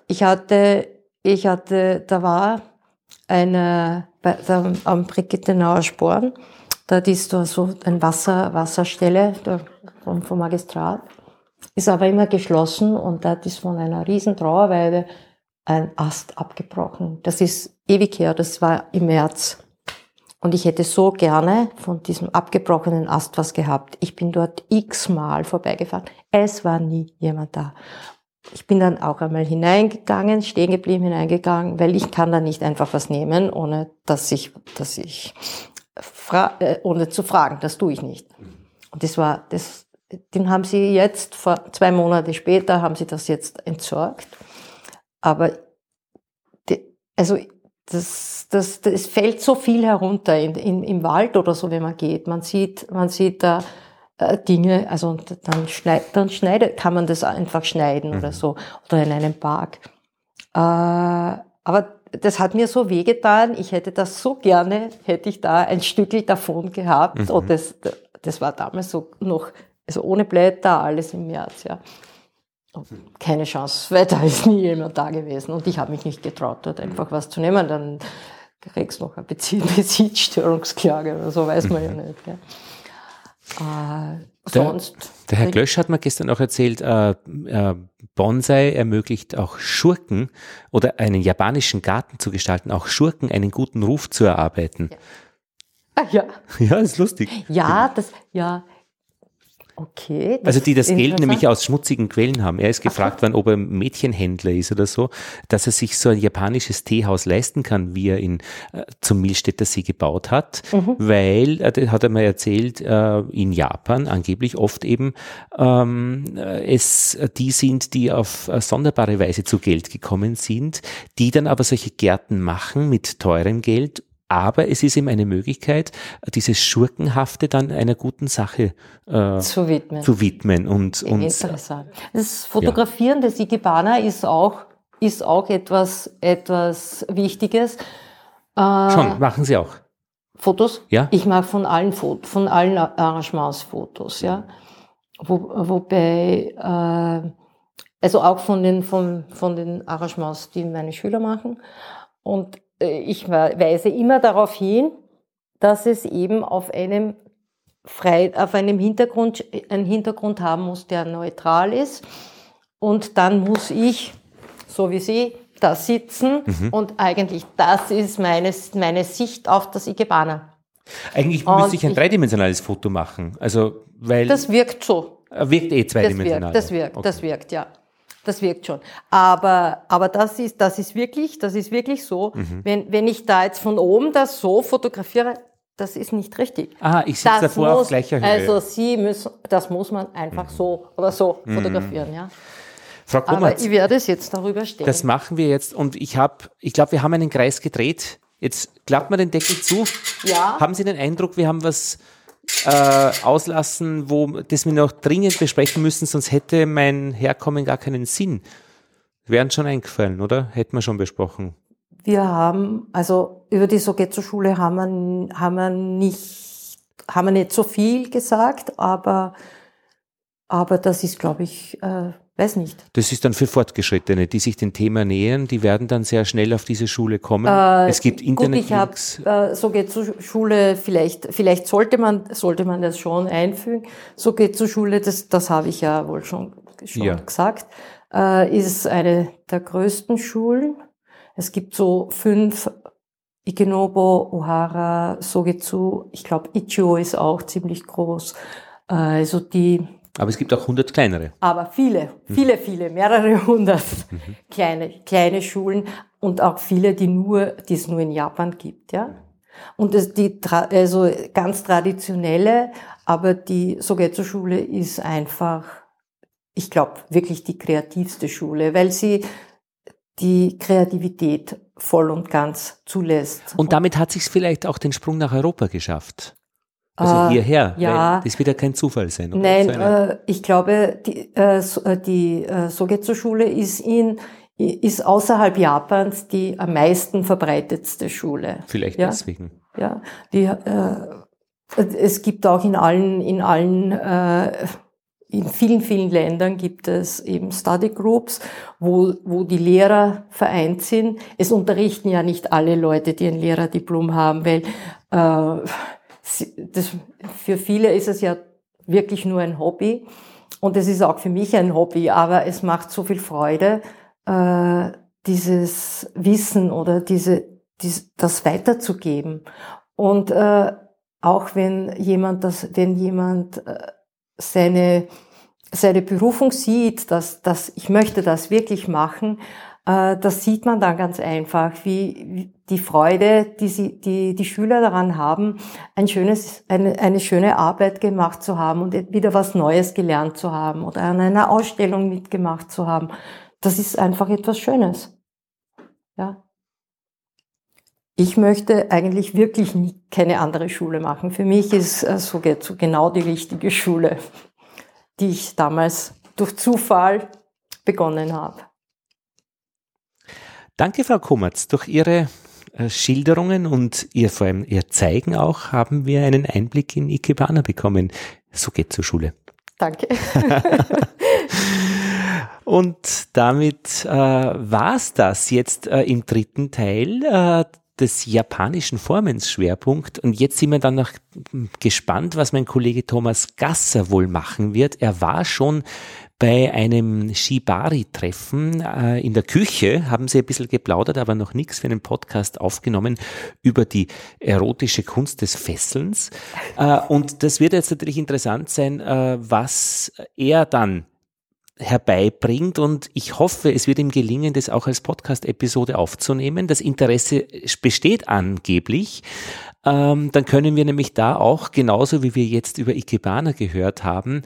ich hatte, ich hatte, da war eine, bei, da, am Brigittenauer Sporn, da ist da so eine Wasser, Wasserstelle vom, vom Magistrat, ist aber immer geschlossen und da ist von einer riesen Trauerweide ein Ast abgebrochen. Das ist ewig her, das war im März. Und ich hätte so gerne von diesem abgebrochenen Ast was gehabt. Ich bin dort x-mal vorbeigefahren. Es war nie jemand da ich bin dann auch einmal hineingegangen, stehen geblieben, hineingegangen, weil ich kann da nicht einfach was nehmen, ohne dass ich, dass ich, äh, ohne zu fragen. Das tue ich nicht. Und das war, das, den haben sie jetzt, vor zwei Monate später, haben sie das jetzt entsorgt. Aber, die, also, das, das, das, es fällt so viel herunter in, in, im Wald oder so, wenn man geht. Man sieht, man sieht da äh, Dinge, also dann, schneid, dann schneidet, kann man das einfach schneiden mhm. oder so, oder in einem Park. Äh, aber das hat mir so wehgetan. Ich hätte das so gerne, hätte ich da ein Stückel davon gehabt. Mhm. Und das, das war damals so noch, also ohne Blätter, alles im März, ja. Und keine Chance, weil da ist nie jemand da gewesen. Und ich habe mich nicht getraut, dort einfach was zu nehmen. Dann kriegst du noch eine Besitzstörungsklage oder so, weiß man ja nicht. Ja. Äh, sonst. Der, Herr Glösch hat mir gestern auch erzählt, äh, äh, Bonsai ermöglicht auch Schurken oder einen japanischen Garten zu gestalten, auch Schurken einen guten Ruf zu erarbeiten. Ja. Ah, ja. Ja, ist lustig. Ja, das, ja, Okay. Also die das Geld nämlich aus schmutzigen Quellen haben. Er ist gefragt worden, ob er Mädchenhändler ist oder so, dass er sich so ein japanisches Teehaus leisten kann, wie er ihn äh, zum Milstädter See gebaut hat, mhm. weil, äh, hat er mal erzählt, äh, in Japan angeblich oft eben ähm, es die sind, die auf äh, sonderbare Weise zu Geld gekommen sind, die dann aber solche Gärten machen mit teurem Geld aber es ist ihm eine Möglichkeit, dieses Schurkenhafte dann einer guten Sache äh, zu widmen. Zu widmen und, und Interessant. Das Fotografieren ja. des Ikebana ist auch, ist auch etwas, etwas Wichtiges. Äh, Schon, machen Sie auch. Fotos? Ja. Ich mache von allen von allen Arrangements Fotos, ja. Wo, wobei, äh, also auch von den, von, von den Arrangements, die meine Schüler machen. Und ich weise immer darauf hin, dass es eben auf einem frei, auf einem Hintergrund, einen Hintergrund haben muss, der neutral ist. Und dann muss ich, so wie Sie, da sitzen mhm. und eigentlich das ist meine, meine Sicht auf das Ikebana. Eigentlich und müsste ich ein dreidimensionales Foto machen. Also, weil. Das wirkt so. Wirkt eh zweidimensional. Das wirkt, das wirkt, okay. das wirkt, ja. Das wirkt schon. Aber, aber das ist, das ist wirklich, das ist wirklich so. Mhm. Wenn, wenn ich da jetzt von oben das so fotografiere, das ist nicht richtig. Ah, ich sitze davor muss, auf gleicher Höhe. Also Sie müssen, das muss man einfach mhm. so oder so mhm. fotografieren, ja. Frau Kummerz, Aber ich werde es jetzt darüber stehen. Das machen wir jetzt und ich habe, ich glaube, wir haben einen Kreis gedreht. Jetzt klappt man den Deckel zu. Ja. Haben Sie den Eindruck, wir haben was äh, auslassen, wo das wir noch dringend besprechen müssen, sonst hätte mein Herkommen gar keinen Sinn. Wären schon eingefallen, oder? Hätten wir schon besprochen. Wir haben, also über die Sogetsu-Schule haben wir, haben wir nicht, haben wir nicht so viel gesagt, aber, aber das ist, glaube ich, äh, Weiß nicht. Das ist dann für Fortgeschrittene, die sich dem Thema nähern, die werden dann sehr schnell auf diese Schule kommen. Äh, es gibt Internet. Gut, ich habe, äh, so geht zur Schule, vielleicht, vielleicht sollte man, sollte man das schon einfügen. So geht zur Schule, das, das habe ich ja wohl schon, schon ja. gesagt, äh, ist eine der größten Schulen. Es gibt so fünf Ikenobo, Ohara, Sogetsu, ich glaube Ichio ist auch ziemlich groß. Äh, also die aber es gibt auch hundert kleinere. Aber viele, viele, viele, mehrere hundert mhm. kleine, kleine Schulen und auch viele, die nur, die es nur in Japan gibt, ja. Und das, die, also ganz traditionelle, aber die Sogetsu-Schule ist einfach, ich glaube, wirklich die kreativste Schule, weil sie die Kreativität voll und ganz zulässt. Und damit hat sich vielleicht auch den Sprung nach Europa geschafft. Also äh, hierher, ja, das wird ja kein Zufall sein. Oder? Nein, äh, ich glaube, die, äh, äh die äh, Sogetsu-Schule ist in ist außerhalb Japans die am meisten verbreitetste Schule. Vielleicht ja? deswegen. Ja, die, äh, es gibt auch in allen in allen äh, in vielen, vielen Ländern gibt es eben Study Groups, wo, wo die Lehrer vereint sind. Es unterrichten ja nicht alle Leute, die ein Lehrerdiplom haben, weil äh, das, für viele ist es ja wirklich nur ein Hobby. Und es ist auch für mich ein Hobby, aber es macht so viel Freude, äh, dieses Wissen oder diese, dies, das weiterzugeben. Und äh, auch wenn jemand das, wenn jemand äh, seine seine Berufung sieht, dass, dass ich möchte das wirklich machen, das sieht man dann ganz einfach, wie die Freude, die, sie, die die Schüler daran haben, ein schönes, eine, eine schöne Arbeit gemacht zu haben und wieder was Neues gelernt zu haben oder an einer Ausstellung mitgemacht zu haben. Das ist einfach etwas Schönes. Ja. ich möchte eigentlich wirklich nie, keine andere Schule machen. Für mich ist äh, so genau die richtige Schule, die ich damals durch Zufall begonnen habe. Danke, Frau Kummerz. Durch Ihre äh, Schilderungen und ihr, vor allem Ihr Zeigen auch haben wir einen Einblick in Ikebana bekommen. So geht zur Schule. Danke. und damit äh, war es das jetzt äh, im dritten Teil. Äh, des japanischen Formensschwerpunkt. Und jetzt sind wir dann noch gespannt, was mein Kollege Thomas Gasser wohl machen wird. Er war schon bei einem Shibari-Treffen äh, in der Küche, haben sie ein bisschen geplaudert, aber noch nichts für einen Podcast aufgenommen über die erotische Kunst des Fesselns. Äh, und das wird jetzt natürlich interessant sein, äh, was er dann herbeibringt und ich hoffe, es wird ihm gelingen, das auch als Podcast-Episode aufzunehmen. Das Interesse besteht angeblich. Ähm, dann können wir nämlich da auch, genauso wie wir jetzt über Ikebana gehört haben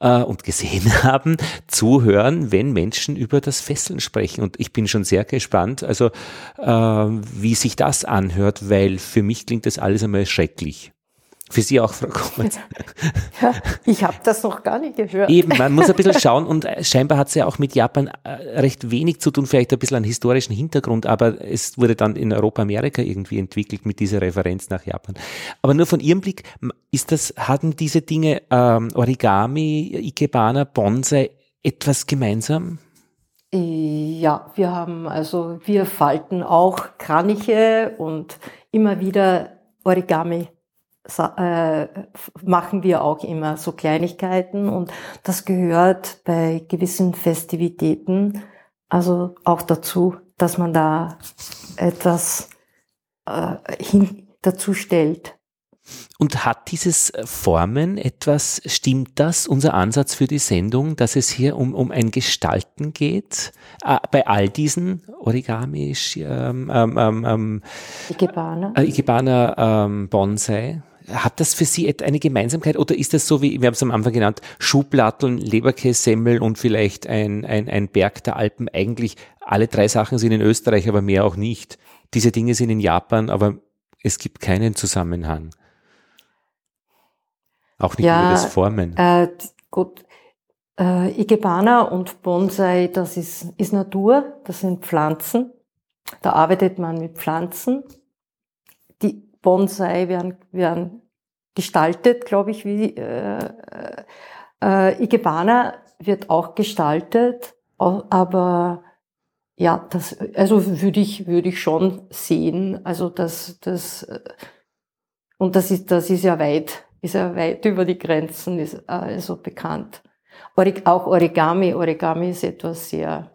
äh, und gesehen haben, zuhören, wenn Menschen über das Fesseln sprechen. Und ich bin schon sehr gespannt, also äh, wie sich das anhört, weil für mich klingt das alles einmal schrecklich. Für Sie auch, Frau Kommens. Ja, ich habe das noch gar nicht gehört. Eben, man muss ein bisschen schauen und äh, scheinbar hat es ja auch mit Japan äh, recht wenig zu tun, vielleicht ein bisschen an historischen Hintergrund, aber es wurde dann in Europa, Amerika irgendwie entwickelt mit dieser Referenz nach Japan. Aber nur von Ihrem Blick, ist das, hatten diese Dinge ähm, Origami, Ikebana, Bonsai etwas gemeinsam? Ja, wir haben also, wir falten auch Kraniche und immer wieder Origami äh, machen wir auch immer so Kleinigkeiten und das gehört bei gewissen Festivitäten also auch dazu, dass man da etwas äh, hin, dazu stellt. Und hat dieses Formen etwas, stimmt das, unser Ansatz für die Sendung, dass es hier um, um ein Gestalten geht? Äh, bei all diesen Origami, ähm, ähm, ähm, ähm Ikebana, äh, Ikebana ähm, Bonsai? Hat das für Sie eine Gemeinsamkeit oder ist das so, wie wir haben es am Anfang genannt, Schublatteln, Leberkässemmel und vielleicht ein, ein, ein Berg der Alpen? Eigentlich alle drei Sachen sind in Österreich, aber mehr auch nicht. Diese Dinge sind in Japan, aber es gibt keinen Zusammenhang. Auch nicht ja, über das Formen. Äh, gut. Äh, Ikebana und Bonsai, das ist, ist Natur, das sind Pflanzen. Da arbeitet man mit Pflanzen. Bonsai werden, werden gestaltet, glaube ich, wie äh, äh, Ikebana wird auch gestaltet, aber ja, das, also würde ich, würde ich schon sehen, also das, das, äh, und das ist, das ist ja weit, ist ja weit über die Grenzen, ist also bekannt. Auch Origami, Origami ist etwas sehr,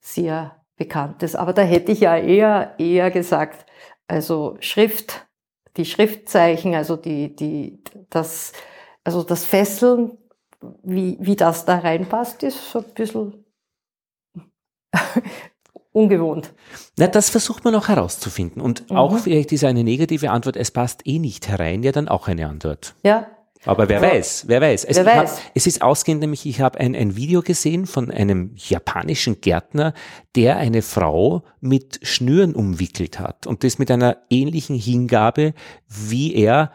sehr Bekanntes. Aber da hätte ich ja eher, eher gesagt, also Schrift, die Schriftzeichen, also die, die, das, also das Fesseln, wie, wie das da reinpasst, ist so ein bisschen ungewohnt. Na, das versucht man auch herauszufinden. Und mhm. auch vielleicht ist eine negative Antwort, es passt eh nicht herein, ja dann auch eine Antwort. Ja, aber wer weiß, wer weiß. Es, wer weiß. Hab, es ist ausgehend, nämlich ich habe ein, ein Video gesehen von einem japanischen Gärtner, der eine Frau mit Schnüren umwickelt hat und das mit einer ähnlichen Hingabe, wie er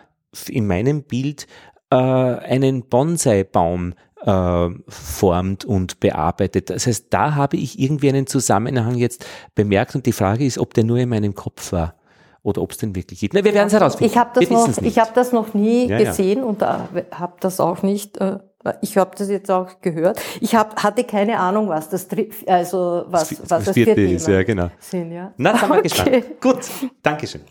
in meinem Bild äh, einen Bonsai-Baum äh, formt und bearbeitet. Das heißt, da habe ich irgendwie einen Zusammenhang jetzt bemerkt und die Frage ist, ob der nur in meinem Kopf war oder ob es denn wirklich geht. Na, wir werden es herausfinden. Ich habe das, noch, ich hab das noch nie ja, gesehen ja. und habe das auch nicht. Äh, ich habe das jetzt auch gehört. Ich hab, hatte keine Ahnung, was das also was, das, was das vierte ist. Ja, genau. Sind, ja. Na, sind wir okay. gespannt. Gut, Dankeschön.